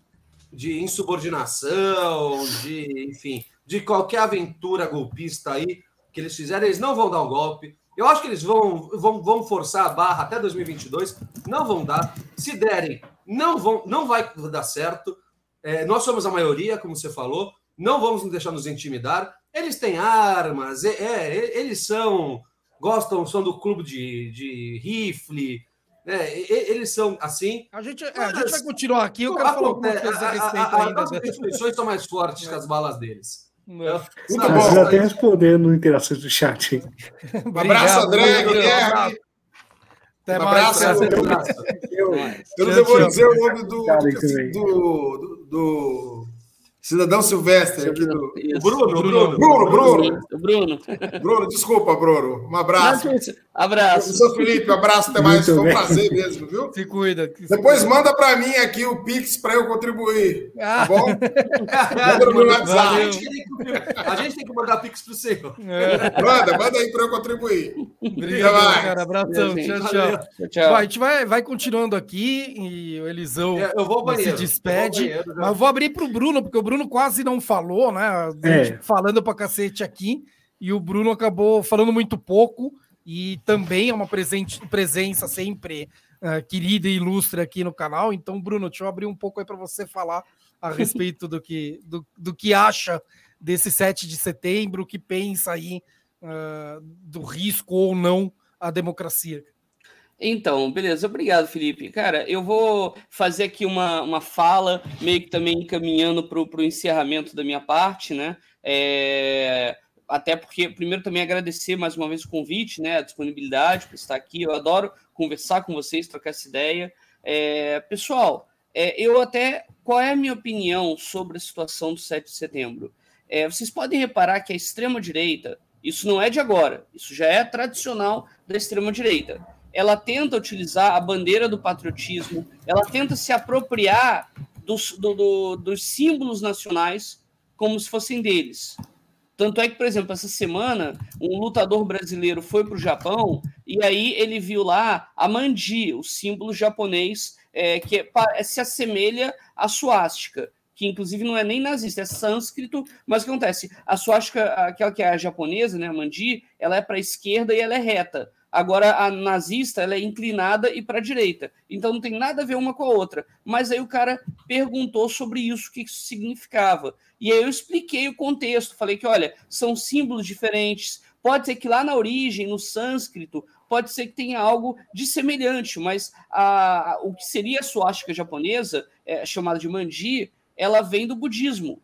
de insubordinação, de, enfim, de qualquer aventura golpista aí que eles fizerem, eles não vão dar o um golpe. Eu acho que eles vão, vão, vão forçar a barra até 2022, não vão dar. Se derem, não, vão, não vai dar certo. É, nós somos a maioria, como você falou, não vamos nos deixar nos intimidar. Eles têm armas, é, é eles são, gostam, são do clube de, de rifle, é, eles são assim. A gente, é, a gente vai continuar aqui. Eu quero falar alguma coisa a respeito a, a, ainda. As instituições são mais fortes que as balas deles. Então, Muito bom. Já até respondendo no interações do chat. um (laughs) abraço, André, Guilherme. Até um abraço. abraço. Eu, eu não vou dizer o nome do, do, do, do Cidadão Silvestre aqui do. Bruno, Bruno, Bruno, Bruno. Bruno. Bruno, desculpa, Bruno. Um abraço. Abraço. Professor Felipe, abraço, até mais. Foi um prazer mesmo, viu? Se cuida. Se Depois cuida. manda para mim aqui o Pix para eu contribuir. Tá ah. bom? manda no meu WhatsApp. A gente tem que mandar Pix para o senhor. É. Manda, manda aí para eu contribuir. Obrigado, cara. Abração. Tchau, tchau. a gente vai, vai continuando aqui e o Elisão é, eu vou se despede. Eu vou mas eu vou abrir para o Bruno, porque o Bruno quase não falou, né? É. Falando para cacete aqui. E o Bruno acabou falando muito pouco e também é uma presente, presença sempre uh, querida e ilustre aqui no canal. Então, Bruno, deixa eu abrir um pouco aí para você falar a (laughs) respeito do que, do, do que acha desse 7 de setembro, o que pensa aí uh, do risco ou não à democracia. Então, beleza, obrigado, Felipe. Cara, eu vou fazer aqui uma, uma fala, meio que também encaminhando para o encerramento da minha parte, né? É, até porque, primeiro, também agradecer mais uma vez o convite, né, a disponibilidade para estar aqui. Eu adoro conversar com vocês, trocar essa ideia. É, pessoal, é, eu até. Qual é a minha opinião sobre a situação do 7 de setembro? É, vocês podem reparar que a extrema-direita, isso não é de agora, isso já é tradicional da extrema-direita. Ela tenta utilizar a bandeira do patriotismo, ela tenta se apropriar dos, do, do, dos símbolos nacionais como se fossem deles. Tanto é que, por exemplo, essa semana, um lutador brasileiro foi para o Japão e aí ele viu lá a mandi, o símbolo japonês é, que é, é, se assemelha à suástica, que inclusive não é nem nazista, é sânscrito, mas o que acontece? A suástica, aquela que é a japonesa, né, a mandi, ela é para a esquerda e ela é reta. Agora, a nazista ela é inclinada e para a direita. Então não tem nada a ver uma com a outra. Mas aí o cara perguntou sobre isso, o que isso significava. E aí eu expliquei o contexto. Falei que, olha, são símbolos diferentes. Pode ser que lá na origem, no sânscrito, pode ser que tenha algo de semelhante, mas a, o que seria a suástica japonesa, é, chamada de mandi, ela vem do budismo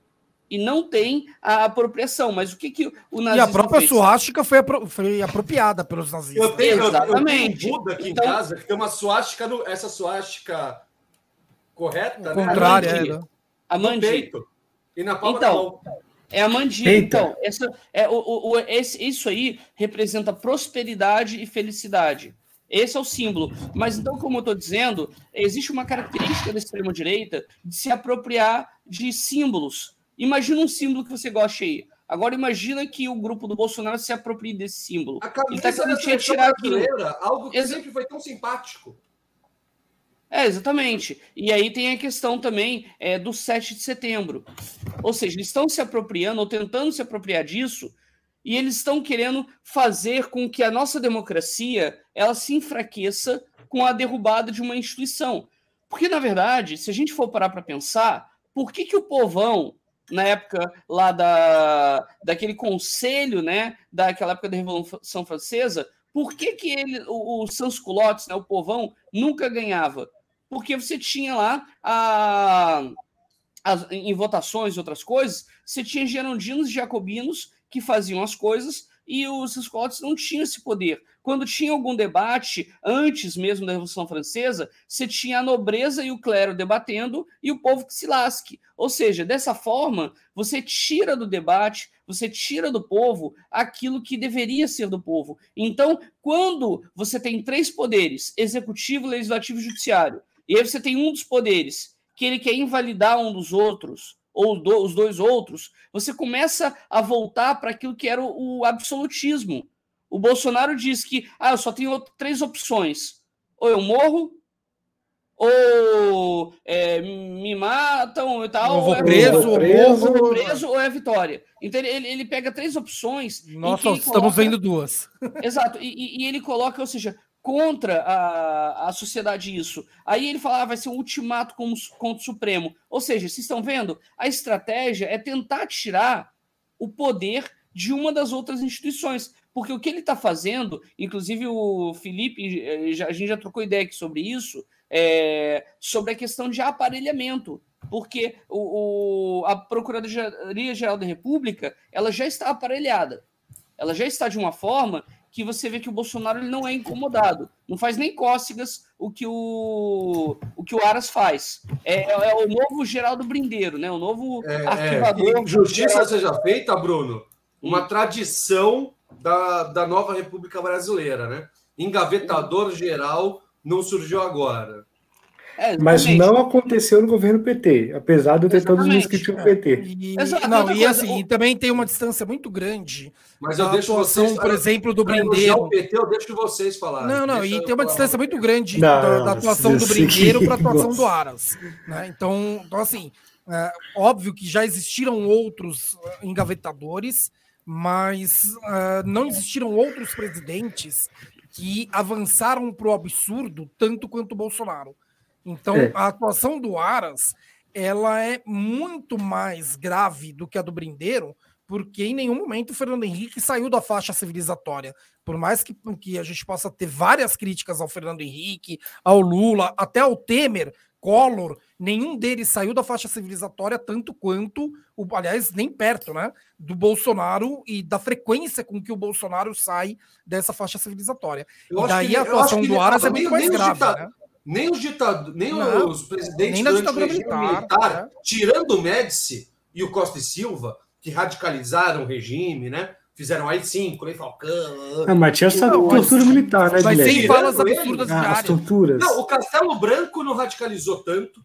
e não tem a apropriação. Mas o que, que o nazismo E a própria fez? suástica foi, apro foi apropriada pelos nazistas. Eu tenho, Exatamente. Eu, eu tenho um aqui então, em casa que tem uma suástica, no, essa suástica correta, né? Contrária, a. É, a mandi. Peito, e na palma então, da mão. É a mandi. Eita. Então, essa, é, o, o, esse, isso aí representa prosperidade e felicidade. Esse é o símbolo. Mas então, como eu estou dizendo, existe uma característica da extrema-direita de se apropriar de símbolos Imagina um símbolo que você gosta aí. Agora imagina que o grupo do Bolsonaro se aproprie desse símbolo. A camisa tá da seleção brasileira, algo que Exa... sempre foi tão simpático. É, exatamente. E aí tem a questão também é, do 7 de setembro. Ou seja, eles estão se apropriando ou tentando se apropriar disso e eles estão querendo fazer com que a nossa democracia ela se enfraqueça com a derrubada de uma instituição. Porque, na verdade, se a gente for parar para pensar, por que, que o povão na época lá da, daquele conselho, né, daquela época da Revolução Francesa, por que, que ele, o, o sans-culottes, né, o povão, nunca ganhava? Porque você tinha lá, a, a, em votações e outras coisas, você tinha gerondinos e jacobinos que faziam as coisas e os sans-culottes não tinham esse poder. Quando tinha algum debate, antes mesmo da Revolução Francesa, você tinha a nobreza e o clero debatendo e o povo que se lasque. Ou seja, dessa forma, você tira do debate, você tira do povo aquilo que deveria ser do povo. Então, quando você tem três poderes, executivo, legislativo e judiciário, e aí você tem um dos poderes que ele quer invalidar um dos outros, ou do, os dois outros, você começa a voltar para aquilo que era o, o absolutismo. O Bolsonaro diz que ah, eu só tenho três opções: ou eu morro, ou é, me matam e tal, ou vou preso, ou, preso, ou, preso, ou é vitória. Então ele, ele pega três opções. Nossa, estamos coloca... vendo duas. Exato, e, e, ele coloca, ou seja, contra a, a sociedade isso. Aí ele fala, ah, vai ser um ultimato contra o Supremo. Ou seja, vocês estão vendo? A estratégia é tentar tirar o poder de uma das outras instituições. Porque o que ele está fazendo, inclusive o Felipe, eh, a gente já trocou ideia aqui sobre isso, é, sobre a questão de aparelhamento. Porque o, o, a Procuradoria-Geral da República ela já está aparelhada. Ela já está de uma forma que você vê que o Bolsonaro ele não é incomodado. Não faz nem cócegas o que o, o, que o Aras faz. É, é o novo Geraldo Brindeiro, né? O novo é, arquivador. É. Justiça seja feita, Bruno, uma hum. tradição da, da nova República Brasileira, né? Engavetador geral não surgiu agora. É, Mas não aconteceu no governo PT, apesar de eu ter todos os inscritos no PT. E, não, e assim, e também tem uma distância muito grande. Mas eu deixo atuação, vocês, por exemplo, do Brindeiro. O PT, eu deixo vocês falarem. Não, não, e tem uma distância muito grande não, da, da, atuação do Brindeiro para a (laughs) atuação do Aras. Né? Então, então, assim, é, óbvio que já existiram outros engavetadores, mas uh, não existiram outros presidentes que avançaram para o absurdo tanto quanto o Bolsonaro. Então, é. a atuação do Aras ela é muito mais grave do que a do Brindeiro, porque em nenhum momento o Fernando Henrique saiu da faixa civilizatória. Por mais que, que a gente possa ter várias críticas ao Fernando Henrique, ao Lula, até ao Temer, Collor, nenhum deles saiu da faixa civilizatória tanto quanto, o, aliás, nem perto, né? Do Bolsonaro e da frequência com que o Bolsonaro sai dessa faixa civilizatória. Eu e daí a atuação do Aras é muito mais grave, né? Nem os ditadores, nem não, os presidentes nem do regime militar, né? tirando o Médici e o Costa e Silva, que radicalizaram o regime, né? Fizeram AI-5, Lei Falcão. Ah, mas tinha essa tortura militar, né, Mas sem falas absurdas ah, as torturas. Não, o Castelo Branco não radicalizou tanto.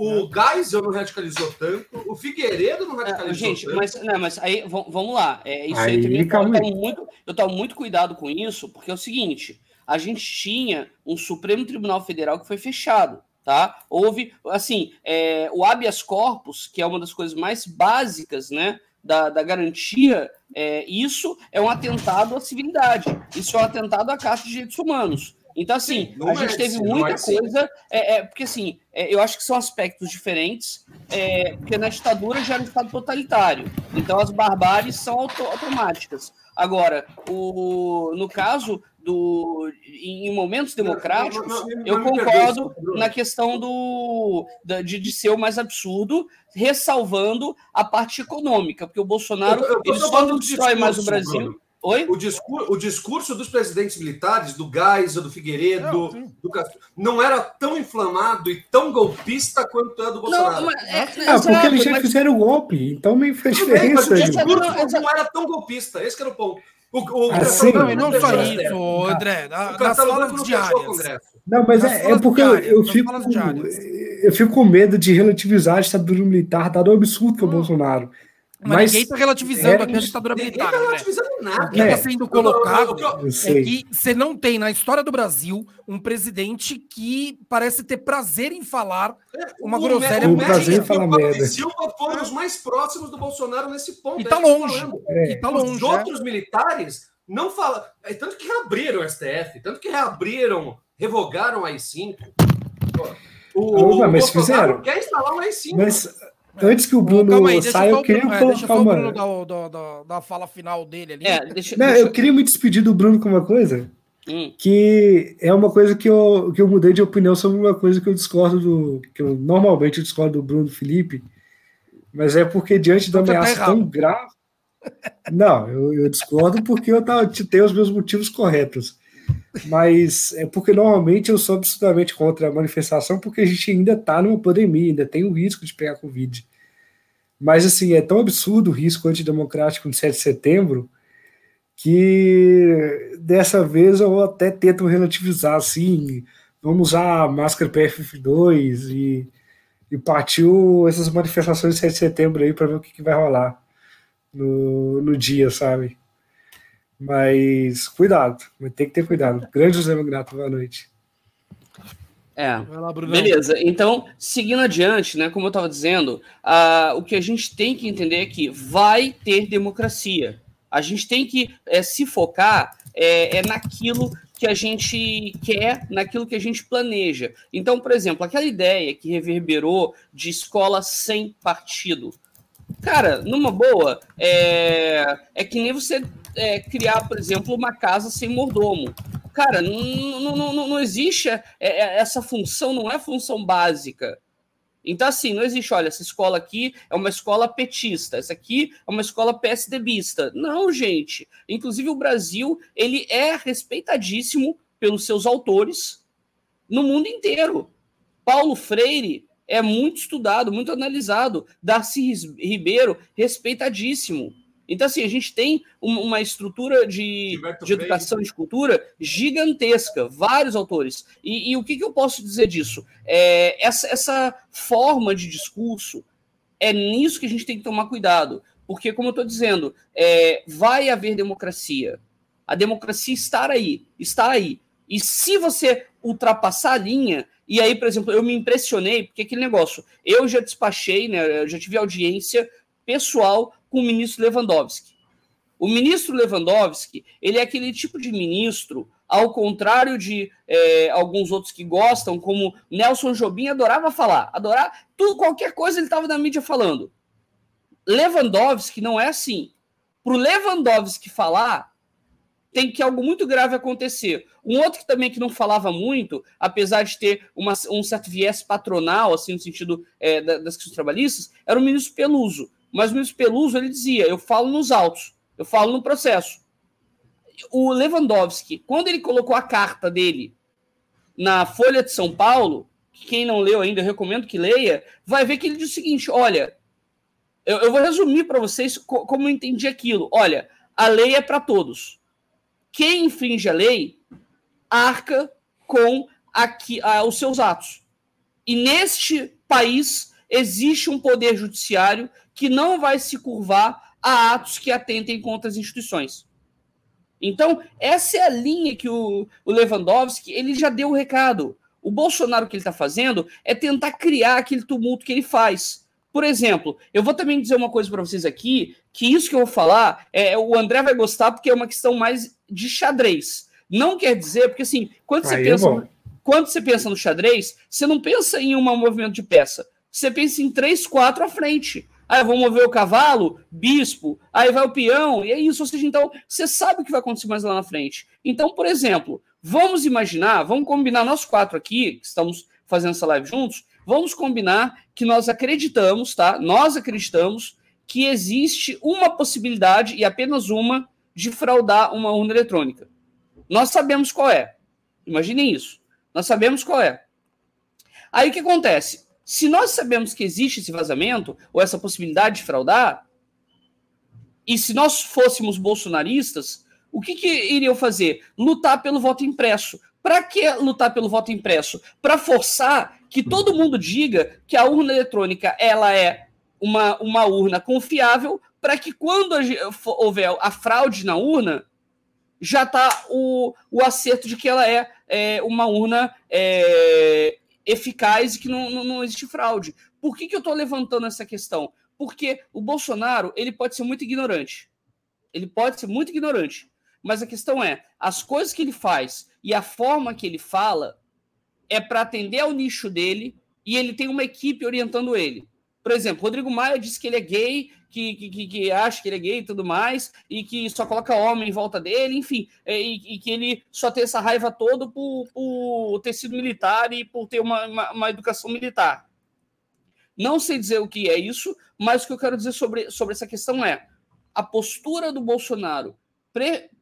O Geisel não radicalizou tanto, o Figueiredo não radicalizou gente, tanto. Mas, não, mas aí, vamos lá. É, isso aí, aí também, eu, tomo muito, eu tomo muito cuidado com isso, porque é o seguinte: a gente tinha um Supremo Tribunal Federal que foi fechado. Tá? Houve, assim, é, o habeas corpus, que é uma das coisas mais básicas, né, da, da garantia, é, isso é um atentado à civilidade, isso é um atentado à Carta de Direitos Humanos. Então, assim, Sim, a gente é teve assim, muita é coisa, é, é, porque, assim, é, eu acho que são aspectos diferentes, é, porque na ditadura já era um Estado totalitário, então as barbáries são auto automáticas. Agora, o, no caso do, em momentos democráticos, não, não, não, eu concordo na questão do, de, de ser o mais absurdo, ressalvando a parte econômica, porque o Bolsonaro eu, eu ele só não destrói mais o Brasil. Bruno. Oi? O discurso, o discurso dos presidentes militares, do Geisel, do Figueiredo, não, do Castro, não era tão inflamado e tão golpista quanto é do Bolsonaro. Não, é, é, ah, porque eles já mas... fizeram o golpe, então nem fez diferença. Bem, mas o discurso não era tão golpista, esse era o ponto. O, o assim, não, não só isso, André. Na, nas falas diárias. Não, mas é, é, porque diárias, eu, fico, eu fico com medo de relativizar a ditadura militar, dado o absurdo que é o hum. Bolsonaro. Mas, mas ninguém está relativizando é, aqui a ditadura militar. Ninguém está relativizando né? nada. O que está é. sendo colocado é que você não tem na história do Brasil um presidente que parece ter prazer em falar é, uma o groselha. O prazer em falar merda. Silva foram os mais próximos do Bolsonaro nesse ponto. E está longe. É. E tá longe. Os outros militares não falam. É, tanto que reabriram o STF, tanto que reabriram, revogaram a I5. O, o mas fizeram. quer instalar o I5. Mas Antes que o Bruno aí, saia, eu queria é, colocar uma. Bruno da, da, da, fala final dele ali. É, deixa, Não, deixa... Eu queria me despedir do Bruno com uma coisa. Hum. Que é uma coisa que eu, que eu mudei de opinião sobre uma coisa que eu discordo do. que eu normalmente eu discordo do Bruno Felipe, mas é porque diante da então tá ameaça tá tão grave. Não, eu, eu discordo porque eu tenho os meus motivos corretos mas é porque normalmente eu sou absolutamente contra a manifestação, porque a gente ainda está numa pandemia, ainda tem o risco de pegar Covid. Mas, assim, é tão absurdo o risco antidemocrático no 7 de setembro que dessa vez eu até tento relativizar, assim, vamos usar máscara PFF2 e, e partiu essas manifestações de 7 de setembro aí para ver o que, que vai rolar no, no dia, sabe? Mas cuidado, tem que ter cuidado. Grande José Magrato, boa noite. É, lá, beleza. Então, seguindo adiante, né, como eu estava dizendo, uh, o que a gente tem que entender é que vai ter democracia. A gente tem que é, se focar é, é naquilo que a gente quer, naquilo que a gente planeja. Então, por exemplo, aquela ideia que reverberou de escola sem partido. Cara, numa boa, é, é que nem você é, criar, por exemplo, uma casa sem mordomo. Cara, não, não, não, não existe é, é, essa função, não é função básica. Então, assim, não existe, olha, essa escola aqui é uma escola petista, essa aqui é uma escola PSDBista. Não, gente. Inclusive, o Brasil, ele é respeitadíssimo pelos seus autores no mundo inteiro. Paulo Freire é muito estudado, muito analisado. Darcy Ribeiro, respeitadíssimo. Então, assim, a gente tem uma estrutura de, de educação e de cultura gigantesca, vários autores. E, e o que, que, eu posso dizer disso? É, essa, essa forma de discurso, é nisso que a gente tem que tomar cuidado. Porque, como eu estou dizendo, é, vai haver democracia. A democracia está aí, está aí. E se você ultrapassar a linha, e aí, por exemplo, eu me impressionei, porque aquele negócio, eu já despachei, né, eu já tive audiência pessoal com o ministro Lewandowski. O ministro Lewandowski, ele é aquele tipo de ministro, ao contrário de é, alguns outros que gostam, como Nelson Jobim adorava falar, adorar tudo, qualquer coisa ele estava na mídia falando. Lewandowski não é assim. Para o Lewandowski falar, tem que algo muito grave acontecer. Um outro que também que não falava muito, apesar de ter uma, um certo viés patronal, assim, no sentido é, das questões trabalhistas, era o ministro Peluso. Mas o ministro Peluso ele dizia: eu falo nos autos, eu falo no processo. O Lewandowski, quando ele colocou a carta dele na Folha de São Paulo, quem não leu ainda, eu recomendo que leia, vai ver que ele diz o seguinte: olha, eu, eu vou resumir para vocês como eu entendi aquilo. Olha, a lei é para todos. Quem infringe a lei arca com aqui, os seus atos. E neste país existe um poder judiciário que não vai se curvar a atos que atentem contra as instituições. Então, essa é a linha que o, o Lewandowski ele já deu o recado. O Bolsonaro o que ele está fazendo é tentar criar aquele tumulto que ele faz. Por exemplo, eu vou também dizer uma coisa para vocês aqui, que isso que eu vou falar, é, o André vai gostar porque é uma questão mais de xadrez. Não quer dizer, porque assim, quando você, pensa, quando você pensa no xadrez, você não pensa em um movimento de peça. Você pensa em três, quatro à frente. Aí vamos mover o cavalo, bispo, aí vai o peão, e é isso. Ou seja, então, você sabe o que vai acontecer mais lá na frente. Então, por exemplo, vamos imaginar, vamos combinar nós quatro aqui, que estamos fazendo essa live juntos, vamos combinar que nós acreditamos, tá? Nós acreditamos que existe uma possibilidade, e apenas uma, de fraudar uma urna eletrônica. Nós sabemos qual é. Imaginem isso. Nós sabemos qual é. Aí o que acontece? Se nós sabemos que existe esse vazamento, ou essa possibilidade de fraudar, e se nós fôssemos bolsonaristas, o que, que iriam fazer? Lutar pelo voto impresso. Para que lutar pelo voto impresso? Para forçar que todo mundo diga que a urna eletrônica ela é uma, uma urna confiável, para que quando houver a fraude na urna, já está o, o acerto de que ela é, é uma urna é, eficaz e que não, não, não existe fraude. Por que, que eu estou levantando essa questão? Porque o Bolsonaro ele pode ser muito ignorante. Ele pode ser muito ignorante. Mas a questão é, as coisas que ele faz e a forma que ele fala é para atender ao nicho dele e ele tem uma equipe orientando ele. Por exemplo, Rodrigo Maia disse que ele é gay, que, que, que, acha que ele é gay e tudo mais, e que só coloca homem em volta dele, enfim, é, e, e que ele só tem essa raiva toda por, por ter sido militar e por ter uma, uma, uma, educação militar. Não sei dizer o que é isso, mas o que eu quero dizer sobre, sobre essa questão é a postura do Bolsonaro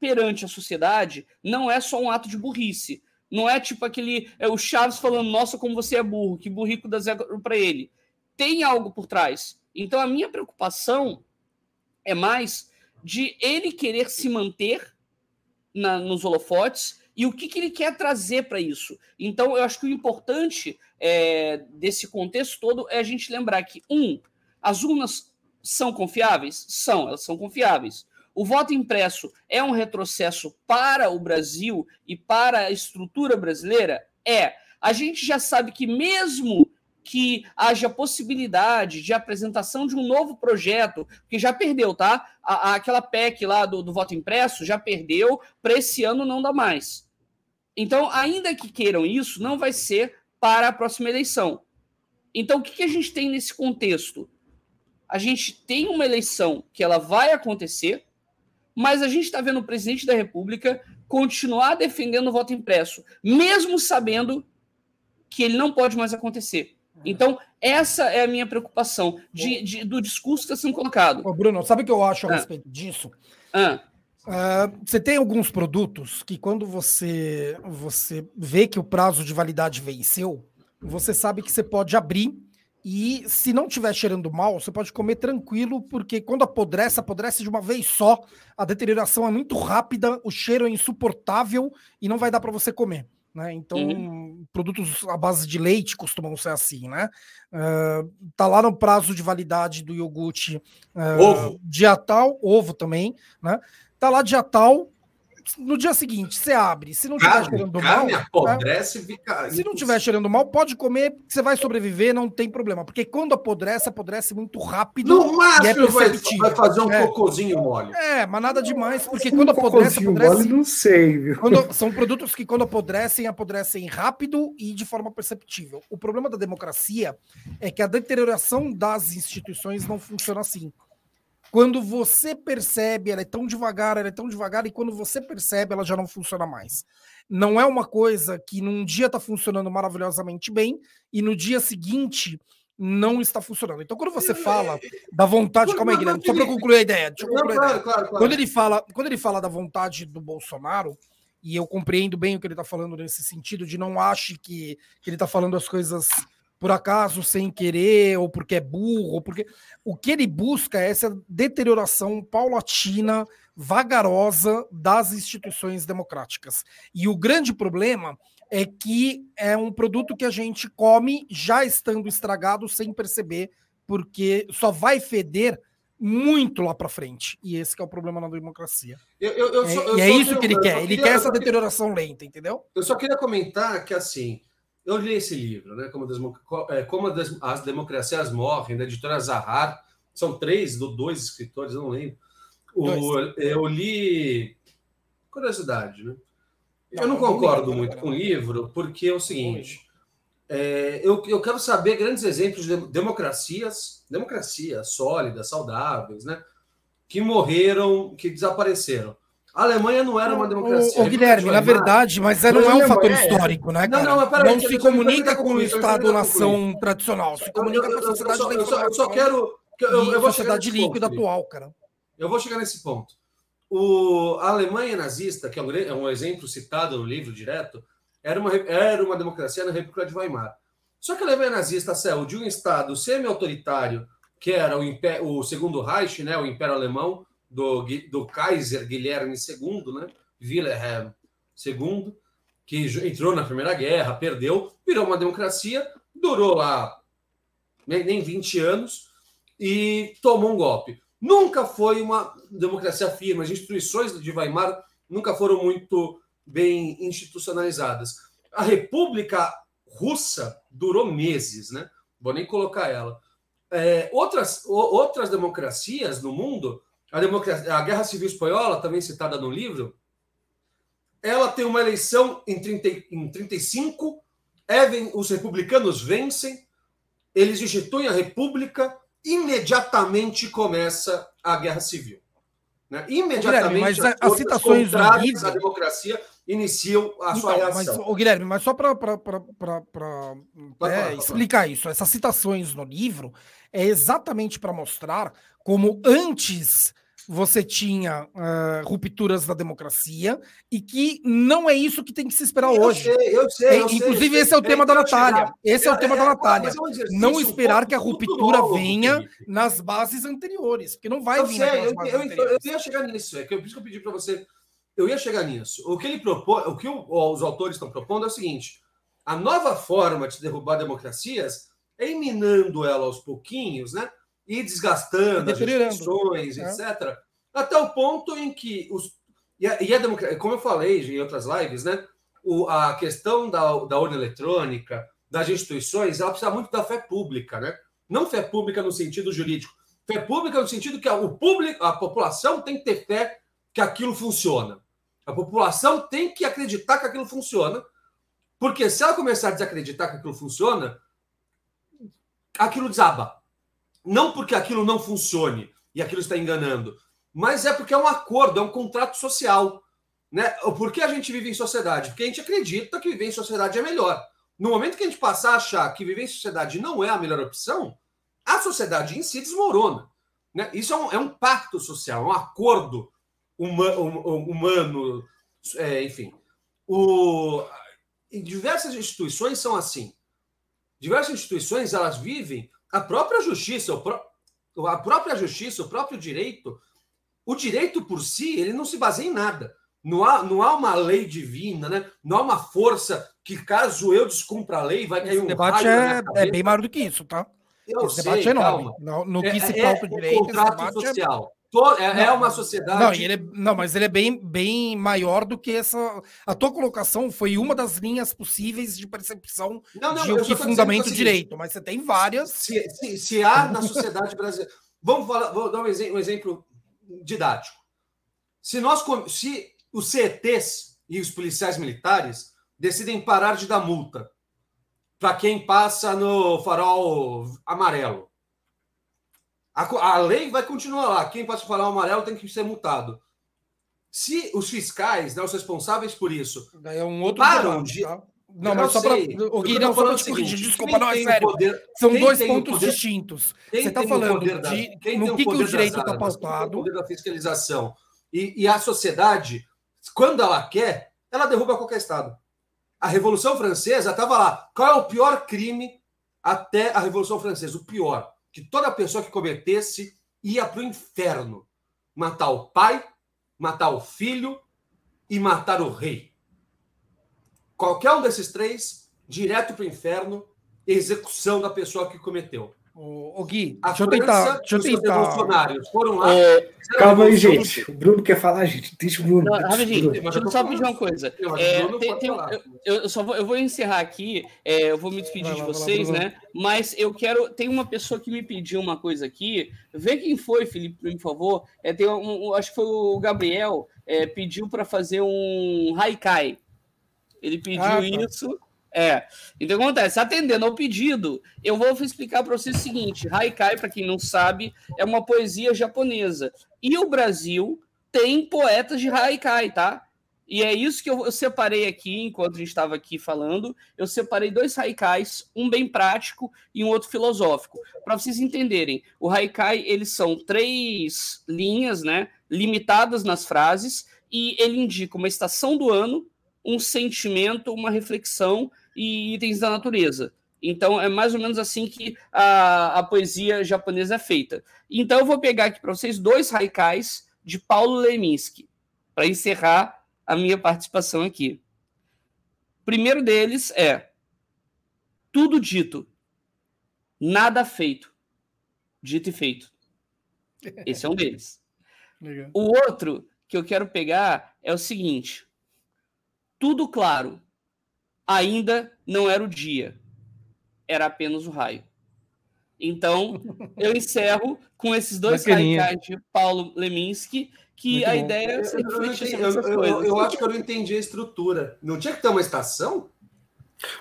perante a sociedade não é só um ato de burrice. Não é tipo aquele. É o Chaves falando, nossa, como você é burro, que burrico dá zero para ele tem algo por trás. Então a minha preocupação é mais de ele querer se manter na, nos holofotes e o que, que ele quer trazer para isso. Então eu acho que o importante é, desse contexto todo é a gente lembrar que, um, as urnas são confiáveis? São, elas são confiáveis. O voto impresso é um retrocesso para o Brasil e para a estrutura brasileira? É. A gente já sabe que, mesmo que haja possibilidade de apresentação de um novo projeto, que já perdeu, tá? A, a, aquela PEC lá do, do voto impresso já perdeu, para esse ano não dá mais. Então, ainda que queiram isso, não vai ser para a próxima eleição. Então, o que, que a gente tem nesse contexto? A gente tem uma eleição que ela vai acontecer, mas a gente está vendo o presidente da República continuar defendendo o voto impresso, mesmo sabendo que ele não pode mais acontecer. Então, essa é a minha preocupação de, de do discurso que está sendo colocado. Ô, Bruno, sabe o que eu acho a ah. respeito disso? Ah. Uh, você tem alguns produtos que, quando você, você vê que o prazo de validade venceu, você sabe que você pode abrir e, se não estiver cheirando mal, você pode comer tranquilo, porque quando apodrece, apodrece de uma vez só, a deterioração é muito rápida, o cheiro é insuportável e não vai dar para você comer. Né? Então, uhum. produtos à base de leite costumam ser assim, né? Uh, tá lá no prazo de validade do iogurte uh, ovo. dia tal, ovo também, né? Tá lá dia tal, no dia seguinte, você abre. Se não estiver cheirando carne mal. Apodrece, né? fica... Se não estiver cheirando mal, pode comer, você vai sobreviver, não tem problema. Porque quando apodrece, apodrece muito rápido. No máximo, é vai, vai, fazer um é. cocôzinho mole. É, mas nada demais, porque quando apodrece, apodrece. Mole, não sei, viu? Quando, são produtos que, quando apodrecem, apodrecem rápido e de forma perceptível. O problema da democracia é que a deterioração das instituições não funciona assim. Quando você percebe, ela é tão devagar, ela é tão devagar, e quando você percebe, ela já não funciona mais. Não é uma coisa que num dia está funcionando maravilhosamente bem e no dia seguinte não está funcionando. Então, quando você fala da vontade. Calma aí, Guilherme, só para concluir a ideia. Deixa eu concluir a ideia. Quando, ele fala, quando ele fala da vontade do Bolsonaro, e eu compreendo bem o que ele está falando nesse sentido, de não ache que, que ele está falando as coisas por acaso, sem querer, ou porque é burro, ou porque. O que ele busca é essa deterioração paulatina, vagarosa das instituições democráticas. E o grande problema é que é um produto que a gente come já estando estragado sem perceber, porque só vai feder muito lá para frente. E esse é o problema na democracia. Eu, eu, eu é, só, e é isso que ele quer. Ele quer essa deterioração lenta, entendeu? Eu só queria comentar que assim eu li esse livro, né? Como, é, como as democracias morrem, da editora Zahar. São três, do dois escritores, eu não lembro. O, eu li. Curiosidade, né? Eu não concordo muito com o livro, porque é o seguinte. É, eu, eu quero saber grandes exemplos de democracias, democracias sólidas, saudáveis, né? Que morreram, que desapareceram. A Alemanha não era uma democracia. O, Guilherme, na verdade, mas não é um fator histórico, né, cara? Não, não, mas não se comunica com o Estado-nação tradicional, se comunica com a sociedade eu, eu, eu só quero... Eu, eu vou sociedade líquida atual, cara. Eu vou chegar nesse ponto. O, a Alemanha nazista, que é um, é um exemplo citado no livro direto, era uma, era uma democracia na República de Weimar. Só que a Alemanha nazista saiu de um Estado semi-autoritário, que era o, Império, o segundo Reich, né, o Império Alemão, do, do Kaiser Guilherme II, né? Wilhelm II, que entrou na Primeira Guerra, perdeu, virou uma democracia, durou lá nem 20 anos e tomou um golpe. Nunca foi uma democracia firme, as instituições de Weimar nunca foram muito bem institucionalizadas. A República Russa durou meses, né? Vou nem colocar ela. É, outras, outras democracias no mundo a, democracia, a Guerra Civil Espanhola, também citada no livro, ela tem uma eleição em, 30, em 35, Even, os republicanos vencem, eles instituem a República, imediatamente começa a Guerra Civil. Né? Imediatamente, mas as citações do livro... da democracia iniciam a então, sua reação. Mas, Guilherme, mas só para é, explicar isso, essas citações no livro é exatamente para mostrar como antes você tinha uh, rupturas da democracia e que não é isso que tem que se esperar eu hoje. Sei, eu sei, é, eu inclusive, sei, esse é o tema da Natália. Esse é, o tema é, da Natália. não esperar que a ruptura novo, venha Felipe. nas bases anteriores, porque não vai eu vir sei, eu, eu, ia chegar nisso, é que por isso que eu pedi para você. Eu ia chegar nisso. O que ele propõe, o que os autores estão propondo é o seguinte: a nova forma de derrubar democracias é eliminando ela aos pouquinhos, né? E desgastando as instituições, é. etc. Até o ponto em que os. E a, e a democracia, como eu falei em outras lives, né? O, a questão da, da urna eletrônica, das instituições, ela precisa muito da fé pública, né? Não fé pública no sentido jurídico. Fé pública no sentido que a, o público, a população tem que ter fé que aquilo funciona. A população tem que acreditar que aquilo funciona, porque se ela começar a desacreditar que aquilo funciona, aquilo desaba. Não porque aquilo não funcione e aquilo está enganando, mas é porque é um acordo, é um contrato social. Né? Por que a gente vive em sociedade? Porque a gente acredita que viver em sociedade é melhor. No momento que a gente passar a achar que viver em sociedade não é a melhor opção, a sociedade em si desmorona. Né? Isso é um, é um pacto social, um acordo uma, um, humano, é, enfim. O, diversas instituições são assim. Diversas instituições elas vivem a própria justiça, o a própria justiça, o próprio direito. O direito por si, ele não se baseia em nada. Não há, não há uma lei divina, né? não há uma força que, caso eu descumpra a lei, vai cair um debate é, é, bem maior do que isso, tá? Eu Esse sei, debate é enorme. No, no que é, se pauta é, direito, contrato é social. É, é, uma sociedade. Não, ele é, não, mas ele é bem, bem maior do que essa. A tua colocação foi uma das linhas possíveis de percepção não, não, de o que fundamento direito, mas você tem várias. Se, se, se há na sociedade brasileira. Vamos falar, vou dar um exemplo, um exemplo didático. Se nós se os CETs e os policiais militares decidem parar de dar multa para quem passa no farol amarelo. A, a, lei vai continuar lá. Quem passa no farol amarelo tem que ser multado. Se os fiscais, né, os responsáveis por isso, é um outro param de. Tá? Não, mas só para. O Gui, não, só para te corrigir, desculpa, não, é sério. Poder, São dois pontos poder, distintos. Você está falando da, de no que, que o direito está pautado. O poder da fiscalização. E, e a sociedade, quando ela quer, ela derruba qualquer Estado. A Revolução Francesa estava lá. Qual é o pior crime até a Revolução Francesa? O pior. Que toda pessoa que cometesse ia para o inferno. Matar o pai, matar o filho e matar o rei. Qualquer um desses três, direto para o inferno, execução da pessoa que cometeu. O, o Gui, a deixa eu tentar. Deixa eu tentar. foram lá. É, calma aí, gente. O Bruno quer falar, gente. Deixa o Bruno. Não, rapidinho, deixa eu só pedir uma coisa. É, tem, tem, eu, eu, só vou, eu vou encerrar aqui, é, eu vou me despedir de vocês, lá, né? Mas eu quero. Tem uma pessoa que me pediu uma coisa aqui. Vê quem foi, Felipe, por favor. É, tem um, acho que foi o Gabriel, é, pediu para fazer um Haikai. Ele pediu ah, tá. É. Então, acontece, atendendo ao pedido, eu vou explicar para vocês o seguinte: Haikai, para quem não sabe, é uma poesia japonesa. E o Brasil tem poetas de Haikai, tá? E é isso que eu, eu separei aqui, enquanto a gente estava aqui falando. Eu separei dois haikais, um bem prático e um outro filosófico. Para vocês entenderem, o haikai, eles são três linhas, né? Limitadas nas frases, e ele indica uma estação do ano, um sentimento, uma reflexão e itens da natureza. Então, é mais ou menos assim que a, a poesia japonesa é feita. Então, eu vou pegar aqui para vocês dois haikais de Paulo Leminski, para encerrar a minha participação aqui. O primeiro deles é: Tudo dito, nada feito. Dito e feito. (laughs) Esse é um deles. Legal. O outro que eu quero pegar é o seguinte: Tudo claro, ainda não era o dia, era apenas o raio. Então, (laughs) eu encerro com esses dois radicais de Paulo Leminski, que Muito a bom. ideia é eu, eu, eu, eu, acho que eu não entendi a estrutura. Não tinha que ter uma estação?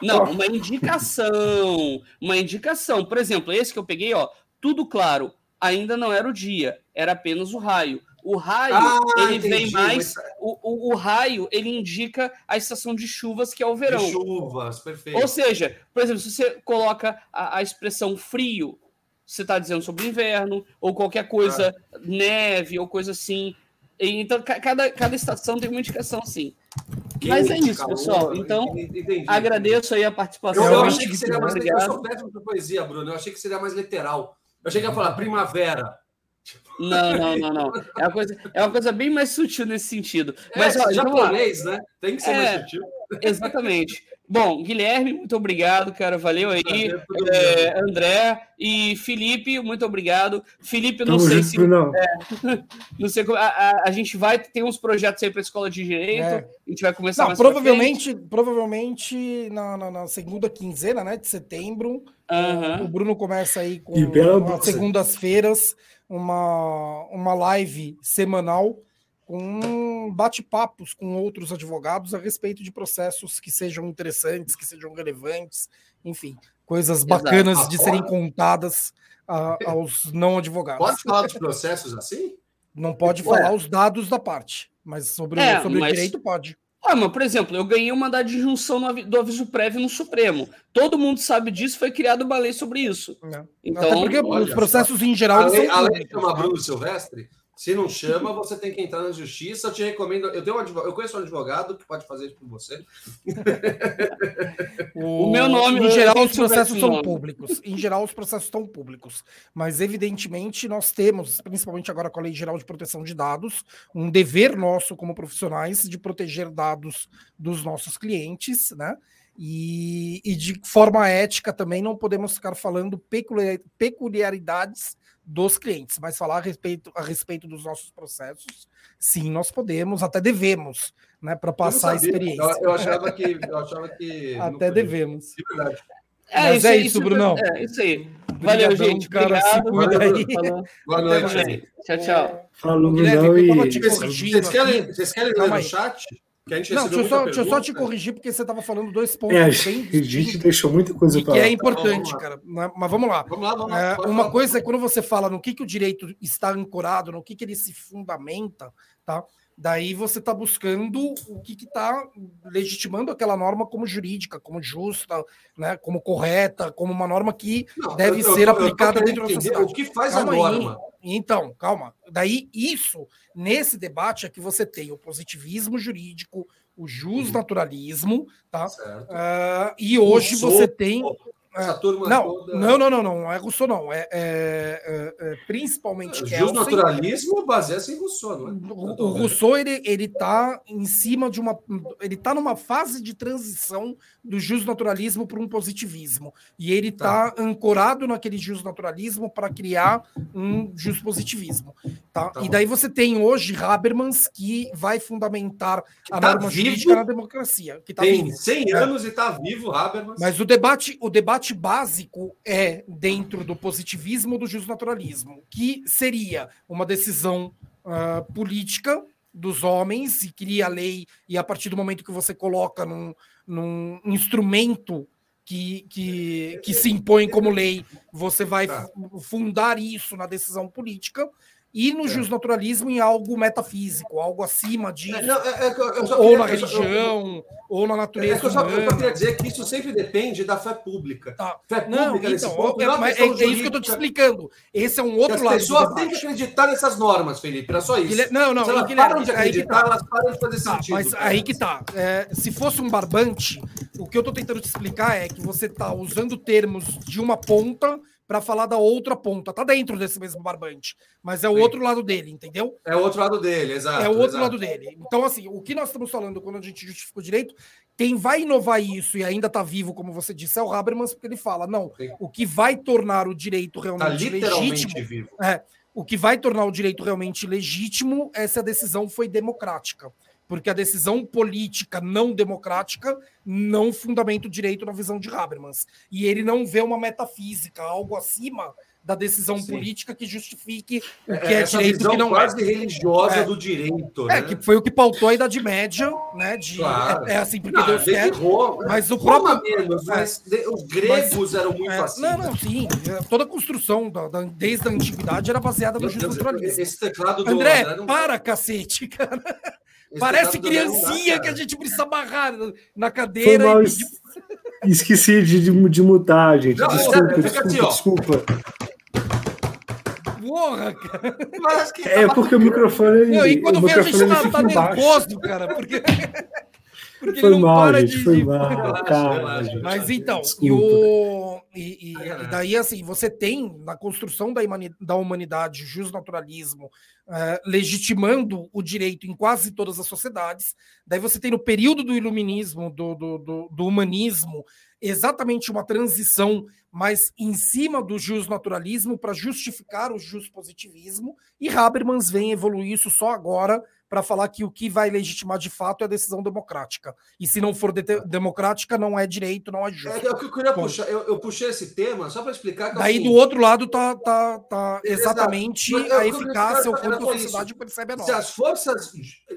Não, uma indicação. Uma indicação. Por exemplo, esse que eu peguei, ó, tudo claro, ainda não era o dia, era apenas o raio. O raio, ah, ele entendi, vem mais. Mas... O, o, o, raio, ele indica a estação de chuvas, que é o verão. De chuvas, perfeito. Ou seja, por exemplo, se você coloca a, a expressão frio, você está dizendo sobre inverno, ou qualquer coisa, ah. neve, ou coisa assim. Então, cada, cada estação tem uma indicação assim. Mas é isso, pessoal. Então, entendi, agradeço aí a participação. Eu, eu achei que seria mais. Eu sou péssimo poesia, Bruno. Eu achei que seria mais literal. Eu achei que ia falar primavera. Não, não, não, não. É uma coisa, é uma coisa bem mais sutil nesse sentido. É, Mas, ó, japonês, né? Tem que ser é, mais sutil. Exatamente. Bom, Guilherme, muito obrigado, cara. Valeu aí. É, André e Felipe, muito obrigado. Felipe, não Tamo sei se. Não. É, (laughs) não sei como. A, a, a, gente vai ter uns projetos aí para a escola de direito. É. A gente vai começar não, provavelmente, provavelmente na, na, na, segunda quinzena né, de setembro. O Bruno começa aí com segundas-feiras uma, uma live semanal com bate-papos com outros advogados a respeito de processos que sejam interessantes, que sejam relevantes, enfim, coisas bacanas Exato. de serem contadas a, aos não advogados. Pode falar dos processos assim? Não pode Ué. falar os dados da parte, mas sobre, é, sobre mas... o direito pode. Ah, mas, por exemplo, eu ganhei uma mandado de junção do aviso prévio no Supremo. Todo mundo sabe disso, foi criado uma lei sobre isso. Não. Então, Até porque olha, os processos em geral. A lei, a lei chama? Bruno Silvestre, se não chama, você tem que entrar na justiça. Eu te recomendo. Eu, tenho um advogado, eu conheço um advogado que pode fazer isso por você. (laughs) o, o, meu nome. Em geral, os processos são públicos. Em geral, os processos estão públicos. Mas, evidentemente, nós temos, principalmente agora com a Lei Geral de Proteção de Dados, um dever nosso como profissionais de proteger dados dos nossos clientes, né? E, e de forma ética também não podemos ficar falando peculiaridades dos clientes, mas falar a respeito, a respeito dos nossos processos, sim, nós podemos, até devemos, né, para passar a experiência. Eu, eu, achava que, eu achava que (laughs) até devemos. De verdade. É, mas isso, é isso, isso Brunão. É, isso aí. Valeu, Obrigadão, gente. Cara, Obrigado. Se cuida aí. Boa noite. Tchau, tchau. Falou, Brunão. E... Vocês querem, vocês querem ler no chat? Não, deixa eu, só, deixa eu, só, te corrigir, porque você estava falando dois pontos. É, a gente deixou muita coisa para. Que é importante, então, cara. Mas vamos lá. Vamos lá, vamos lá. É, uma coisa é quando você fala no que, que o direito está ancorado, no que, que ele se fundamenta, tá? Daí você está buscando o que está legitimando aquela norma como jurídica, como justa, né, como correta, como uma norma que Não, deve eu, ser eu, aplicada eu dentro da sociedade. O que faz calma a norma? Aí. Então, calma. Daí isso, nesse debate é que você tem o positivismo jurídico, o justnaturalismo, tá? Uh, e hoje você tem é. turma não, toda... não, não, não, não, é Rousseau, não. É, é, é, é principalmente é, O naturalismo baseia-se em Rousseau, não é? O, o Rousseau, ele, ele tá em cima de uma... Ele tá numa fase de transição do justnaturalismo para um positivismo. E ele está tá ancorado naquele justnaturalismo para criar um positivismo. Tá? tá e daí você tem hoje Habermas que vai fundamentar que a tá norma vivo, jurídica na democracia. Que tá tem vivo. 100 é. anos e está vivo, Habermas. Mas o debate, o debate básico é dentro do positivismo do justnaturalismo, que seria uma decisão uh, política dos homens e cria a lei, e a partir do momento que você coloca num, num instrumento que, que, que se impõe como lei, você vai tá. fundar isso na decisão política e no é. justnaturalismo em algo metafísico, algo acima disso. Não, é, é, ou na religião, ou na natureza. É, eu, só, eu só queria dizer que isso sempre depende da fé pública. Tá. Fé pública, não, então, ponto, é, não é, é, isso que eu estou te explicando. Esse é um outro lado. As pessoas têm que acreditar nessas normas, Felipe. Era só isso. Não, não. Se elas Guilherme, param de acreditar, tá. elas param de fazer tá, sentido. Mas aí que tá. É, se fosse um barbante, o que eu estou tentando te explicar é que você está usando termos de uma ponta para falar da outra ponta. Tá dentro desse mesmo barbante, mas é o Sim. outro lado dele, entendeu? É o outro lado dele, exato. É o outro exato. lado dele. Então, assim, o que nós estamos falando quando a gente justifica o direito, quem vai inovar isso e ainda está vivo, como você disse, é o Habermas, porque ele fala: não, Sim. o que vai tornar o direito tá realmente tá legítimo. Vivo. É, o que vai tornar o direito realmente legítimo é se a decisão foi democrática porque a decisão política não democrática não fundamenta o direito na visão de Habermas. E ele não vê uma metafísica, algo acima da decisão Sim. política que justifique o é, que é, é direito que não quase é. religiosa é. do direito. É, né? que foi o que pautou a Idade Média, né? De, claro. é, é, assim, porque não, Deus quer. Roma, mas o Roma próprio. Menos, mas os gregos mas, eram muito assim. Não, não, sim. Toda a construção, da, da, desde a antiguidade, era baseada no justnaturalismo. Esse teclado do André, para, cacete, (laughs) cara. Parece criancinha que a gente precisa amarrar na cadeira. Mal, e... Esqueci de, de, de mutar, gente. Não, desculpa, desculpa, assim, desculpa. Porra, cara. É porque o microfone. Não, e quando vem a gente tá, tá nervoso, cara, porque. Porque foi mal, gente, de, foi mal, cara. Mas então, e, o, e, e, daí assim, você tem na construção da, da humanidade, justnaturalismo, uh, legitimando o direito em quase todas as sociedades. Daí você tem no período do iluminismo, do, do, do, do humanismo, exatamente uma transição mas em cima do justnaturalismo para justificar o positivismo e Habermas vem evoluir isso só agora para falar que o que vai legitimar de fato é a decisão democrática. E se não for de democrática, não é direito, não é justo. É, eu, queria puxar, eu, eu, puxei esse tema só para explicar que. É Daí, do outro lado, tá, tá, tá exatamente a eficácia, o quanto a sociedade percebe a Se as forças,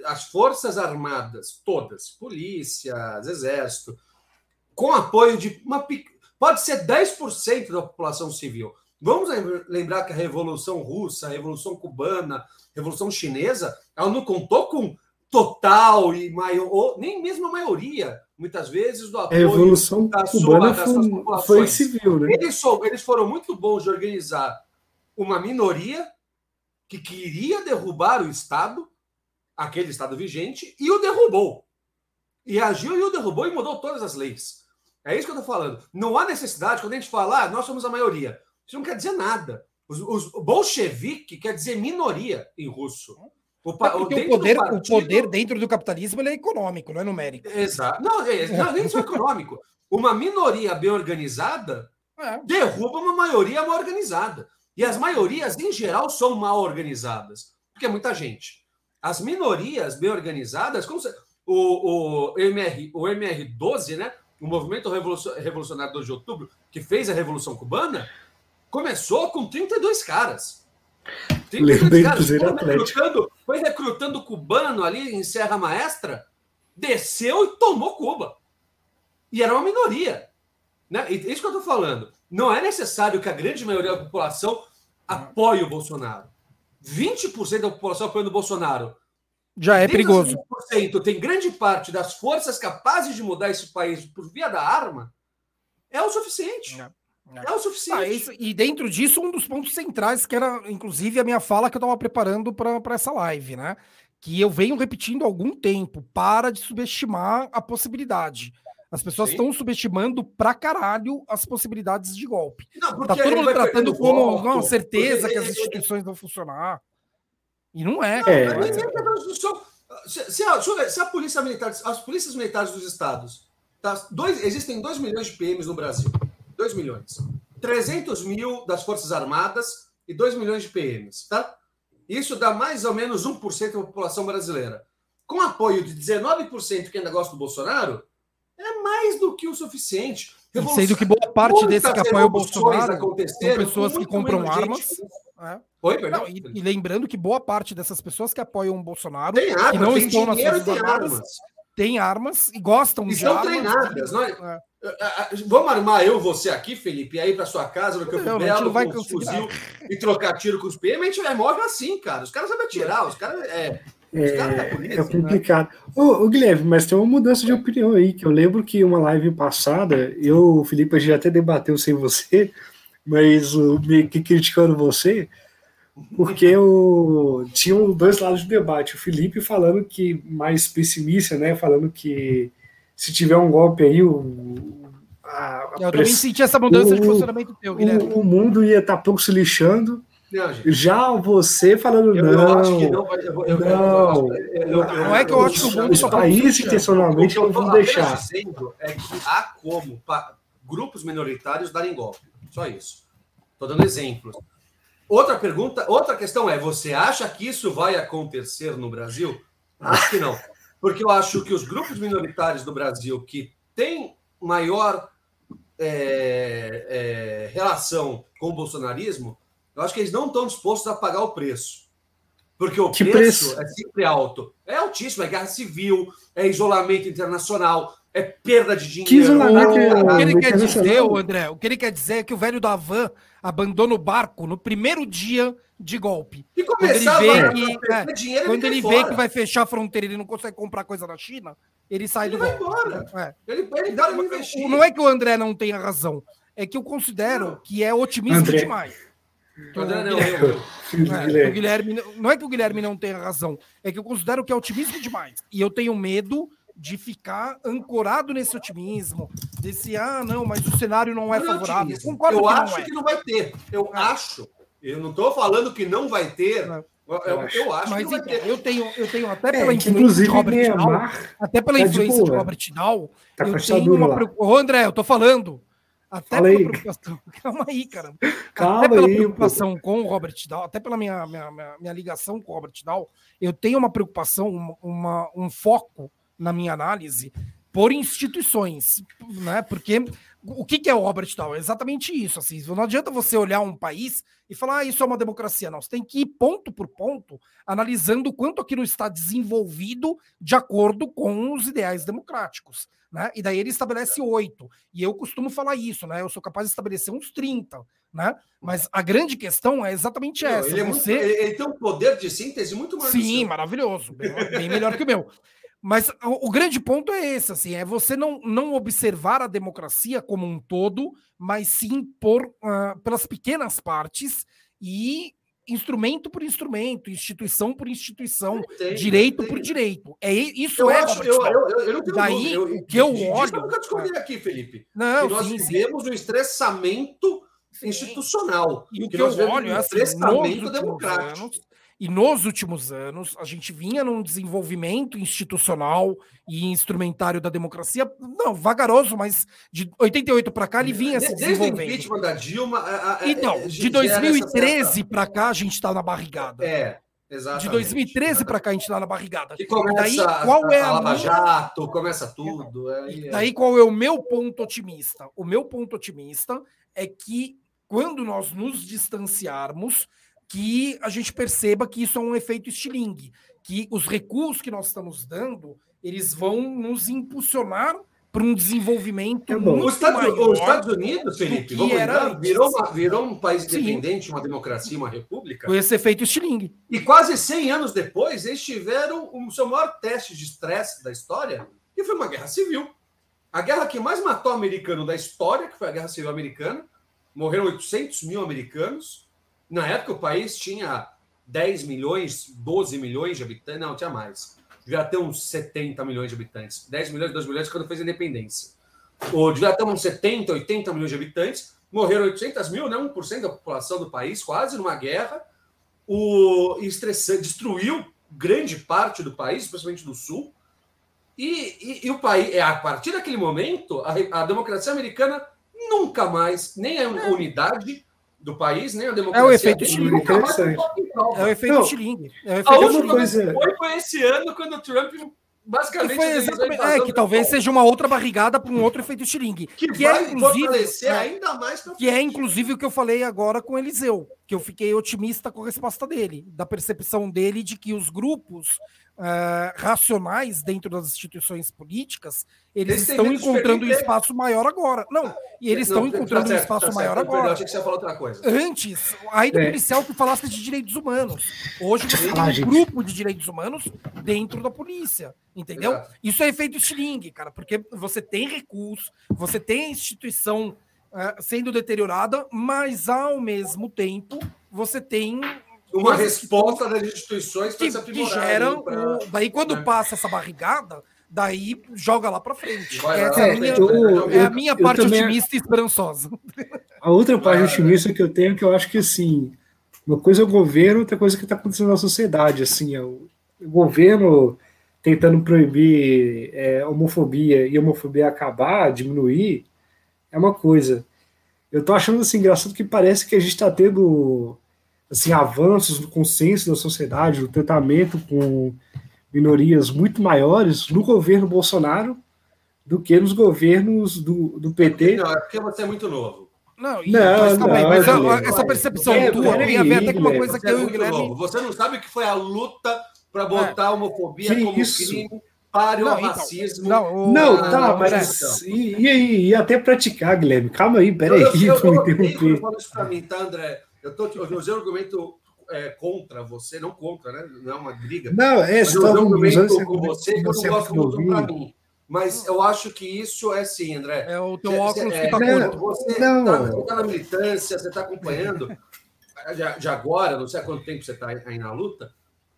as forças armadas, todas, polícia, exército, com apoio de uma. Pode ser 10% da população civil. Vamos lembrar que a Revolução Russa, a Revolução Cubana, Revolução Chinesa, ela não contou com total e maior, nem mesmo a maioria, muitas vezes, do apoio. A Revolução da Cubana sua, foi, foi civil, né? Eles, eles foram muito bons de organizar uma minoria que queria derrubar o Estado, aquele Estado vigente, e o derrubou. E agiu e o derrubou e mudou todas as leis. É isso que eu estou falando. Não há necessidade, quando a gente fala, ah, nós somos a maioria, isso não quer dizer nada. Os, os bolchevique quer dizer minoria em russo. O, é o, poder, partido... o poder dentro do capitalismo é econômico, não é numérico. Exato. Não, é, (laughs) não nem só econômico. Uma minoria bem organizada é. derruba uma maioria mal organizada. E as maiorias, em geral, são mal organizadas, porque é muita gente. As minorias bem organizadas, como se, o, o, MR, o MR12, né, o Movimento Revolucionário 2 de Outubro, que fez a Revolução Cubana, começou com 32 caras. 32 caras foi recrutando, foi recrutando cubano ali em Serra Maestra, desceu e tomou Cuba. E era uma minoria. Né? E isso que eu estou falando. Não é necessário que a grande maioria da população apoie o Bolsonaro. 20% da população apoiando o Bolsonaro. Já é perigoso. 20% tem grande parte das forças capazes de mudar esse país por via da arma. É o suficiente. É, é. é o suficiente. Ah, isso, e dentro disso, um dos pontos centrais, que era, inclusive, a minha fala que eu estava preparando para essa live, né? Que eu venho repetindo há algum tempo. Para de subestimar a possibilidade. As pessoas estão subestimando pra caralho as possibilidades de golpe. Não, tá todo mundo tratando como voto, não, certeza que as instituições vão funcionar. E não é. Não, é. Se, se, a, se, a, polícia militar, as polícias militares dos estados, tá, dois, existem 2 milhões de PMs no Brasil. 2 milhões. 300 mil das Forças Armadas e 2 milhões de PMs, tá? Isso dá mais ou menos 1% da população brasileira. Com apoio de 19% que ainda gosta do Bolsonaro, é mais do que o suficiente. Revolução... Sendo que boa parte desse que apoia o Bolsonaro são pessoas que compram armas. É. Oi, não, e, e, lembrando que boa parte dessas pessoas que apoiam o Bolsonaro tem e não tem estão nas suas tem armas. Tem armas e gostam e de armas. treinadas. Não é? É. é. Vamos armar eu você aqui, Felipe, aí para sua casa no Campo não, Belo, vai com fuzil e trocar tiro com os PM, a gente vai morrer assim, cara. Os caras sabem atirar, os caras. É, é, polícia, é complicado. Né? Ô, ô, Guilherme, mas tem uma mudança de opinião aí, que eu lembro que uma live passada, eu, o Felipe, a gente até debateu sem você, mas o, meio que criticando você, porque eu, tinham dois lados do debate. O Felipe falando que, mais pessimista, né, falando que se tiver um golpe aí, o, a, a eu press... também senti essa mudança o, de funcionamento teu, Guilherme. O, o mundo ia estar tá pouco se lixando, não, Já você falando eu, não. Eu acho que não. Eu, eu, não, não é que eu acho que o mundo só países intencionalmente não vão deixar. dizendo é que há como grupos minoritários darem golpe. Só isso. Estou dando exemplos. Outra pergunta, outra questão é: você acha que isso vai acontecer no Brasil? Acho que não. Porque eu acho que os grupos minoritários do Brasil que têm maior é, é, relação com o bolsonarismo eu acho que eles não estão dispostos a pagar o preço. Porque o preço, preço, é sempre alto. É altíssimo, é guerra civil, é isolamento internacional, é perda de dinheiro. Que isolamento, o, que ele quer dizer, André, o que ele quer dizer é que o velho da van abandona o barco no primeiro dia de golpe. E começar quando ele vê, que, é, dinheiro, quando ele vê que vai fechar a fronteira e ele não consegue comprar coisa na China, ele sai ele do vai golpe. Embora. É. Ele, ele dá investir. Não é que o André não tenha razão, é que eu considero não. que é otimismo André. demais. André, não, eu, eu. (laughs) É, o Guilherme, não é que o Guilherme não tenha razão, é que eu considero que é otimismo demais. E eu tenho medo de ficar ancorado nesse otimismo, desse, ah, não, mas o cenário não é, é favorável. Eu concordo eu que acho não é. que não vai ter. Eu é. acho. Eu não estou falando que não vai ter. É. Eu, eu, acho, eu acho mas, que vai então, ter. Eu tenho, eu tenho até pela influência de Robert Dow, até pela tá influência de, de Robert Dow, tá eu tenho uma... Ô, André, eu tô falando. Até Fala pela aí. preocupação. (laughs) Calma aí, cara. Calma até pela aí, preocupação pô. com o Robert Dow, até pela minha, minha, minha, minha, ligação com o Robert Dow, eu tenho uma preocupação, uma, uma, um foco na minha análise por instituições, né? Porque o que, que é obra de tal? É exatamente isso. Assim, não adianta você olhar um país e falar, ah, isso é uma democracia. Não, você tem que ir ponto por ponto, analisando o quanto aquilo está desenvolvido de acordo com os ideais democráticos. Né? E daí ele estabelece oito. E eu costumo falar isso, né? Eu sou capaz de estabelecer uns 30. Né? Mas a grande questão é exatamente essa. Ele, é você... muito, ele, tem um poder de síntese muito maior. Sim, maravilhoso. (laughs) Bem, bem melhor que o meu. Mas o, o, grande ponto é esse, assim, é você não, não observar a democracia como um todo, mas sim por uh, pelas pequenas partes e instrumento por instrumento, instituição por instituição, entendi, direito por direito. É isso eu é acho, eu, eu, eu, não tenho Daí eu, o que eu olho. Eu nunca discordei aqui, Felipe. Não, que nós sim, vivemos sim. um estressamento institucional. E o que, que eu olho é assim, estressamento democrático. Anos, e nos últimos anos, a gente vinha num desenvolvimento institucional e instrumentário da democracia, não, vagaroso, mas de 88 para cá ele vinha se desenvolvendo. Desde o impeachment da Dilma... A, a, então, de 2013 para cá a gente está na barrigada. É, Exatamente. De 2013 para cá a gente está na barrigada. E começa daí, qual é a, a Lava minha... Jato, começa tudo. É, daí qual é o meu ponto otimista? O meu ponto otimista é que quando nós nos distanciarmos que a gente perceba que isso é um efeito estilingue, que os recursos que nós estamos dando, eles vão nos impulsionar para um desenvolvimento é muito os Estados, maior. Os Estados Unidos, Felipe, vamos era virou, uma, virou um país independente, uma democracia, uma república. Com esse efeito estilingue. E quase 100 anos depois, eles tiveram o seu maior teste de estresse da história, que foi uma guerra civil. A guerra que mais matou americano da história, que foi a Guerra Civil Americana. Morreram 800 mil americanos na época, o país tinha 10 milhões, 12 milhões de habitantes, não, tinha mais. Devia ter uns 70 milhões de habitantes. 10 milhões, 2 milhões quando fez a independência. Ou devia ter uns 70, 80 milhões de habitantes. Morreram 800 mil, né? 1% da população do país, quase numa guerra. O estressante destruiu grande parte do país, especialmente do sul. E, e, e, o país, é a partir daquele momento, a, a democracia americana nunca mais, nem a unidade, do país, né? A democracia é o efeito Schilling. É o efeito Schilling. É o efeito a última coisa... foi, foi esse ano, quando o Trump basicamente foi exatamente, é que talvez seja uma outra barrigada para um outro efeito estilingue que, que é inclusive é, ainda mais que é inclusive o que eu falei agora com Eliseu que eu fiquei otimista com a resposta dele da percepção dele de que os grupos uh, racionais dentro das instituições políticas, eles Esse estão encontrando um espaço maior agora. Não, e eles não, estão tá encontrando tá certo, um espaço tá maior certo, agora. Eu achei que você ia falar outra coisa. Antes, aí do é. policial que falasse de direitos humanos. Hoje você tem um gente. grupo de direitos humanos dentro da polícia. Entendeu? Exato. Isso é efeito estilingue, cara, porque você tem recurso, você tem a instituição uh, sendo deteriorada, mas ao mesmo tempo você tem uma resposta das instituições que, se que geram. Pra... Daí, quando né? passa essa barrigada, daí joga lá para frente. Essa é, a minha, eu, é a minha eu, parte também... otimista e esperançosa. A outra parte otimista que eu tenho, que eu acho que assim, uma coisa é o governo, outra coisa é que está acontecendo na sociedade. Assim, é o, o governo tentando proibir é, homofobia e homofobia acabar, diminuir, é uma coisa. Eu tô achando assim, engraçado que parece que a gente está tendo assim, avanços no consenso da sociedade, no tratamento com minorias muito maiores no governo Bolsonaro do que nos governos do, do PT. Não, é porque você é muito novo. Não, e, não, mas, também, não, mas não, essa percepção é, tua tem a ver até com uma coisa que eu e o Guilherme... Você não sabe o que foi a luta para botar a homofobia que como isso? crime para o então, racismo. Não, não tá, mas e, e, e, até praticar, Guilherme? Calma aí, peraí. Eu, (laughs) eu, eu, eu, eu, eu falo isso para mim, tá, André? Eu tô eu usei um argumento é, contra você, não contra, né? Não é uma briga. Não, é só um argumento com você que eu não gosto muito para mim. Mas eu acho que isso é sim, André. É o teu óculos é, que tá é, Você está tá na militância, você está acompanhando (laughs) de, de, agora, não sei há quanto tempo você está aí na luta,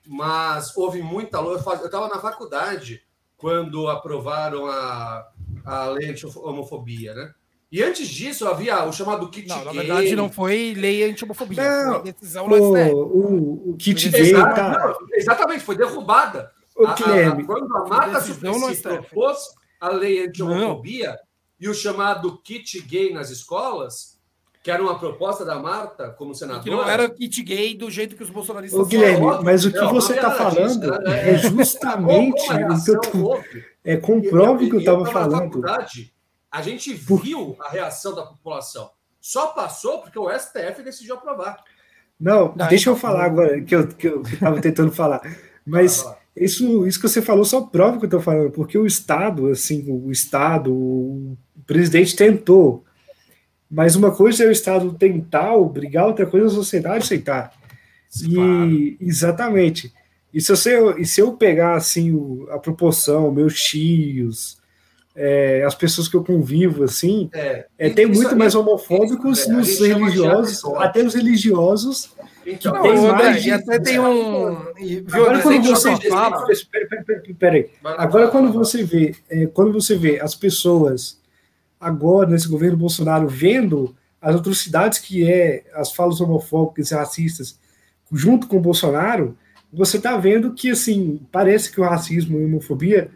mas houve muita luta. Eu estava na faculdade quando aprovaram a, a lei de homofobia, né? E antes disso havia o chamado kit não, gay. Na verdade, não foi lei anti-homofobia, foi decisão o, o, o kit gay. tá... exatamente, foi derrubada. O a, a, quando a Mata Suplicy propôs a lei anti-homofobia e o chamado kit gay nas escolas, que era uma proposta da Marta como senadora. Que não era kit gay do jeito que os bolsonaristas Ô, Guilherme, mas o que não, você está falando disso, é, é justamente o que eu, é comprove o que eu estava falando. A gente viu a reação da população. Só passou porque o STF decidiu aprovar. Não, Não deixa eu falar agora, que eu estava tentando falar. Mas isso, isso que você falou só prova que eu estou falando, porque o Estado, assim, o Estado, o presidente tentou. Mas uma coisa é o Estado tentar obrigar, outra coisa é a sociedade aceitar. E, claro. Exatamente. E se, você, e se eu pegar assim a proporção, meus tios, é, as pessoas que eu convivo, assim, é, é tem muito mais homofóbicos é, nos religiosos, até os religiosos. Então, tem não, mais e até tem um. Agora quando você fala, peraí, agora quando você vê, quando você vê as pessoas agora nesse governo Bolsonaro vendo as atrocidades que é as falas homofóbicas e racistas junto com o Bolsonaro, você está vendo que assim parece que o racismo e a homofobia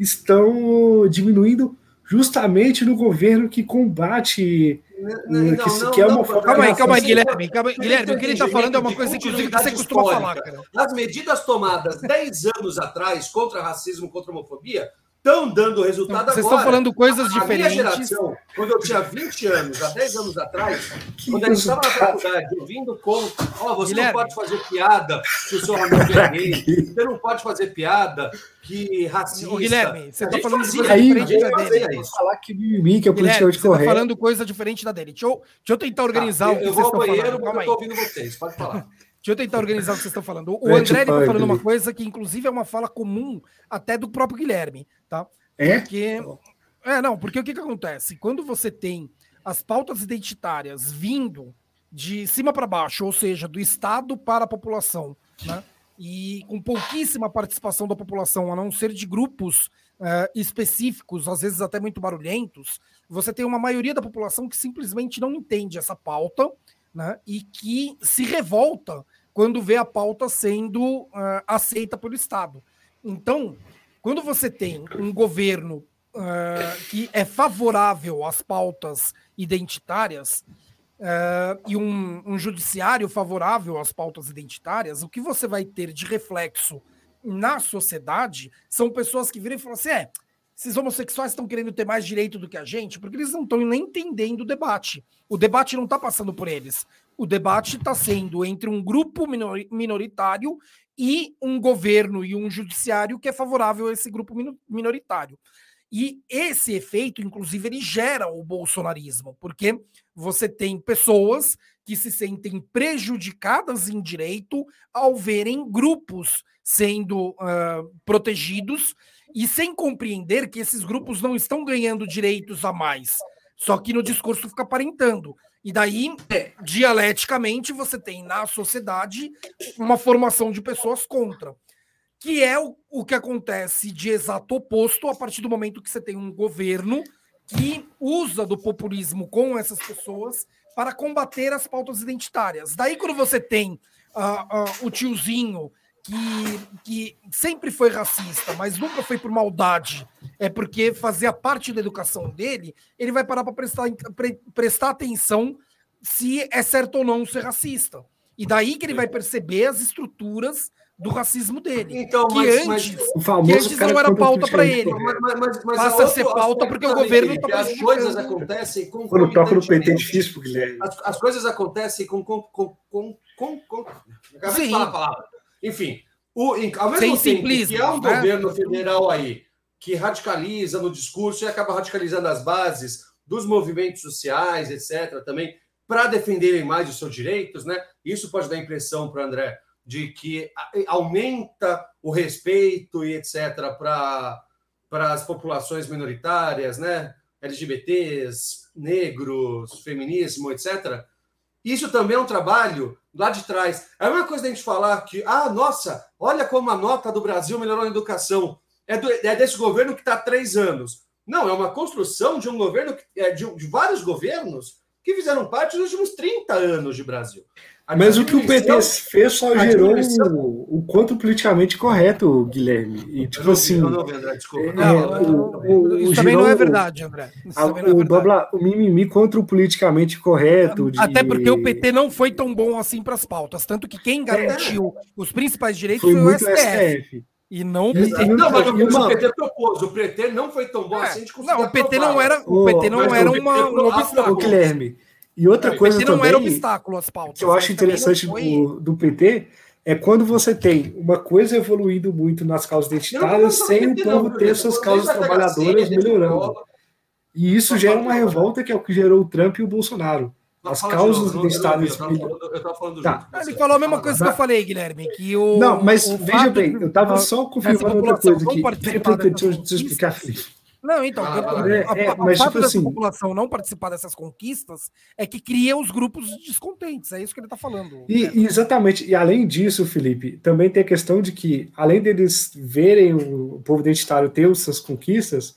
estão diminuindo justamente no governo que combate não, que, não, que é uma não, calma aí, calma aí, Guilherme. Calma, Guilherme, o que ele está falando é uma coisa, inclusive, que você costuma falar, cara. As medidas tomadas 10 anos atrás contra racismo, contra homofobia, estão dando resultado Vocês agora. Vocês estão falando coisas a, diferentes. Minha geração, quando eu tinha 20 anos, há 10 anos atrás, que quando a gente estava na faculdade, ouvindo conto, ó, oh, você Guilherme. não pode fazer piada que o seu amigo é gay, você não pode fazer piada que racista. Ô, Guilherme, você está falando de coisa aí, diferente da dele. falar que mimimi, que é politicamente correto. Você está falando coisa diferente da dele. Deixa eu, deixa eu tentar organizar ah, o que eu vocês estão falando. Eu vou ao banheiro porque eu estou ouvindo vocês, pode falar. (laughs) Deixa eu tentar organizar o que vocês estão falando. O André está falando uma coisa que, inclusive, é uma fala comum até do próprio Guilherme, tá? É? Porque, é, não, porque o que, que acontece? Quando você tem as pautas identitárias vindo de cima para baixo, ou seja, do Estado para a população, né? e com pouquíssima participação da população, a não ser de grupos uh, específicos, às vezes até muito barulhentos, você tem uma maioria da população que simplesmente não entende essa pauta né? e que se revolta quando vê a pauta sendo uh, aceita pelo Estado. Então, quando você tem um governo uh, que é favorável às pautas identitárias uh, e um, um, judiciário favorável às pautas identitárias, o que você vai ter de reflexo na sociedade são pessoas que viram e falam assim: é, esses homossexuais estão querendo ter mais direito do que a gente, porque eles não estão nem entendendo o debate. O debate não está passando por eles. O debate está sendo entre um grupo minoritário e um governo e um judiciário que é favorável a esse grupo minoritário. E esse efeito, inclusive, ele gera o bolsonarismo, porque você tem pessoas que se sentem prejudicadas em direito ao verem grupos sendo uh, protegidos e sem compreender que esses grupos não estão ganhando direitos a mais. Só que no discurso fica aparentando. E daí, é, dialeticamente, você tem na sociedade uma formação de pessoas contra. Que é o, o que acontece de exato oposto a partir do momento que você tem um governo que usa do populismo com essas pessoas para combater as pautas identitárias. Daí, quando você tem uh, uh, o tiozinho que, que sempre foi racista, mas nunca foi por maldade, é porque fazia parte da educação dele, ele vai parar para prestar, pre, prestar atenção se é certo ou não ser racista. E daí que ele vai perceber as estruturas do racismo dele. Então, que mas, antes, mas, que antes não era pauta para ele. Mas, mas, Passa a ser pauta porque o governo está As coisas acontecem com. Quando toca no PT é difícil, Guilherme. As, as coisas acontecem com. com, com, com, com, com... Acabei Sim. de falar a palavra. Enfim, o, ao mesmo Sem tempo que há um né? governo federal aí que radicaliza no discurso e acaba radicalizando as bases dos movimentos sociais, etc., também, para defenderem mais os seus direitos, né? Isso pode dar a impressão para André de que aumenta o respeito e etc. para as populações minoritárias, né? LGBTs, negros, feminismo, etc. Isso também é um trabalho lá de trás. É uma coisa da gente falar que, ah, nossa, olha como a nota do Brasil melhorou na educação. É, do, é desse governo que está há três anos. Não, é uma construção de um governo, é, de, de vários governos que fizeram parte dos últimos 30 anos de Brasil. Mas o que o PT fez só gerou o, o quanto politicamente correto, Guilherme. E tipo não, assim. Não, André, desculpa. É, não, o, isso também não é verdade, André. A, o, é verdade. o mimimi contra o politicamente correto. De... Até porque o PT não foi tão bom assim para as pautas. Tanto que quem garantiu é. os principais direitos foi, foi o STF. STF. E não, e, não, mas uma... o PT propôs. O PT não foi tão bom é, assim de Não, o PT não era, o PT não era uma, um obstáculo. Guilherme. E outra coisa PT não também, era obstáculo às pautas. Que eu acho interessante foi... do, do PT é quando você tem uma coisa evoluindo muito nas causas identitárias sem o povo ter suas causas trabalhadoras melhorando. E isso gera uma revolta que é o que gerou o Trump e o Bolsonaro. As causas identitárias. Tá. Ele falou a mesma coisa que eu falei, Guilherme. Que o, não, mas veja bem, eu estava só confirmando outra coisa aqui. Deixa eu explicar, Felipe. Não, então, ah, a, é, a, é, mas, tipo assim, população não participar dessas conquistas é que cria os grupos descontentes, é isso que ele está falando. E, né? exatamente, e além disso, Felipe, também tem a questão de que, além deles verem o povo identitário ter suas conquistas,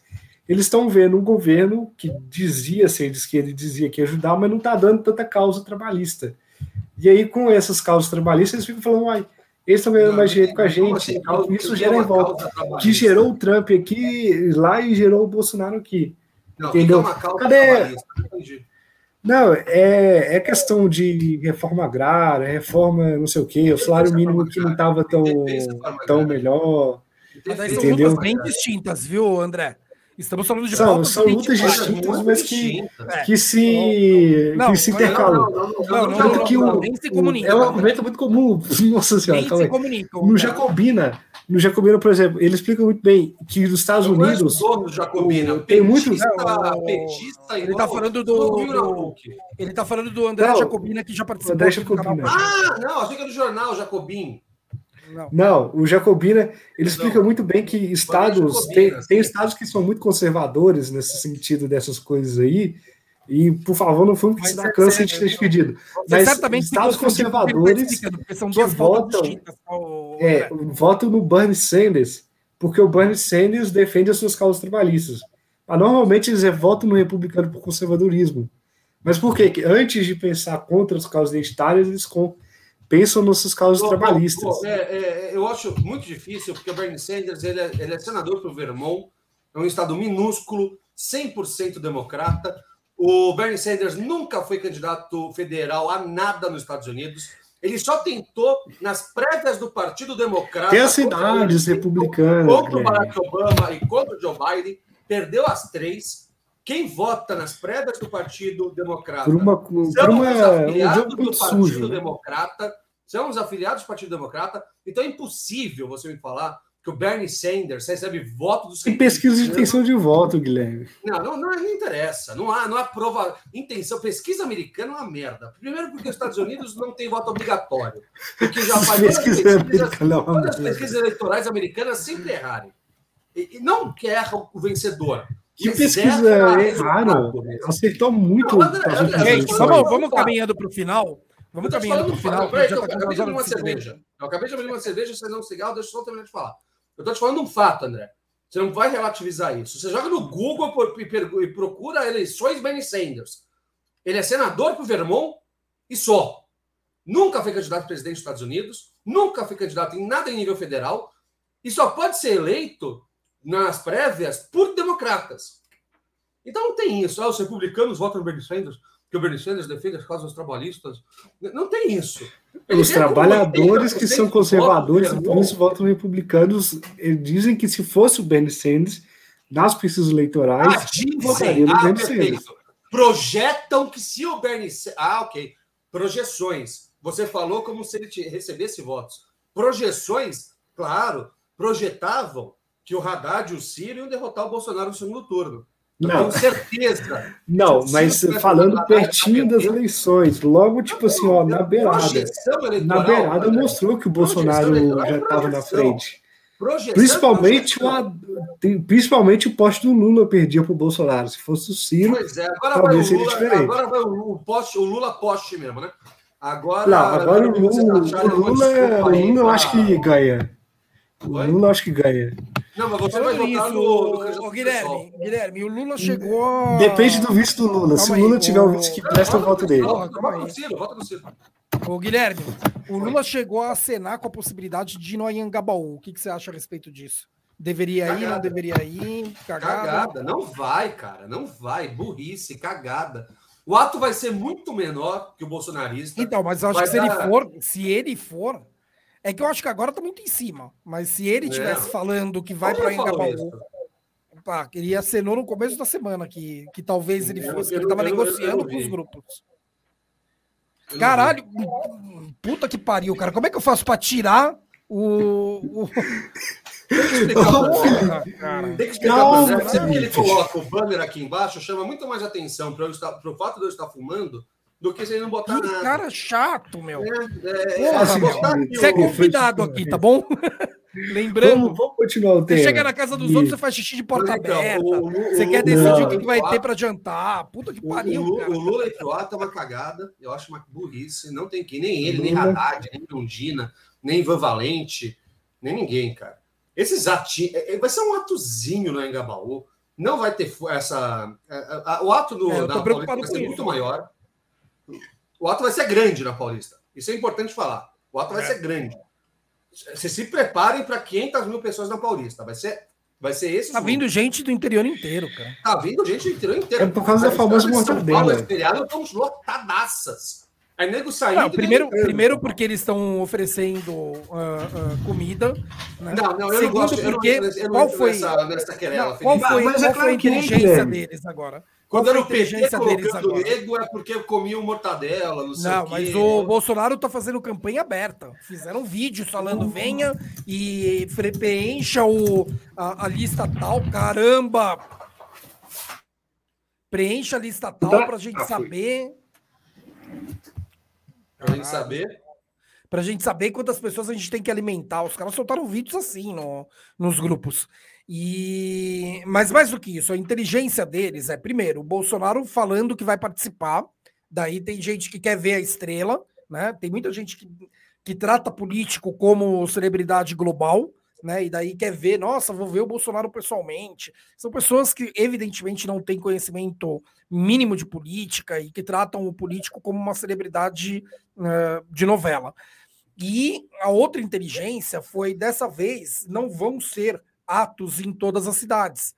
eles estão vendo um governo que dizia ser de esquerda e dizia que ia ajudar, mas não está dando tanta causa trabalhista. E aí, com essas causas trabalhistas, eles ficam falando, uai, eles estão ganhando mais dinheiro com a gente. Assim, isso gera revolta. Que gerou o Trump aqui lá e gerou o Bolsonaro aqui. Não, entendeu? É Cadê? Não, é, é questão de reforma agrária, reforma não sei o quê, o salário mínimo que não estava tão, tão melhor. Entendeu? São bem distintas, viu, André? Estamos falando de são, são lutas distintas, mas que, que se, não, que se intercalam. Não, não, Tanto que o, nem se comunica. É um argumento muito comum. (laughs) Nossa senhora, calma aí. No Jacobina, no Jacobina, por exemplo, ele explica muito bem que nos Estados Unidos. Jacobina, tem muito. Petista, ele está falando do. Ele está falando do André Jacobina, que já participou. André Jacobina. Ah, não, achei que é do jornal Jacobin. Não. não, o Jacobina ele explica não. muito bem que estados tem, tem estados que são muito conservadores nesse sentido dessas coisas aí. E, por favor, não foi que se dá câncer de ter despedido. Mas certamente estados conservadores que votam, é, votam no Bernie Sanders, porque o Bernie Sanders defende as suas causas trabalhistas. Mas, normalmente eles votam no republicano por conservadorismo. Mas por quê? Antes de pensar contra as causas identitárias, eles pensam nos seus causas trabalhistas. É, é, eu acho muito difícil, porque o Bernie Sanders ele é, ele é senador para o Vermont, é um estado minúsculo, 100% democrata. O Bernie Sanders nunca foi candidato federal a nada nos Estados Unidos. Ele só tentou nas prévias do Partido Democrata. Tem as cidades republicanas. Contra o Barack Obama e contra o Joe Biden. Perdeu as três. Quem vota nas prévias do Partido Democrata por uma, por uma, afiliados um do Partido sujo, né? São os afiliados do Partido Democrata, então é impossível você me falar que o Bernie Sanders recebe voto dos. Tem pesquisa de intenção de voto, Guilherme. Não, não, não, não, interessa. Não há, não há prova. Intenção. Pesquisa americana é uma merda. Primeiro, porque os Estados Unidos não tem voto obrigatório. Porque já faz pesquisa pesquisas, todas as pesquisas eleitorais americanas sempre errarem. E, e não quer o vencedor. Que pesquisa é raro. Acertou muito. Não, André, André, Gente, vamos, vamos caminhando para o final. Vamos caminhando para o final. Peraí, eu, tá acabei de abrir uma cerveja. Eu acabei de abrir uma cerveja, você não um cigarro, deixa eu só terminar de falar. Eu estou te falando um fato, André. Você não vai relativizar isso. Você joga no Google e procura eleições Bernie Sanders. Ele é senador para o Vermont e só. Nunca foi candidato a presidente dos Estados Unidos, nunca foi candidato em nada em nível federal e só pode ser eleito nas prévias por democratas. Então não tem isso. Ah, os republicanos votam no Bernie Sanders que o Bernie Sanders defende as causas trabalhistas. Não tem isso. Os trabalhadores que são conservadores e por isso votam republicanos dizem que se fosse o Bernie Sanders, nas pesquisas eleitorais, ah, dizem, ah, Bernie Sanders. Projetam que se o Bernie Sanders... Ah, ok. Projeções. Você falou como se ele recebesse votos. Projeções, claro, projetavam que o Haddad e o Ciro iam derrotar o Bolsonaro no segundo turno. Não, certeza. Não, mas falando pertinho das eleições, logo tipo assim, ó, na beirada. Na beirada mostrou que o Bolsonaro já estava na frente. Principalmente, o, principalmente o poste do Lula perdia para o Bolsonaro. Se fosse o Ciro, pois é, agora talvez seria Lula, diferente. Agora vai o, poste, o Lula poste mesmo, né? Agora, Não, agora o Lula, o Lula, o Lula eu acho que ganha. O Lula acho que ganha. Não, mas você vai votar no, no Guilherme, Guilherme, o Lula chegou. Depende do vice do Lula. Calma Se o Lula aí, tiver o vice que presta, eu voto dele. Vota no Ciro, vota no Ciro. Ô, Guilherme, o Lula chegou a acenar com a possibilidade de ir no Anhangabaú. O que, que você acha a respeito disso? Deveria cagada. ir, não deveria ir? Cagada. cagada. Não vai, cara. Não vai. Burrice, cagada. O ato vai ser muito menor que o bolsonarista. Então, mas eu acho que se dar... ele for, se ele for, É que eu acho que agora tá muito em cima. Mas se ele estivesse falando que vai para Engabaú. Pá, queria ser no começo da semana que, que talvez ele fosse, que ele tava negociando com os grupos. Caralho, puta que pariu, cara. Como é que eu faço para tirar o. o... (laughs) Tem que explicar, não, Zé. Ele coloca o banner aqui embaixo, chama muito mais atenção para o fato de eu estar fumando do que ele não botar que nada. cara chato, meu. É, é, é Nossa, você é convidado aqui, tá bom? (laughs) Lembrando. Vamos, vamos, continuar o tema. Você chega na casa dos outros, você faz xixi de porta então, aberta. O, o, você o, quer decidir o que, que vai ter para jantar. Puta que pariu. O, o Lula o é uma cagada. Eu acho uma burrice. Não tem que nem ele, nem Haddad, nem Londina, nem Ivan Valente, nem ninguém, cara. Esses atinhos. É, é, vai ser um atozinho no Engabaú. Não vai ter essa. O ato do, é, da Paulista vai ser muito maior. O ato vai ser grande na Paulista. Isso é importante falar. O ato vai ser grande. Vocês se preparem para 500 mil pessoas na Paulista. Vai ser, vai ser esse. Tá vindo gente do interior inteiro, cara. Tá vindo gente do interior inteiro. É por causa da famosa mortadela. Feriado, estamos lotadaças. Aí nego saindo. Não, primeiro, primeiro porque eles estão oferecendo uh, uh, comida. Né? Não, não, eu Segundo, não gosto. Porque, eu não, eu não qual foi, nessa, nessa querela, não, qual foi, mas, qual é foi a inteligência deles agora? Quando era o PT colocando nego é porque comiam mortadela, não sei Não, mas o Bolsonaro tá fazendo campanha aberta. Fizeram vídeos falando, venha e preencha o, a, a lista tal. Caramba! Preencha a lista tal tá. pra gente saber. Pra gente saber? Pra gente saber quantas pessoas a gente tem que alimentar. Os caras soltaram vídeos assim no, nos grupos. E mas mais do que isso, a inteligência deles é primeiro o Bolsonaro falando que vai participar. Daí tem gente que quer ver a estrela, né? Tem muita gente que, que trata político como celebridade global, né? E daí quer ver, nossa, vou ver o Bolsonaro pessoalmente. São pessoas que evidentemente não têm conhecimento mínimo de política e que tratam o político como uma celebridade uh, de novela. E a outra inteligência foi dessa vez não vão ser atos em todas as cidades.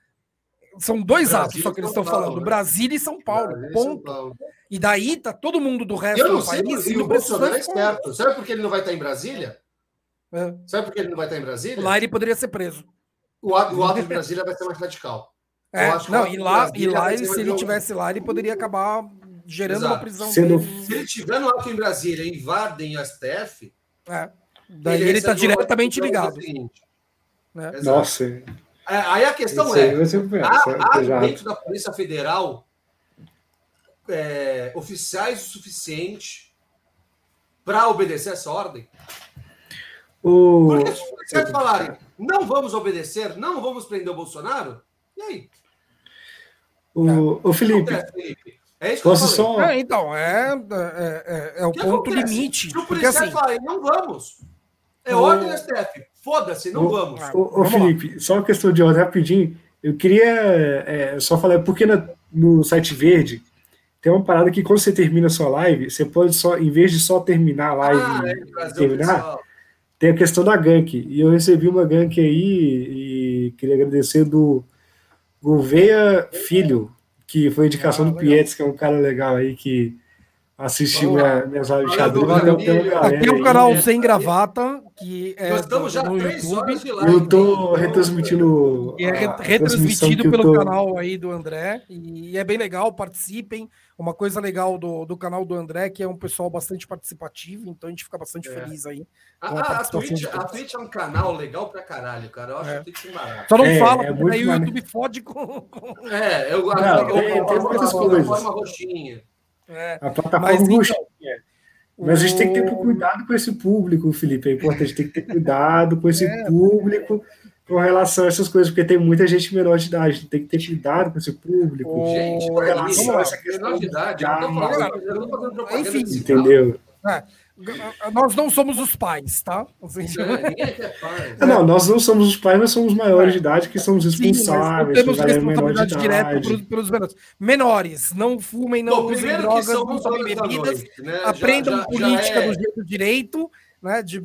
São dois Brasil atos só que eles estão falando, né? Brasília e São Paulo, Brasil ponto. São Paulo. E daí tá todo mundo do resto do país. E o Bolsonaro é esperto. Sabe por que ele não vai estar em Brasília? É. Sabe por que ele não vai estar em Brasília? Lá ele poderia ser preso. O ato, o ato em Brasília vai ser mais radical. É, não, e lá, e lá ele, se ele tivesse lá, ele poderia acabar gerando Exato. uma prisão. Sendo... Se ele tiver no ato em Brasília, invadem a STF. É. Daí ele está diretamente ligado. Né? Nossa. É, aí a questão é: há, há dentro da Polícia Federal é, oficiais o suficiente para obedecer essa ordem? O... Porque se os policiais falarem não vamos obedecer, não vamos prender o Bolsonaro, e aí? O, o Felipe, é isso que Posso só... É, então, é, é, é, é o que ponto acontece? limite. Se o policial assim, falar, não vamos. É o... ordem do STF. Foda-se, não o, vamos. Ô, Felipe, só uma questão de ordem rapidinho. Eu queria é, só falar, porque na, no site verde tem uma parada que quando você termina a sua live, você pode só, em vez de só terminar a live ah, é, terminar, tem a questão da gank. E eu recebi uma gank aí e queria agradecer do Gouveia Filho, que foi indicação ah, do Pietz, que é um cara legal aí que assistiu minha, minhas lives de xadrez. Aqui é o canal Sem Gravata, que é Nós estamos já no YouTube. Eu estou retransmitindo. é retransmitido pelo tô... canal aí do André. E é bem legal, participem. Uma coisa legal do, do canal do André, que é um pessoal bastante participativo, então a gente fica bastante é. feliz aí. A, a, a, Twitch, a Twitch é um canal legal pra caralho, cara. Eu acho é. que tem que. Só não é, fala, é porque aí o YouTube fode com. É, eu gosto. Eu, eu, tem muitas coisas. roxinha. É, a plataforma mas, então, mas a gente tem que ter cuidado com esse público, Felipe. É importante, a gente tem que ter cuidado com esse (laughs) é, público com relação a essas coisas, porque tem muita gente menor de idade, tem que ter cuidado com esse público. Gente, com relação a essa questão de idade, eu não tô falando, Enfim, entendeu? É. Nós não somos os pais, tá? É, (laughs) não, nós não somos os pais, nós somos os maiores de idade que somos responsáveis. Sim, temos responsabilidade direta pelos, menores. Menores, não fumem, não usem drogas, não tomem bebidas, noite, né? aprendam já, já, política já é... do jeito direito, né? De,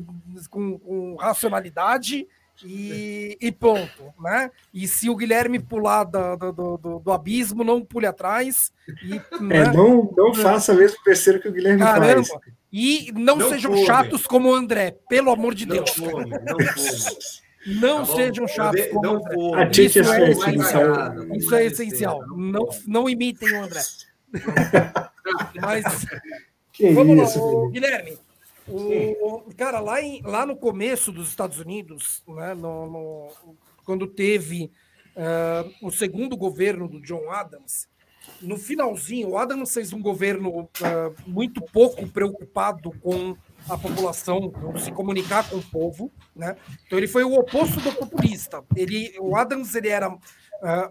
com, com racionalidade. E, e, ponto, né? E se o Guilherme pular do, do, do, do abismo, não pule atrás. E, né? É, não, não faça mesmo besteira que o Guilherme Caramba, faz. E não, não sejam come. chatos como o André, pelo amor de não Deus. Come, não (laughs) come. Não tá sejam chatos como não o André. Isso, é, é essencial. Isso é essencial. Não, não imitem o André. (laughs) Mas que vamos isso, lá, Guilherme. O, cara, lá, em, lá no começo dos Estados Unidos, né, no, no quando teve uh, o segundo governo do John Adams, no finalzinho, o Adams fez um governo uh, muito pouco preocupado com a população, com se comunicar com o povo, né? Então ele foi o oposto do populista. Ele, o Adams ele era uh,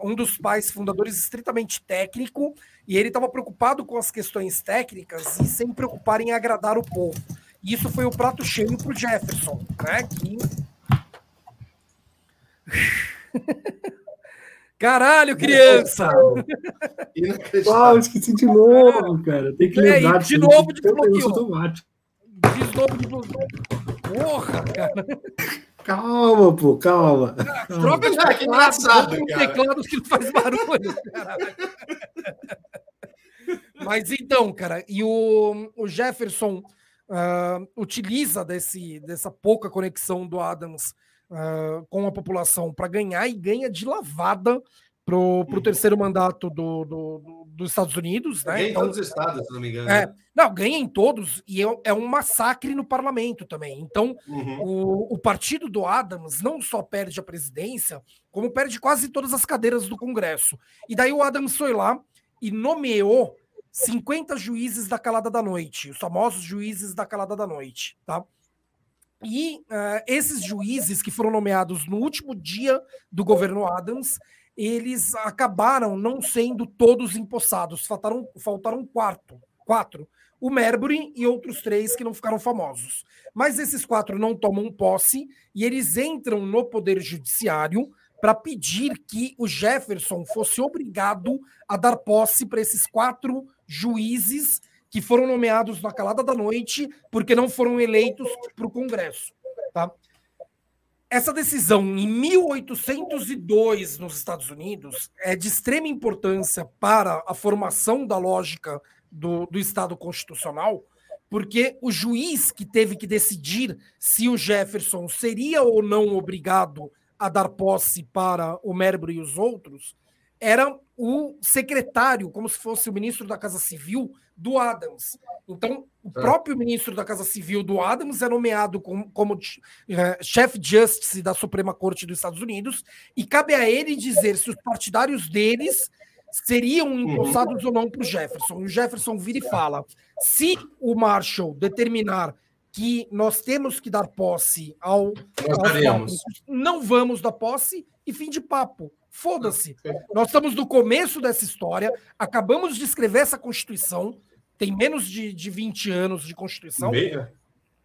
um dos pais fundadores estritamente técnico e ele estava preocupado com as questões técnicas e sem preocupar em agradar o povo. E isso foi o prato cheio para o Jefferson, né? Que (laughs) Caralho, criança! Uau, esqueci de novo, cara. Tem que lembrar. de novo desbloqueou. De novo desbloqueou. Porra, cara. Calma, pô, calma. Troca de teclado, que engraçado, cara. teclados que não faz barulho, cara. Mas então, cara, e o, o Jefferson uh, utiliza desse, dessa pouca conexão do Adams uh, com a população para ganhar e ganha de lavada para o uhum. terceiro mandato do, do, do, dos Estados Unidos. Né? Ganha então, em todos os estados, se não me engano. É, não, ganha em todos e é, é, um massacre no parlamento também. Então, uhum. o, o partido do Adams não só perde a presidência, como perde quase todas as cadeiras do Congresso. E daí o Adams foi lá e nomeou 50 juízes da calada da noite, os famosos juízes da calada da noite, tá? E uh, esses juízes que foram nomeados no último dia do governo Adams, eles acabaram não sendo todos empossados. Faltaram, faltaram quatro, quatro. O Merbury e outros três que não ficaram famosos. Mas esses quatro não tomam posse e eles entram no Poder Judiciário para pedir que o Jefferson fosse obrigado a dar posse para esses quatro juízes que foram nomeados na calada da noite porque não foram eleitos para o Congresso. Tá? Essa decisão, em 1802, nos Estados Unidos, é de extrema importância para a formação da lógica do, do Estado constitucional, porque o juiz que teve que decidir se o Jefferson seria ou não obrigado a dar posse para o Merbury e os outros era o secretário, como se fosse o ministro da Casa Civil do Adams. Então, o é. próprio ministro da Casa Civil do Adams é nomeado como, como é, chefe justice da Suprema Corte dos Estados Unidos e cabe a ele dizer se os partidários deles seriam empossados uhum. ou não para o Jefferson. O Jefferson vira e fala: se o Marshall determinar que nós temos que dar posse ao, nós não vamos dar posse e fim de papo. Foda-se. Nós estamos no começo dessa história, acabamos de escrever essa Constituição, tem menos de, de 20 anos de Constituição. Meia?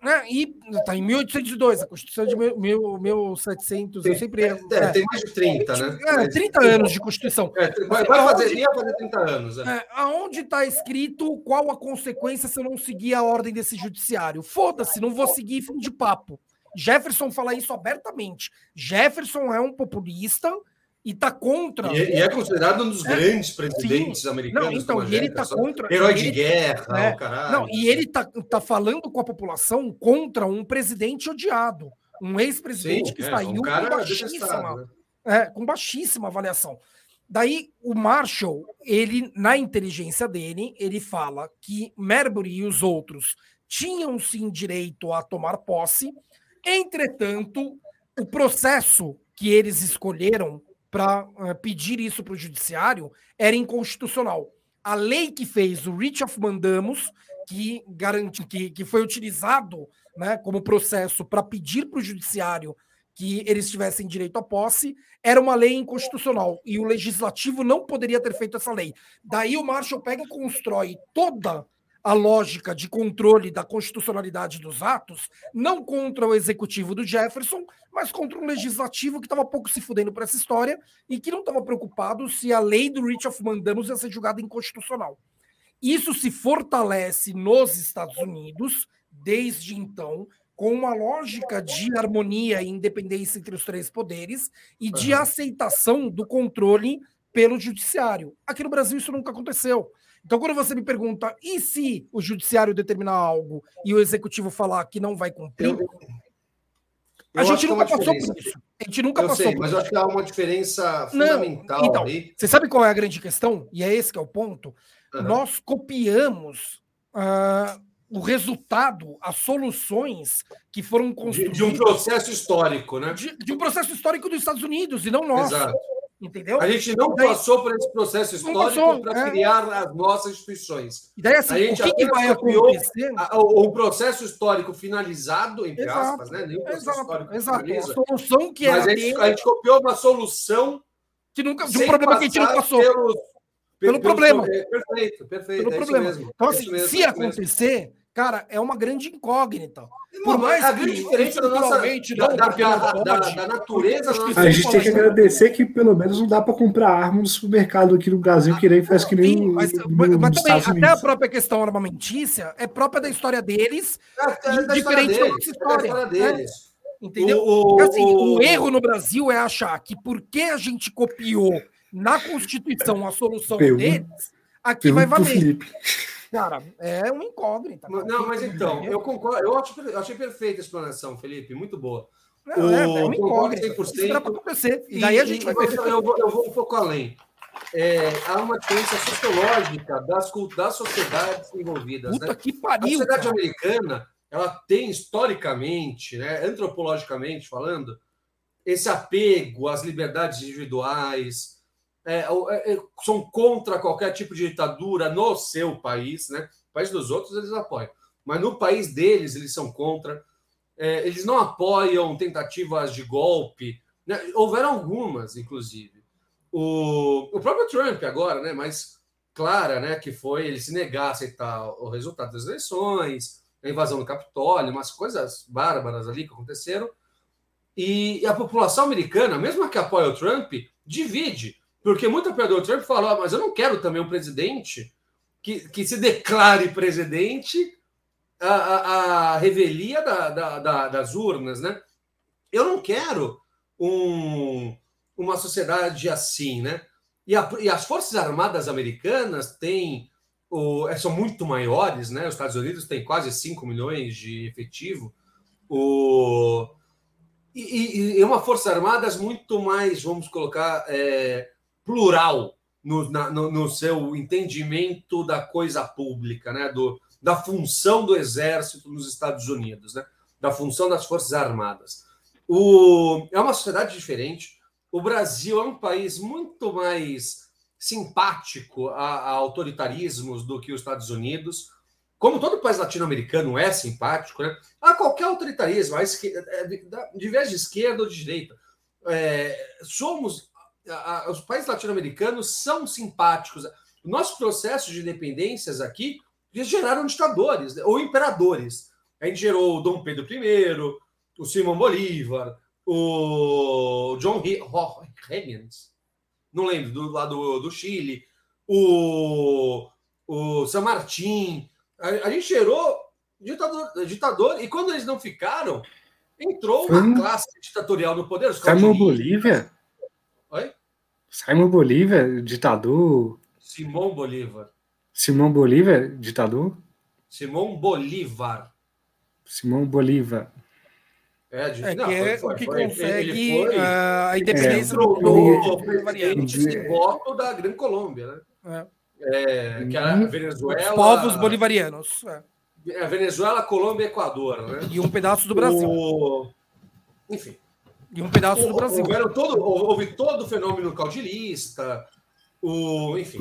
Né? E está em 1802, a Constituição de 1700, tem, eu sempre. É, é, tem mais de 30, né? É, 30 anos de Constituição. É, vai, vai fazer, ia fazer 30 anos. É. É, aonde está escrito qual a consequência se eu não seguir a ordem desse judiciário? Foda-se, não vou seguir fim de papo. Jefferson fala isso abertamente. Jefferson é um populista e está contra. E, é, e, é considerado um dos é, grandes presidentes sim. americanos. Não, então, e ele está contra. Herói de guerra, é, caralho. Não, e ele está tá falando com a população contra um presidente odiado. Um ex-presidente que é, saiu um com, baixíssima, né? é, com baixíssima avaliação. Daí o Marshall, ele na inteligência dele, ele fala que Marbury e os outros tinham sim direito a tomar posse. Entretanto, o processo que eles escolheram para uh, eh, pedir isso para o judiciário era inconstitucional. A lei que fez o Writ of Mandamus, que garante que, que foi utilizado né, como processo para pedir para o judiciário que eles tivessem direito à posse, era uma lei inconstitucional e o legislativo não poderia ter feito essa lei. Daí o Marshall pega e constrói toda a lógica de controle da constitucionalidade dos atos, não contra o executivo do Jefferson, mas contra um legislativo que estava pouco se fudendo por essa história e que não estava preocupado se a lei do Rich of Mandamus ia ser julgada inconstitucional. Isso se fortalece nos Estados Unidos desde então, com uma lógica de harmonia e independência entre os três poderes e de uhum. aceitação do controle pelo judiciário. Aqui no Brasil isso nunca aconteceu. Então, quando você me pergunta, e se o judiciário determinar algo e o executivo falar que não vai cumprir, eu, a gente nunca passou por isso. A gente nunca eu passou sei, por mas isso. Mas acho que há uma diferença fundamental não, então, aí. Você sabe qual é a grande questão? E é esse que é o ponto. Uhum. Nós copiamos uh, o resultado, as soluções que foram construídas. De, de um processo histórico, né? De, de, um processo histórico dos Estados Unidos e não nosso. Exato. Entendeu? A gente não daí, passou por esse processo histórico para é. criar as nossas instituições. E daí, assim, a gente o que, que vai acontecer? O, processo histórico finalizado, entre exato, aspas, né? Nenhum processo exato, histórico exato. Finaliza, a solução que Mas a gente, a gente copiou uma solução que nunca, de um problema que a gente não passou. Pelos, pelo, pelo problema. Perfeito, perfeito. Pelo é problema. Então, assim, mesmo, se acontecer. Mesmo Cara, é uma grande incógnita. Por mais a grande diferença da nossa da, da, da, da, natureza. Nossa a gente tem que agradecer que pelo menos não dá para comprar arma no supermercado aqui no Brasil, que nem faz que nem. Sim, mas, no, mas, mas também, até a própria questão armamentícia é própria da história deles, é, é diferente da nossa história. É deles. Entendeu? O, assim, o, o erro no Brasil é achar que porque a gente copiou na Constituição a solução deles, aqui vai valer. Cara, é uma incógnita. Não, mas então, eu concordo. Eu, acho, eu achei perfeita a explanação, Felipe, muito boa. Não, é, é uma incógnita. 100%. Isso dá para acontecer. E, daí a gente vai eu, vou, eu vou um pouco além. É, há uma diferença sociológica das, das sociedades envolvidas. Puta né? que pariu! A sociedade cara. americana ela tem historicamente, né, antropologicamente falando, esse apego às liberdades individuais, é, é, é, são contra qualquer tipo de ditadura no seu país, né? O país dos outros eles apoiam, mas no país deles eles são contra. É, eles não apoiam tentativas de golpe. Né? Houveram algumas, inclusive. O, o próprio Trump agora, né? Mais clara, né? Que foi ele se negar a aceitar o resultado das eleições, a invasão do Capitólio, umas coisas bárbaras ali que aconteceram. E a população americana, mesmo que apoia o Trump, divide porque muito apoiador do Trump falou, ah, mas eu não quero também um presidente que, que se declare presidente a, a, a revelia da, da, da, das urnas, né? Eu não quero um, uma sociedade assim, né? E, a, e, as Forças Armadas Americanas têm o, são muito maiores, né? Os Estados Unidos têm quase 5 milhões de efetivo. O, e, e, e uma Forças Armadas muito mais, vamos colocar, é, plural no, na, no, no, seu entendimento da coisa pública, né? Do, da função do exército nos Estados Unidos, né? da função das Forças Armadas. O, é uma sociedade diferente. O Brasil é um país muito mais simpático a, a autoritarismos do que os Estados Unidos. Como todo país latino-americano é simpático, né? a qualquer autoritarismo, a esquerda, é, de vez de esquerda ou de direita. É, somos a, os países latino-americanos são simpáticos. Nossos processos de independências aqui geraram ditadores né, ou imperadores. A gente gerou o Dom Pedro I, o Simão Bolívar, o John Higgins, não lembro, do lado do Chile, o, o San Martín. A, a gente gerou ditador, ditador, e quando eles não ficaram, entrou uma classe ditatorial no poder. Simão Bolívia? Simon Bolívar, ditador. Simão Bolívar. Simão Bolívar, ditador? Simão Bolívar. Simão Bolívar. É, de... é, não, que é foi, o que foi, consegue foi, uh, a independência é, do, do, presidente voto da Grande Colômbia, né? É. É, que a Venezuela. Os povos bolivarianos. É. A Venezuela, Colômbia e Equador, né? E um pedaço do Brasil. O... Enfim. E um pedaço do Brasil. Houveram todo, houve todo o fenômeno caudilista, o, enfim.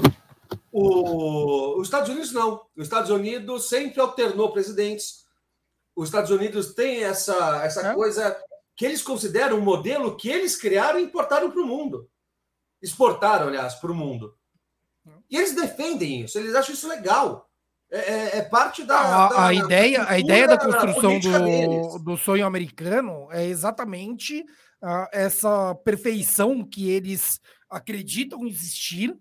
O, os Estados Unidos não. Os Estados Unidos sempre alternou presidentes. Os Estados Unidos têm essa, essa é. coisa que eles consideram um modelo que eles criaram e importaram para o mundo. Exportaram, aliás, para o mundo. E eles defendem isso, eles acham isso legal. É, é, é parte da. A, da, a ideia, a ideia da construção do, do sonho americano é exatamente uh, essa perfeição que eles acreditam existir,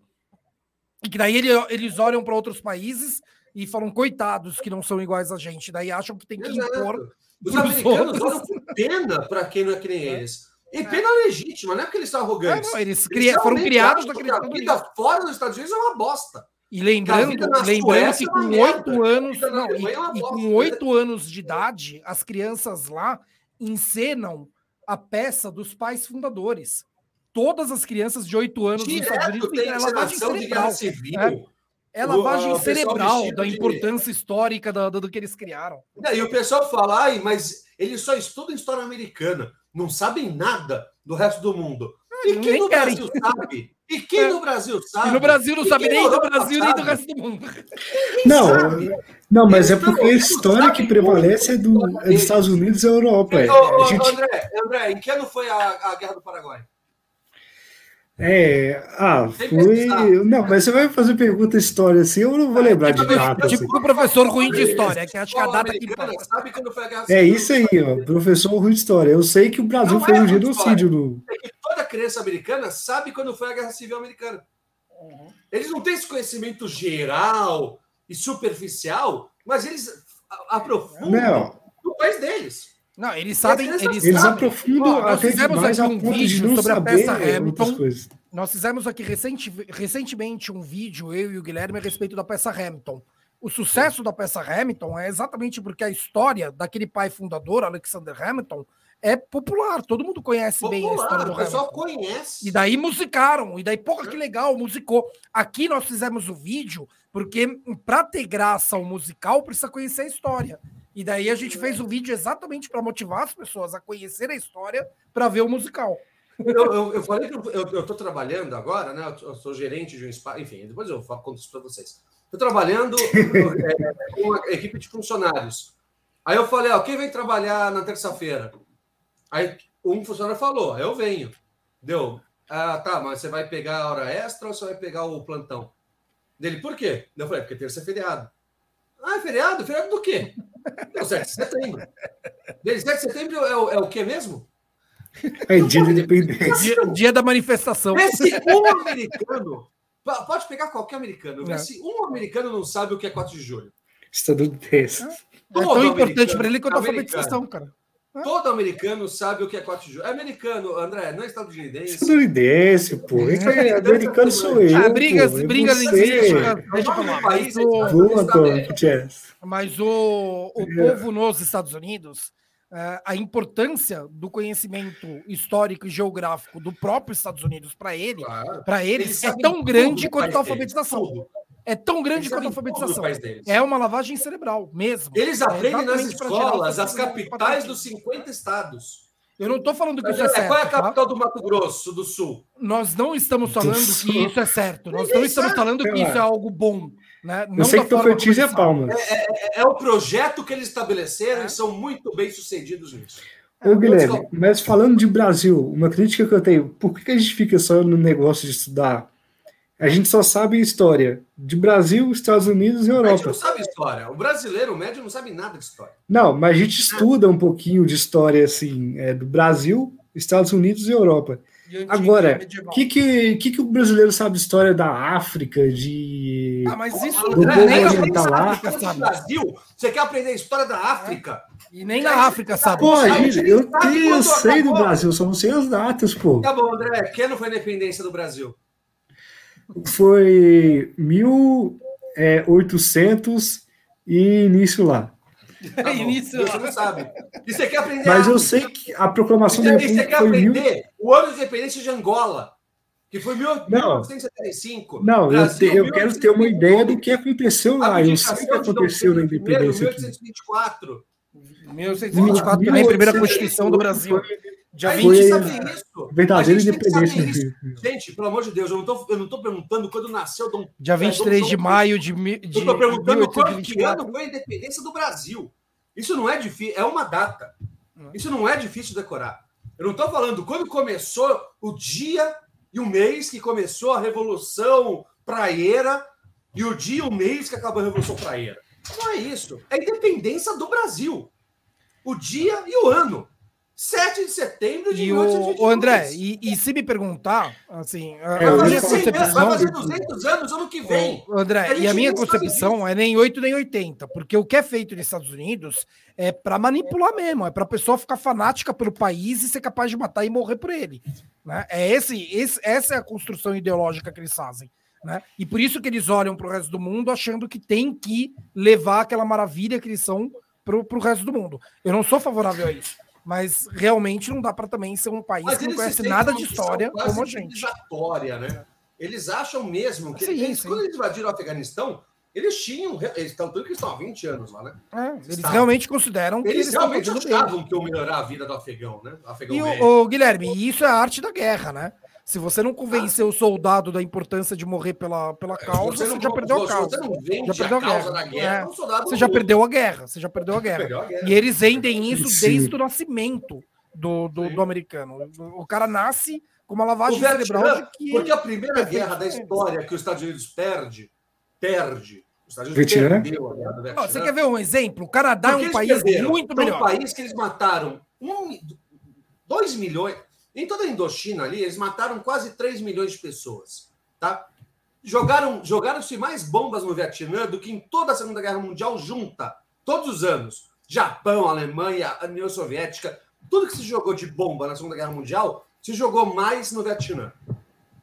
e que daí ele, eles olham para outros países e falam, coitados que não são iguais a gente, daí acham que tem que Exato. impor. Os americanos olham com pena para quem não é que nem é. eles. E pena legítima, não é porque eles são arrogantes. É, não, eles, eles foram criados daquele A vida fora dos Estados Unidos é uma bosta. E lembrando, lembrando que com oito anos, não, e, e com oito anos de idade, as crianças lá encenam a peça dos pais fundadores. Todas as crianças de oito anos Direto, nos Estados Unidos têm lavagem cerebral. É, é lavagem cerebral da importância de... histórica do, do, que eles criaram. E o pessoal fala, ai, mas eles só estudam história americana, não sabem nada do resto do mundo. E quem no Brasil sabe? E quem é. no Brasil sabe? E no Brasil não sabe nem do Brasil sabe? nem do resto do mundo. (laughs) Não, não, mas é porque a história que prevalece é, do, é dos Estados Unidos e Europa. Ô, ô, gente... André, André, em que ano foi a, a Guerra do Paraguai? É, ah, foi. Não, mas você vai fazer pergunta história assim, eu não vou é, lembrar tipo, de data. Tipo assim. o professor ruim de história, que acho que a data que Sabe quando foi a guerra É isso aí, ó, professor ruim de história. Eu sei que o Brasil não fez é um genocídio no. Criança americana sabe quando foi a guerra civil americana. Uhum. Eles não têm esse conhecimento geral e superficial, mas eles aprofundam não. no país deles. Não, eles sabem. Eles, eles sabem. aprofundam nós fizemos aqui um vídeo sobre a peça Hamilton. Nós fizemos aqui recenti, recentemente um vídeo, eu e o Guilherme, a respeito da peça Hamilton. O sucesso da peça Hamilton é exatamente porque a história daquele pai fundador, Alexander Hamilton, é popular. Todo mundo conhece popular, bem a história do Hamilton. O pessoal conhece. E daí musicaram. E daí, porra, que legal, musicou. Aqui nós fizemos o vídeo porque, para ter graça ao musical, precisa conhecer a história. E daí a gente fez o vídeo exatamente para motivar as pessoas a conhecer a história para ver o musical. Eu, eu, eu falei que eu estou trabalhando agora, né? Eu sou gerente de um espaço, enfim, depois eu conto isso para vocês. Estou trabalhando (laughs) é, com uma equipe de funcionários. Aí eu falei, ó, quem vem trabalhar na terça-feira? Aí um funcionário falou, eu venho. Deu. Ah, tá, mas você vai pegar a hora extra ou você vai pegar o plantão? Dele, por quê? Eu falei, porque terça é feriado. Ah, é feriado? Feriado do quê? É o 7 de setembro. 7 de setembro é o, é o quê mesmo? É dia da independência. Dia, dia, da manifestação. Esse um americano, pode pegar qualquer americano, vê se um americano não sabe o que é 4 de julho. Estadunidense. É, é tão importante para ele quanto a alfabetização, cara. Todo americano sabe o que é 4 de julho. É americano, André, não é estadunidense. Estadunidense, pô. É, é americano sou eu. Ah, brigas, pô, brigas existem. Deixa eu falar. Mas o, mas o, o é. povo nos Estados Unidos, é, a importância do conhecimento histórico e geográfico do próprio Estados Unidos para ele, claro. para eles, é tão grande quanto a alfabetização. Deles, é tão grande quanto a alfabetização. É uma lavagem cerebral mesmo. Eles é aprendem nas escolas as capitais dos 50 estados. Eu não estou falando que Mas, isso é, é certo. Qual é a tá? capital tá? do Mato Grosso do Sul? Nós não estamos falando que isso é certo. Nós Ninguém não estamos sabe. falando que isso é algo bom. Né? Não Eu sei que Tocantins é palmas. É, é, é, o projeto que eles estabeleceram e são muito bem sucedidos nisso. Ô, Guilherme, mas falando de Brasil, uma crítica que eu tenho, por que a gente fica só no negócio de estudar a gente só sabe história de Brasil, Estados Unidos e Europa. A gente não sabe história. O brasileiro, o médio, não sabe nada de história. Não, mas a gente estuda um pouquinho de história assim, é, do Brasil, Estados Unidos e Europa. E Agora, o que, que, que, que o brasileiro sabe de história da África, de. Ah, mas isso do é, nem oriental lá? Brasil, você quer aprender a história da África? É. E nem na África, sabe? Pô, gente, eu, tenho, eu sei do Brasil, só não sei as datas, pô. Tá bom, André, que ano foi a independência do Brasil? Foi 1800 e início lá. Tá início você não sabe. E você quer aprender. Mas eu sei que a proclamação da República. Você quer aprender mil... o ano de independência de Angola, que foi 1975. Não, Brasil, eu, te, eu quero ter uma ideia do que aconteceu lá. Eu sei o que aconteceu na independência. 1824. 1824 também, primeira Constituição do Brasil. Foi já a gente sabe isso. Verdadeira independência. Gente, pelo amor de Deus, eu não tô, eu não tô perguntando quando nasceu Dom. Dia 23 é, Dom, de maio de, de. Eu tô perguntando quando que ano foi a independência do Brasil. Isso não é difícil, é uma data. Isso não é difícil decorar. Eu não tô falando quando começou o dia e o mês que começou a Revolução Praieira e o dia e o mês que acabou a Revolução Praieira. Não é isso. É a independência do Brasil. O dia e o ano. 7 de setembro de e o, o André, e, e, se me perguntar, assim, a minha concepção. Vai fazer 200 anos ano que vem. O, André, e a minha concepção é nem 8 nem 80, porque o que é feito nos Estados Unidos é para manipular mesmo, é para a pessoa ficar fanática pelo país e ser capaz de matar e morrer por ele. Né? É esse, esse, essa é a construção ideológica que eles fazem. Né? E por isso que eles olham para o resto do mundo achando que tem que levar aquela maravilha que eles são para o resto do mundo. Eu não sou favorável a isso. Mas realmente não dá para também ser um país mas que não conhece nada de história como a gente. Né? Eles acham mesmo que sim, eles, sim. quando eles invadiram o Afeganistão, eles tinham. Eles estão tudo que estão há 20 anos lá, né? É, eles Estavam. realmente consideram que eles, eles realmente achavam que iam melhorar a vida do afegão, né? Afegão e o, o, Guilherme, isso é a arte da guerra, né? Se você não convencer ah. o soldado da importância de morrer pela, pela é, causa, você, você já perdeu a causa. Você não vende já perdeu a, causa guerra. da guerra, é. você já perdeu a guerra. Você já perdeu a guerra. Perdeu a guerra. E eles vendem isso Sim. desde o nascimento do, do, do, americano. O cara nasce com uma lavagem cerebral. Que... Porque a primeira é guerra da história que os Estados Unidos perde, perde. Os Estados Unidos Vietnã? perdeu a guerra do Vietnã. Você quer ver um exemplo? O Canadá é um país perderam? muito melhor. É um país que eles mataram 2 um, milhões em toda a Indochina ali, eles mataram quase 3 milhões de pessoas, tá? Jogaram, jogaram-se mais bombas no Vietnã do que em toda a Segunda Guerra Mundial junta, todos os anos. Japão, Alemanha, União Soviética, tudo que se jogou de bomba na Segunda Guerra Mundial se jogou mais no Vietnã.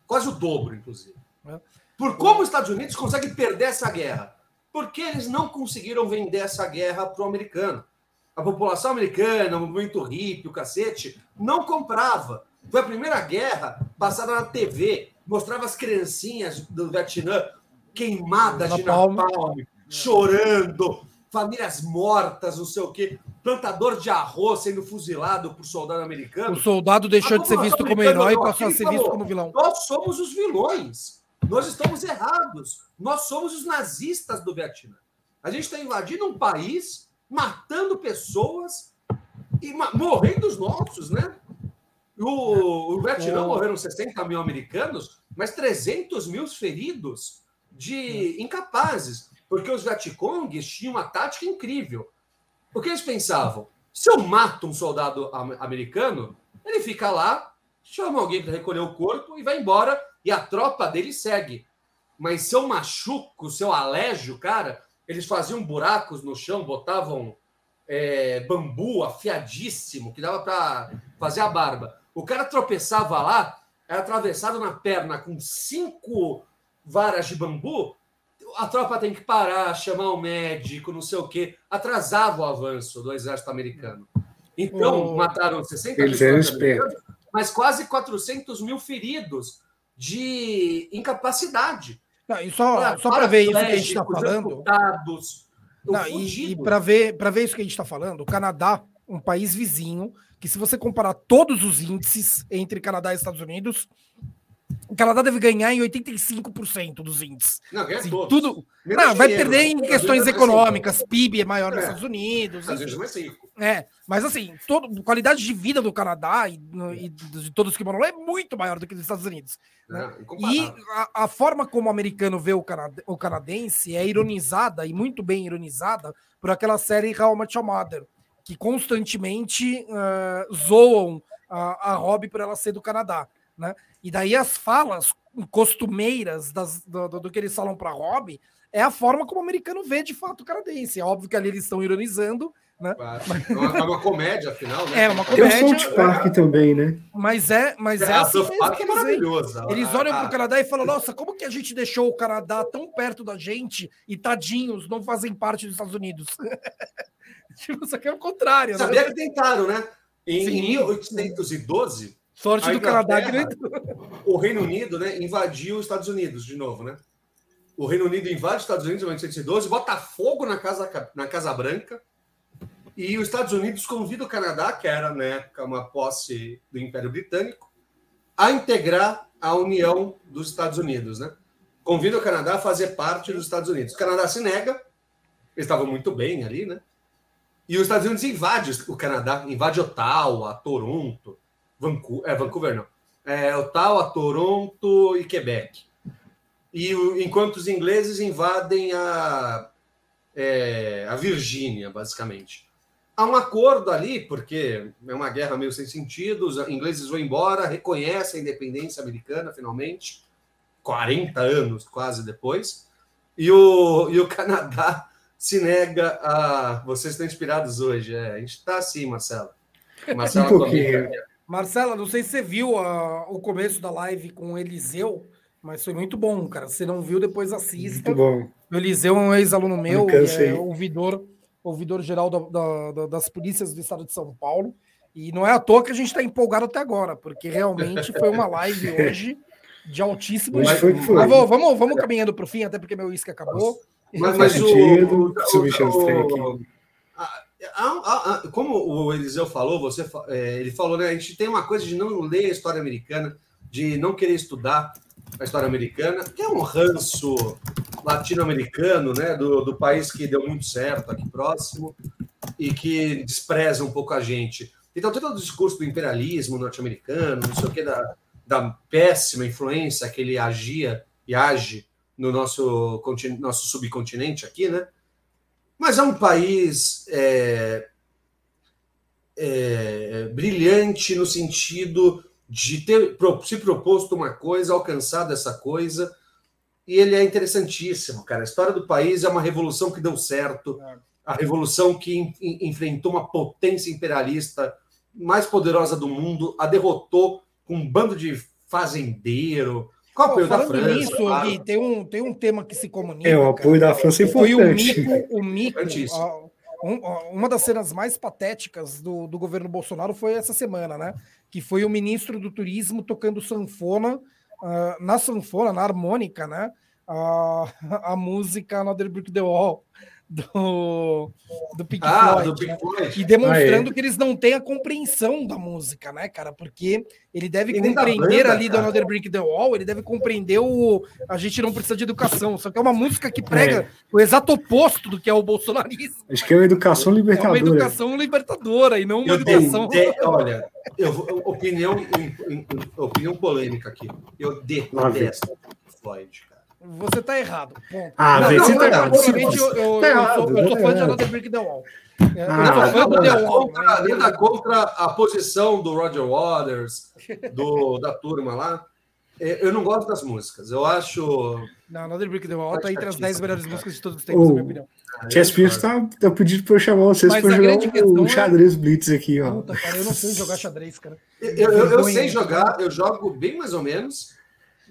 Quase o dobro, inclusive. É. Por como os Estados Unidos conseguem perder essa guerra? Porque eles não conseguiram vender essa guerra para o americano a população americana, o movimento hippie, o cacete, não comprava. Foi a primeira guerra passada na TV, mostrava as criancinhas do Vietnã queimadas de napalm, chorando, famílias mortas, não sei o quê, plantador de arroz sendo fuzilado por soldado americano. O soldado deixou de ser visto como herói e passou a ser visto como vilão. Nós somos os vilões. Nós estamos errados. Nós somos os nazistas do Vietnã. A gente está invadindo um país matando pessoas e morrendo os nossos, né? O, o Vietnã morreram 60 mil americanos, mas 300 mil feridos de incapazes, porque os Vietcongues tinham uma tática incrível. O que eles pensavam? Se eu mato um soldado americano, ele fica lá, chama alguém para recolher o corpo e vai embora, e a tropa dele segue. Mas se eu machuco, se eu alejo o cara, eles faziam buracos no chão, botavam é, bambu afiadíssimo, que dava para fazer a barba. O cara tropeçava lá, era atravessado na perna com cinco varas de bambu. A tropa tem que parar, chamar o médico, não sei o quê. Atrasava o avanço do exército americano. Então, oh, mataram 60 mil mas quase 400 mil feridos de incapacidade. Não, e só, só para ver isso que a gente está falando. Não, e, e para ver, ver isso que a gente está falando, o Canadá, um país vizinho, que se você comparar todos os índices entre Canadá e Estados Unidos, o Canadá deve ganhar em 85% dos índices. Não, ganha assim, Tudo... Não, vai dinheiro, perder em questões econômicas. PIB é maior é. nos Estados Unidos. É, mas assim, todo, qualidade de vida do Canadá e, e de todos que moram lá é muito maior do que dos Estados Unidos. Né? e a, a, forma como o americano vê o, canad, o canadense é ironizada e muito bem ironizada por aquela série How Much Your Mother, que constantemente uh, zoam a, a Robbie por ela ser do Canadá. Né? E daí as falas costumeiras das, do, do, que eles falam para Rob é a forma como o americano vê de fato o canadense. É óbvio que ali eles estão ironizando, né? É uma, é uma comédia, afinal, né? É uma comédia. Tem o South Park é, também, né? Mas é, mas é, é assim Park é maravilhosa. Eles ah, olham para o ah. Canadá e falam: Nossa, como que a gente deixou o Canadá tão perto da gente e tadinhos não fazem parte dos Estados Unidos? (laughs) tipo, isso aqui é o contrário. Sabia né? que tentaram, né? Em, em 1812 Sorte do Canadá que O Reino Unido né, invadiu os Estados Unidos de novo, né? O Reino Unido invade os Estados Unidos em 1912, bota fogo na Casa, na casa Branca, e os Estados Unidos convida o Canadá, que era né, uma posse do Império Britânico, a integrar a União dos Estados Unidos, né? Convida o Canadá a fazer parte dos Estados Unidos. O Canadá se nega, eles estavam muito bem ali, né? E os Estados Unidos invade o Canadá, invade Ottawa, Toronto, Vancouver, é, Vancouver não. É, Ottawa, Toronto e Quebec. E enquanto os ingleses invadem a, é, a Virgínia, basicamente. Há um acordo ali, porque é uma guerra meio sem sentido, os ingleses vão embora, reconhecem a independência americana, finalmente, 40 anos quase depois, e o, e o Canadá se nega a. Vocês estão inspirados hoje, é, a gente está assim, Marcelo. (laughs) Marcelo um pouquinho. Marcela, não sei se você viu a, o começo da live com o Eliseu, Mas foi muito bom, cara. Se não viu, depois assista. Muito bom. O Eliseu é um ex-aluno meu, é ouvidor, ouvidor geral da, da, das polícias do estado de São Paulo. E não é à toa que a gente está empolgado até agora, porque realmente foi uma live (laughs) hoje de altíssimo nível. Foi, foi. Mas, vamos, vamos caminhando para o fim, até porque meu uísque acabou. Mas, mas o, o, o, como o Eliseu falou, você, é, ele falou, né? A gente tem uma coisa de não ler a história americana, de não querer estudar a história americana, que é um ranço latino-americano, né? Do, do país que deu muito certo aqui próximo e que despreza um pouco a gente. Então, todo o discurso do imperialismo norte-americano, não sei o que, da, da péssima influência que ele agia e age no nosso, nosso subcontinente aqui, né? Mas é um país é, é, brilhante no sentido de ter se proposto uma coisa, alcançado essa coisa, e ele é interessantíssimo, cara. A história do país é uma revolução que deu certo, a revolução que enfrentou uma potência imperialista mais poderosa do mundo, a derrotou com um bando de fazendeiro, com o apoio da França. Nisso, claro. Gui, tem, um, tem um tema que se comunica. É, o apoio cara. da França é importante. Foi o mico, o mico a, um, uma das cenas mais patéticas do, do governo Bolsonaro foi essa semana, né? Que foi o ministro do turismo tocando sanfona, uh, na sanfona, na harmônica, né? Uh, (laughs) a música Another Brick the Wall do, do Pink ah, Floyd, do Pink né? Floyd. e demonstrando é. que eles não têm a compreensão da música, né, cara? Porque ele deve e compreender banda, ali cara. do Another Brick the Wall, ele deve compreender o a gente não precisa de educação, só que é uma música que prega é. o exato oposto do que é o bolsonarismo. Acho que é uma educação libertadora. É uma educação libertadora e não uma eu educação. De, olha, eu, opinião, opinião polêmica aqui. Eu detesto Floyd. Você tá errado. Ponto. Ah, velho, você tá errado. Eu, eu, eu, sou, eu sou fã de Another Brick the Wall. Ah, eu sou fã do The Wall. Contra, nada contra a posição do Roger Waters, do, da turma lá. É, eu não gosto das músicas. Eu acho. Não, Another Brick the Wall tá entre as 10 melhores músicas de todos os tempos, na minha opinião. Chess Pierce tá, tá pedindo pra eu chamar vocês Mas pra jogar o, o é xadrez é... Blitz aqui, ó. Puta, cara, eu não sei jogar xadrez, cara. Eu, eu, eu sei jogar, eu jogo bem mais ou menos.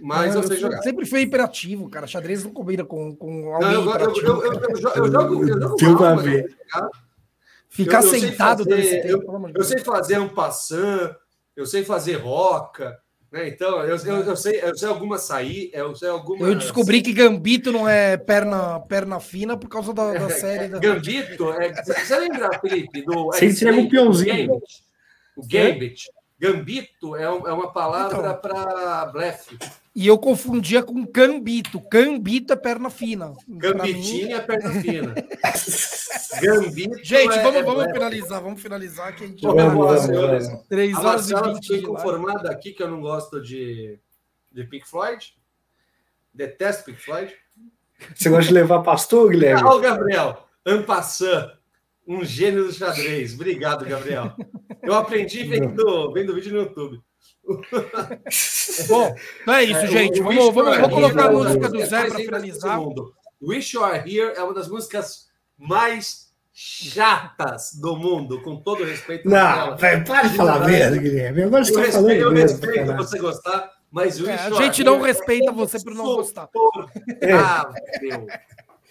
Mas eu, eu sei jogar. Sempre fui hiperativo, cara. Xadrez não combina com, com alguém não, eu, eu, eu, eu, jogo. Eu jogo Deu pra ver. Ficar sentado fazer, tempo, eu, sei fazer um passant, eu sei fazer roca. Né? Então, eu, eu, eu, sei, eu sei algumas sair, eu sei algumas. Eu descobri que Gambito não é perna, perna fina por causa da, da série. Da... Gambito, é, você lembra, Felipe? Do Você entrega um peãozinho. O Gambit. Gambito é, é uma palavra então, para blefe. E eu confundia com cambito. Cambito é perna fina. Gambitinho é perna fina. (laughs) Gambito gente, é, vamos, é vamos finalizar. Vamos finalizar que a gente já tá Três a horas Marcela e fiquei conformada aqui que eu não gosto de, de Pink Floyd. Detesto Pink Floyd. Você gosta de levar pastor, Guilherme? Ah, o Gabriel. Ampassan. Um gênio do xadrez. Obrigado, Gabriel. Eu aprendi vendo, vendo vídeo no YouTube. (laughs) Bom, então é isso, é, gente. Vamos, vamos, vamos colocar a música do Zé para finalizar. Wish You Are Here é uma das músicas mais chatas do mundo, com todo respeito. Não, véio, para de falar merda, Guilherme. Agora você está falando Eu respeito você gostar, mas é, A gente não respeita você por não gostar. É. Ah, meu.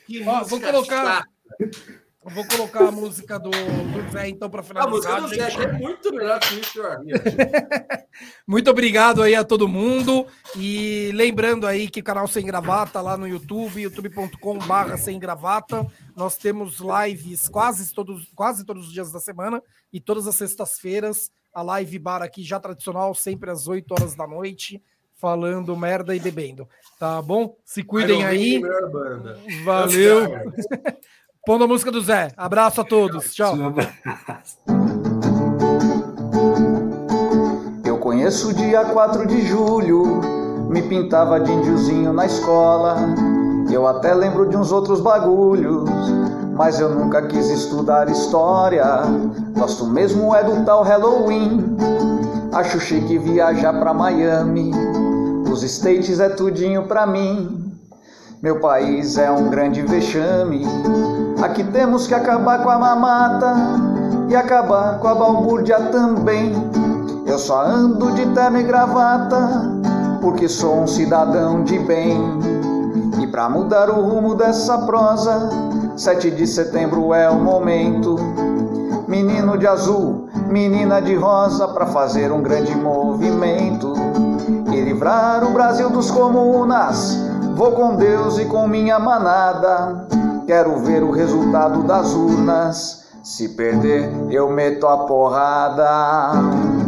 Que Ó, vou colocar. Chata. Vou colocar a música do, do Zé, então, para finalizar. A música do Zé é muito melhor que isso, (laughs) Muito obrigado aí a todo mundo. E lembrando aí que o canal Sem Gravata lá no YouTube, youtube.com.br Sem Gravata. Nós temos lives quase todos, quase todos os dias da semana e todas as sextas-feiras. A live bar aqui já tradicional, sempre às 8 horas da noite falando merda e bebendo. Tá bom? Se cuidem aí. Valeu. (laughs) Pondo a música do Zé. Abraço a todos. Tchau. Eu conheço o dia 4 de julho. Me pintava de índiozinho na escola. Eu até lembro de uns outros bagulhos. Mas eu nunca quis estudar história. Gosto mesmo é do tal Halloween. Acho chique viajar pra Miami. Os States é tudinho pra mim. Meu país é um grande vexame. Aqui temos que acabar com a mamata e acabar com a balbúrdia também. Eu só ando de terno e gravata porque sou um cidadão de bem. E para mudar o rumo dessa prosa, 7 de setembro é o momento. Menino de azul, menina de rosa, para fazer um grande movimento e livrar o Brasil dos comunas. Vou com Deus e com minha manada. Quero ver o resultado das urnas. Se perder, eu meto a porrada.